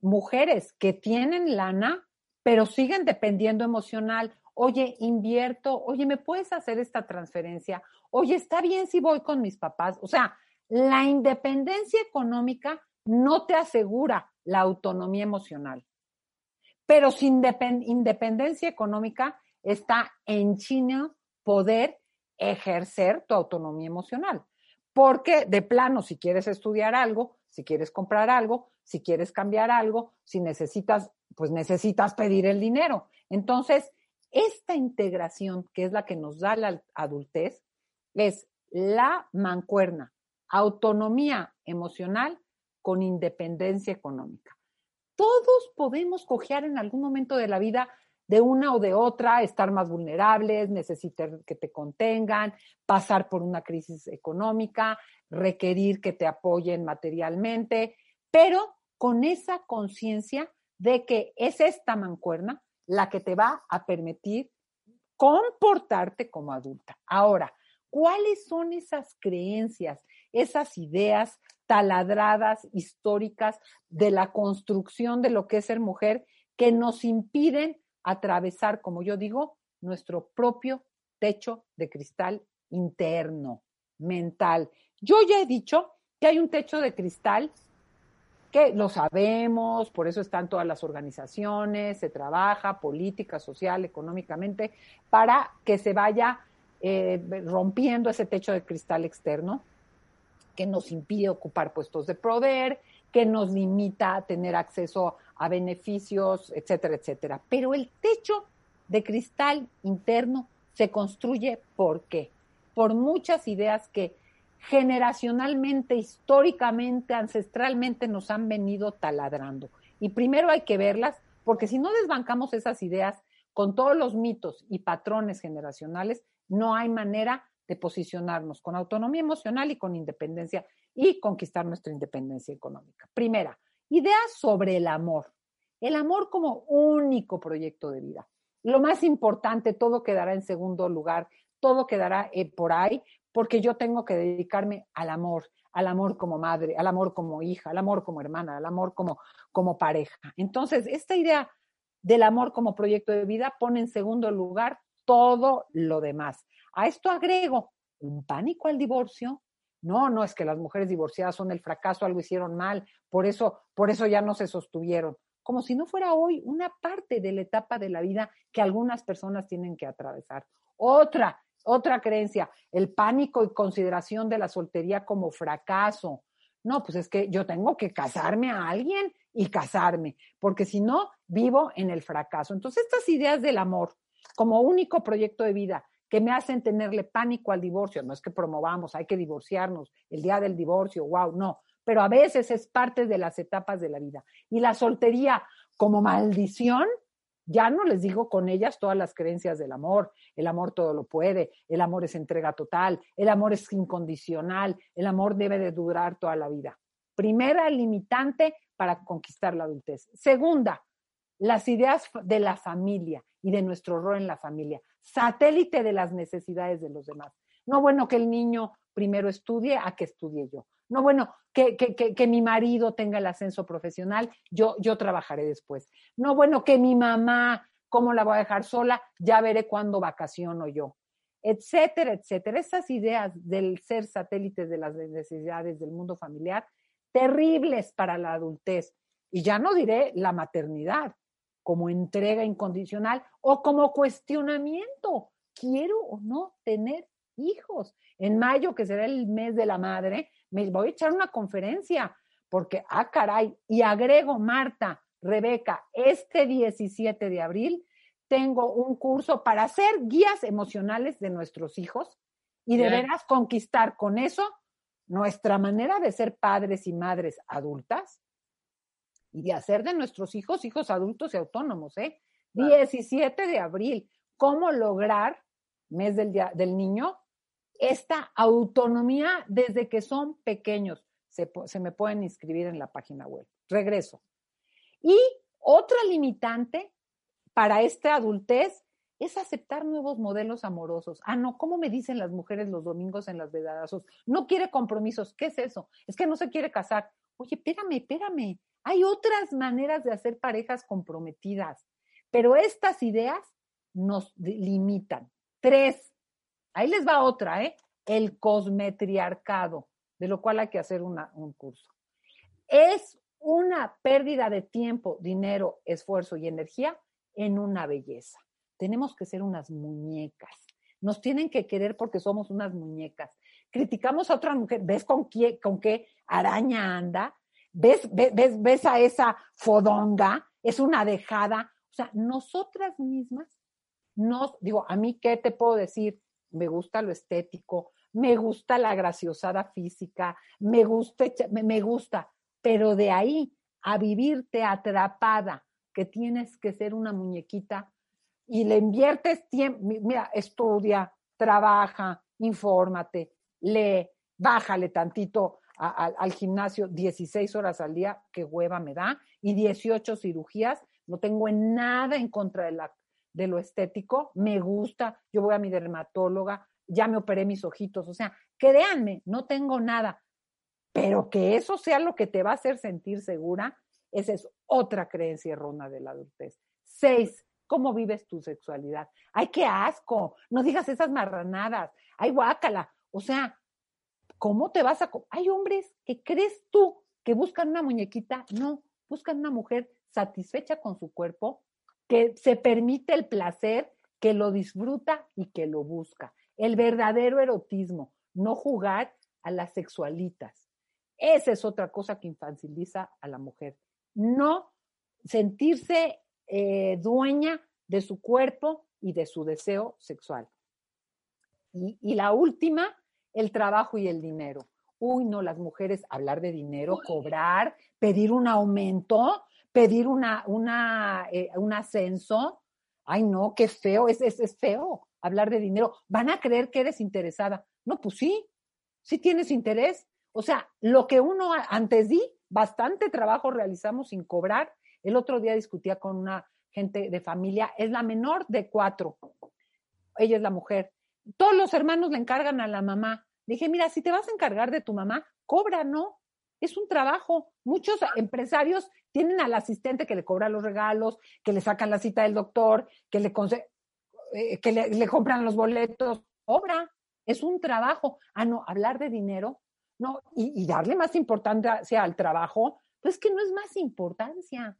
mujeres, que tienen lana, pero siguen dependiendo emocional. Oye, invierto, oye, ¿me puedes hacer esta transferencia? Oye, ¿está bien si voy con mis papás? O sea, la independencia económica no te asegura la autonomía emocional. Pero sin depen- independencia económica está en China poder ejercer tu autonomía emocional. Porque de plano, si quieres estudiar algo, si quieres comprar algo, si quieres cambiar algo, si necesitas, pues necesitas pedir el dinero. Entonces, esta integración, que es la que nos da la adultez, es la mancuerna, autonomía emocional con independencia económica. Todos podemos cojear en algún momento de la vida de una o de otra, estar más vulnerables, necesitar que te contengan, pasar por una crisis económica, requerir que te apoyen materialmente, pero con esa conciencia de que es esta mancuerna la que te va a permitir comportarte como adulta. Ahora, ¿cuáles son esas creencias, esas ideas taladradas, históricas de la construcción de lo que es ser mujer que nos impiden atravesar, como yo digo, nuestro propio techo de cristal interno, mental? Yo ya he dicho que hay un techo de cristal que lo sabemos, por eso están todas las organizaciones, se trabaja política, social, económicamente, para que se vaya eh, rompiendo ese techo de cristal externo que nos impide ocupar puestos de poder, que nos limita a tener acceso a beneficios, etcétera, etcétera. Pero el techo de cristal interno se construye ¿por qué? Por muchas ideas que generacionalmente, históricamente, ancestralmente nos han venido taladrando. Y primero hay que verlas, porque si no desbancamos esas ideas con todos los mitos y patrones generacionales, no hay manera de posicionarnos con autonomía emocional y con independencia y conquistar nuestra independencia económica. Primera, idea sobre el amor. El amor como único proyecto de vida. Lo más importante, todo quedará en segundo lugar, todo quedará eh, por ahí, porque yo tengo que dedicarme al amor, al amor como madre, al amor como hija, al amor como hermana, al amor como, como pareja. Entonces, esta idea del amor como proyecto de vida pone en segundo lugar todo lo demás. A esto agrego un pánico al divorcio. No, no es que las mujeres divorciadas son el fracaso, algo hicieron mal, por eso, por eso ya no se sostuvieron. como si no fuera hoy una parte de la etapa de la vida que algunas personas tienen que atravesar. Otra, otra creencia, el pánico y consideración de la soltería como fracaso. No, pues es que yo tengo que casarme a alguien y casarme, porque si no, vivo en el fracaso. Entonces, estas ideas del amor como único proyecto de vida que me hacen tenerle pánico al divorcio, no es que promovamos, hay que divorciarnos, el día del divorcio, wow, no, pero a veces es parte de las etapas de la vida. Y la soltería como maldición, ya no les digo con ellas todas las creencias del amor. El amor todo lo puede, el amor es entrega total, el amor es incondicional, el amor debe de durar toda la vida. Primera limitante para conquistar la adultez. Segunda, las ideas de la familia y de nuestro rol en la familia, satélite de las necesidades de los demás. No bueno que el niño primero estudie a que estudie yo. No, bueno, que, que, que, mi marido tenga el ascenso profesional, yo, yo trabajaré después. No, bueno, que mi mamá, ¿cómo la voy a dejar sola? Ya veré cuándo vacaciono yo. Etcétera, etcétera. Esas ideas del ser satélites de las necesidades del mundo familiar, terribles para la adultez. Y ya no diré la maternidad, como entrega incondicional o como cuestionamiento. ¿Quiero o no tener hijos? En mayo, que será el mes de la madre, me voy a echar una conferencia, porque, ah, caray, y agrego, Marta, Rebeca, este 17 de abril tengo un curso para hacer guías emocionales de nuestros hijos y de veras conquistar con eso nuestra manera de ser padres y madres adultas y de hacer de nuestros hijos hijos adultos y autónomos, ¿eh? 17 de abril, ¿cómo lograr, mes del, día, del niño, esta autonomía desde que son pequeños. Se, se, me pueden inscribir en la página web. Regreso. Y otra limitante para esta adultez es aceptar nuevos modelos amorosos. Ah, no, ¿cómo me dicen las mujeres los domingos en las vedadazos? No quiere compromisos. ¿Qué es eso? Es que no se quiere casar. Oye, espérame, espérame. Hay otras maneras de hacer parejas comprometidas, pero estas ideas nos limitan. Tres, Ahí les va otra, ¿eh? El cosmetriarcado, de lo cual hay que hacer un curso. Es una pérdida de tiempo, dinero, esfuerzo y energía en una belleza. Tenemos que ser unas muñecas. Nos tienen que querer porque somos unas muñecas. Criticamos a otra mujer. ¿Ves con qué, con qué araña anda? ¿Ves, ves, ves a esa fodonga? Es una dejada. O sea, nosotras mismas nos, digo, a mí, ¿qué te puedo decir? me gusta lo estético, me gusta la graciosada física, me gusta, me gusta, pero de ahí a vivirte atrapada, que tienes que ser una muñequita y le inviertes tiempo, mira, estudia, trabaja, infórmate, lee, bájale tantito al gimnasio 16 horas al día, qué hueva me da, y 18 cirugías, no tengo nada en contra de la de lo estético, me gusta, yo voy a mi dermatóloga, ya me operé mis ojitos, o sea, créanme, no tengo nada, pero que eso sea lo que te va a hacer sentir segura, esa es otra creencia errónea de la adultez. Seis, ¿cómo vives tu sexualidad? Ay, qué asco, no digas esas marranadas, ay, guácala, o sea, ¿cómo te vas a... Hay hombres que crees tú que buscan una muñequita, no, buscan una mujer satisfecha con su cuerpo, que se permite el placer, que lo disfruta y que lo busca. El verdadero erotismo, no jugar a las sexualitas. Esa es otra cosa que infantiliza a la mujer. No sentirse eh, dueña de su cuerpo y de su deseo sexual. Y, y, la última, el trabajo y el dinero. Uy, no, las mujeres hablar de dinero, cobrar, pedir un aumento, pedir una, una, eh, un ascenso. Ay, no, qué feo, es, es, es feo hablar de dinero. Van a creer que eres interesada. No, pues sí, sí tienes interés. O sea, lo que uno antes di, bastante trabajo realizamos sin cobrar. El otro día discutía con una gente de familia, es la menor de cuatro. Ella es la mujer. Todos los hermanos le encargan a la mamá. Dije, mira, si te vas a encargar de tu mamá, cobra, ¿no? Es un trabajo. Muchos empresarios tienen al asistente que le cobra los regalos, que le sacan la cita del doctor, que le, eh, que le, compran los boletos. Obra, es un trabajo. Ah, no, hablar de dinero, no, y, darle más importancia al trabajo, pues que no es más importancia.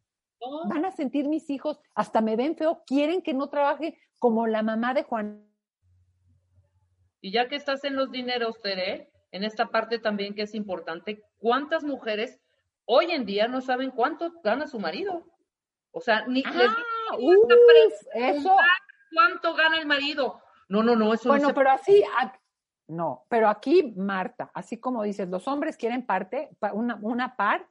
Van a sentir mis hijos, hasta me ven feo, quieren que no trabaje como la mamá de Juan. Y ya que estás en los dineros, Tere, en esta parte también que es importante, ¿cuántas mujeres hoy en día no saben cuánto gana su marido? O sea, ni ah, eso cuánto gana el marido. No, no, no, eso Bueno, pero así, no, pero aquí, Marta, así como dices, los hombres quieren parte, una, una par,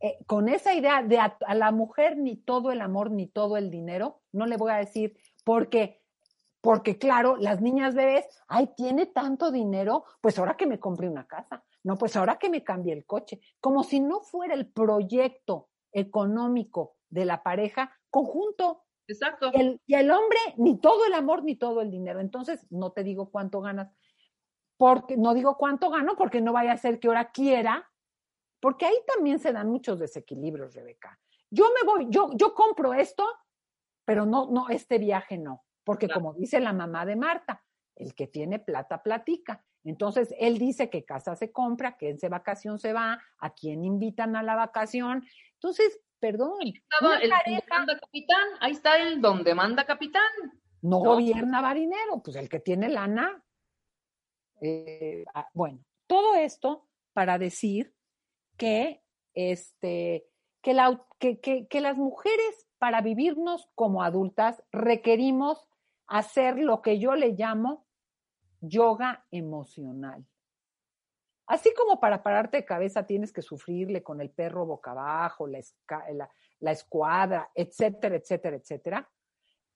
eh, con esa idea de a, la mujer ni todo el amor ni todo el dinero, no le voy a decir, porque, porque claro, las niñas bebés, ay, tiene tanto dinero, pues ahora que me compre una casa, no, pues ahora que me cambie el coche, como si no fuera el proyecto económico de la pareja conjunto. Exacto. y el hombre, ni todo el amor, ni todo el dinero. Entonces, no te digo cuánto ganas, porque no digo cuánto gano, porque no vaya a ser que ahora quiera porque ahí también se dan muchos desequilibrios, Rebeca. Yo me voy, yo, yo compro esto, pero no, no, este viaje no, porque como dice la mamá de Marta, el que tiene plata platica. Entonces, él dice que casa se compra, que en vacación se va, a quién invitan a la vacación. Entonces, perdón. Ahí, el manda capitán, ahí está el donde manda capitán. No, gobierna marinero, pues el que tiene lana. Eh, ah, bueno, todo esto para decir que, este, que, la, que, que, las mujeres para vivirnos como adultas requerimos hacer lo que yo le llamo yoga emocional. Así como para pararte de cabeza tienes que sufrirle con el perro boca abajo, la, escuadra, etcétera, etcétera, etcétera,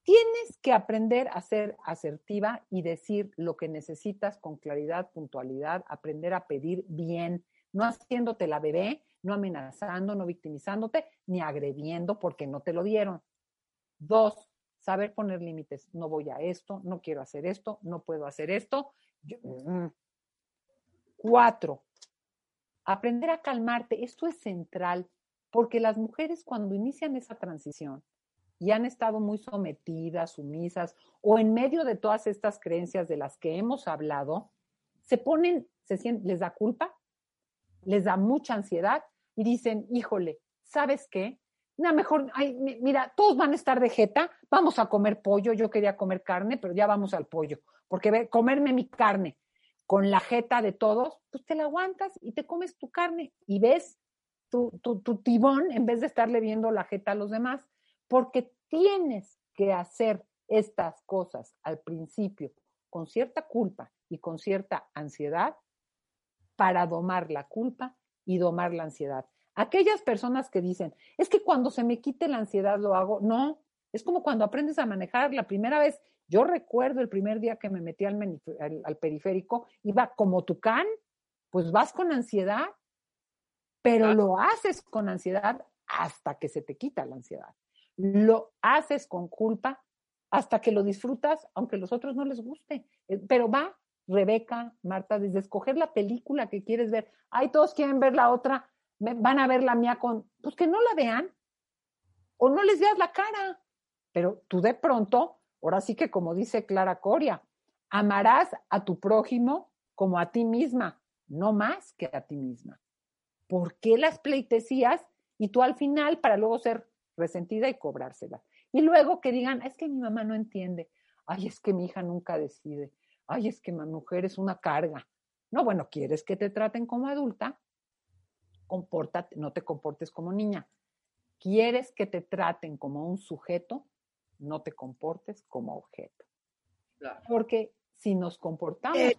tienes que aprender a ser asertiva y decir lo que necesitas con claridad, puntualidad, aprender a pedir bien, no haciéndote la bebé, no amenazando, no victimizándote, ni agrediendo porque no te lo dieron. Dos, saber poner límites. No voy a esto, no quiero hacer esto, no puedo hacer esto. Mm. Cuatro, aprender a calmarte. Esto es central porque las mujeres cuando inician esa transición y han estado muy sometidas, sumisas o en medio de todas estas creencias de las que hemos hablado, se ponen, se sienten, les da culpa, les da mucha ansiedad y dicen, híjole, ¿sabes qué? No, mejor, mira, todos van a estar de jeta, vamos a comer pollo, yo quería comer carne, pero ya vamos al pollo, porque ve, comerme mi carne con la jeta de todos, pues te la aguantas y te comes tu carne y ves tu, tu, tu tibón en vez de estarle viendo la jeta a los demás, porque tienes que hacer estas cosas al principio con cierta culpa y con cierta ansiedad para domar la culpa y domar la ansiedad. Aquellas personas que dicen, es que cuando se me quite la ansiedad lo hago, no, es como cuando aprendes a manejar la primera vez. Yo recuerdo el primer día que me metí al, al, periférico, iba como tucán, pues vas con ansiedad, pero lo haces con ansiedad hasta que se te quita la ansiedad. Lo haces con culpa hasta que lo disfrutas, aunque a los otros no les guste, eh, pero va Rebeca, Marta, desde escoger la película que quieres ver. Ay, todos quieren ver la otra, van a ver la mía con, pues que no la vean o no les veas la cara. Pero tú de pronto, ahora sí que como dice Clara Coria, amarás a tu prójimo como a ti misma, no más que a ti misma. ¿Por qué las pleitesías y tú al final para luego ser resentida y cobrársela? Y luego que digan, es que mi mamá no entiende, ay, es que mi hija nunca decide, ay, es que mi mujer es una carga. No, bueno, quieres que te traten como adulta, compórtate, no te comportes como niña. Quieres que te traten como un sujeto, no te comportes como objeto. Porque si nos comportamos,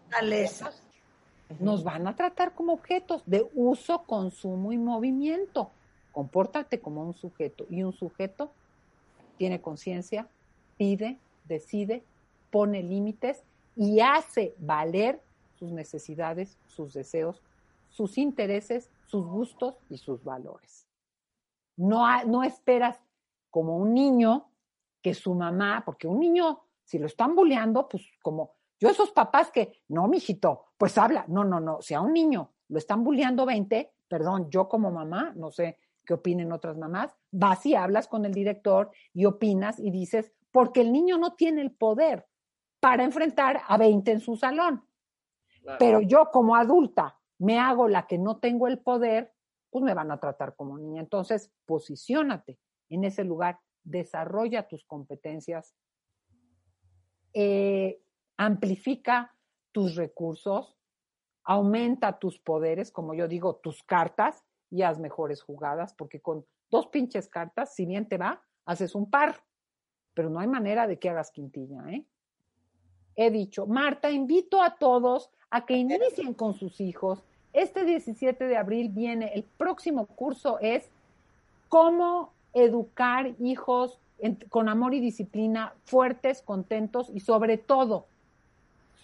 nos van a tratar como objetos de uso, consumo y movimiento. Compórtate como un sujeto y un sujeto tiene conciencia, pide, decide, pone límites y hace valer sus necesidades, sus deseos, sus intereses, sus gustos y sus valores. No, no esperas como un niño que su mamá, porque un niño, si lo están bulleando, pues como yo esos papás que, no, mijito, pues habla, no, no, no, si a un niño lo están bulleando 20, perdón, yo como mamá, no sé qué opinen otras mamás, vas y hablas con el director y opinas y dices, porque el niño no tiene el poder para enfrentar a 20 en su salón. Pero yo como adulta me hago la que no tengo el poder, pues me van a tratar como niña. Entonces, posiciónate en ese lugar, desarrolla tus competencias, eh, amplifica tus recursos, aumenta tus poderes, como yo digo, tus cartas y haz mejores jugadas, porque con dos pinches cartas, si bien te va, haces un par, pero no hay manera de que hagas quintilla, ¿eh? He dicho, Marta, invito a todos a que inicien con sus hijos. Este 17 de abril viene, el próximo curso es cómo educar hijos con amor y disciplina, fuertes, contentos y sobre todo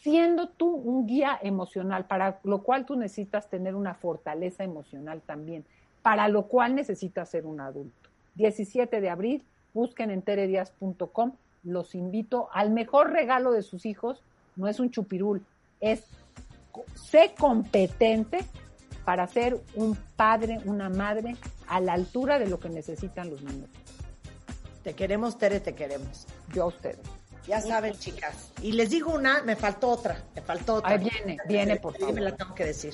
siendo tú un guía emocional, para lo cual tú necesitas tener una fortaleza emocional también, para lo cual necesitas ser un adulto. 17 de abril, busquen en teredias.com, los invito al mejor regalo de sus hijos, no es un chupirul, es sé competente para ser un padre, una madre a la altura de lo que necesitan los niños. Te queremos, Tere, te queremos. Yo a ustedes. Ya saben, chicas. Y les digo una, me faltó otra, me faltó otra. Ahí viene, viene, por favor. me la tengo que decir.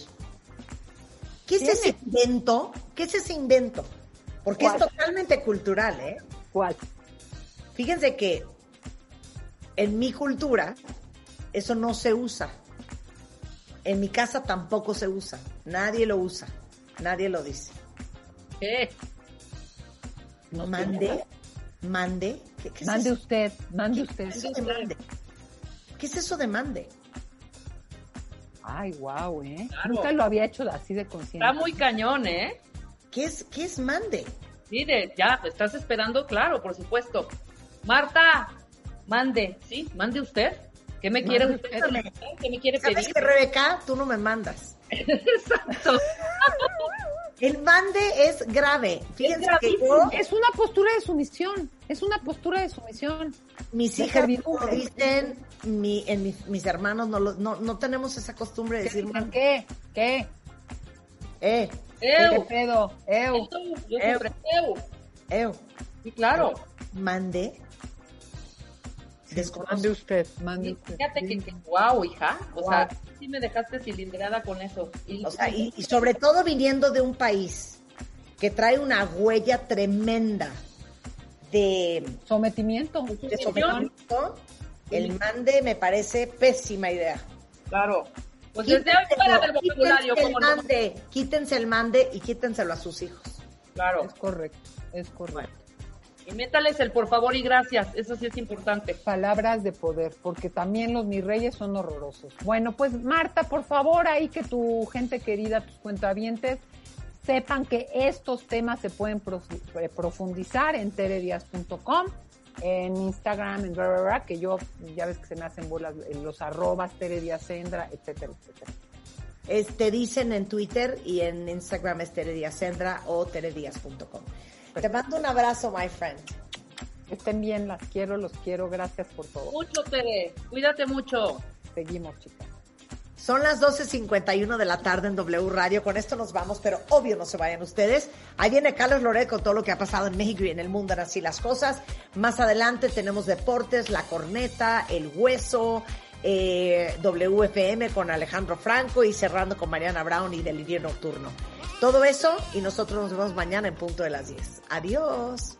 ¿Qué es ese invento? ¿Qué es ese invento? Porque es totalmente cultural, ¿eh? ¿Cuál? Fíjense que en mi cultura eso no se usa. En mi casa tampoco se usa. Nadie lo usa. Nadie lo dice. ¿Qué? No mande. Mande. ¿Qué, qué mande es usted, mande usted. ¿Qué es eso de mande? ¿Qué es eso de mande? Ay, wow, ¿eh? Claro. Nunca lo había hecho así de consciente. Está muy cañón, ¿eh? ¿Qué es, qué es mande? Sí, de, ya, estás esperando, claro, por supuesto. Marta, mande, ¿sí? Mande usted. ¿Qué me quiere usted? ¿Qué me quiere ¿Sabes pedir? que Rebeca? Tú no me mandas. Exacto. El mande es grave. Fíjense que yo, Es una postura de sumisión. Es una postura de sumisión. mis de hijas lo dicen, mi, en mis, mis hermanos no, lo- no, no tenemos esa costumbre de ¿Qué decir. ¿Qué? ¿Qué? Eh, ¿Qué ¡Eu! pedo? Eu. Eso, Yo siempre, eu. eh, Sí, claro. mande. Mande Desconozco. usted, mande usted. Fíjate que, Sí. que wow, hija. O Wow. sea, sí me dejaste cilindrada con eso. Y, O sea, y, y sobre todo viniendo de un país que trae una huella tremenda de, Sometimiento. de sometimiento, el mande me parece pésima idea. claro. Pues desde fuera del vocabulario, quítense el mande, quítense el mande y quítenselo a sus hijos. Claro. Es correcto, es correcto. Y métales el por favor y gracias. Eso sí es importante. Palabras de poder, porque también los mis reyes son horrorosos. Bueno, pues Marta, por favor, ahí que tu gente querida, tus cuentavientes, sepan que estos temas se pueden eh, profundizar en teredias.com, en Instagram, en bla, bla, bla, que yo, ya ves que se me hacen bolas eh, los arrobas, terediasendra, etcétera, etcétera. Este dicen en Twitter y en Instagram es Tere Díaz Sendra o teredias.com. Te mando un abrazo, my friend. Estén bien, las quiero, los quiero, gracias por todo. Mucho, Tere. Cuídate mucho. Seguimos, chicas. Son las 12.51 de la tarde en W Radio. Con esto nos vamos, pero obvio no se vayan ustedes. Ahí viene Carlos Loret con todo lo que ha pasado en México y en el mundo. Así las cosas. Más adelante tenemos deportes, la corneta, el hueso, eh, WFM con Alejandro Franco y cerrando con Mariana Brown y Delirio Nocturno. Todo eso y nosotros nos vemos mañana en punto de las 10. Adiós.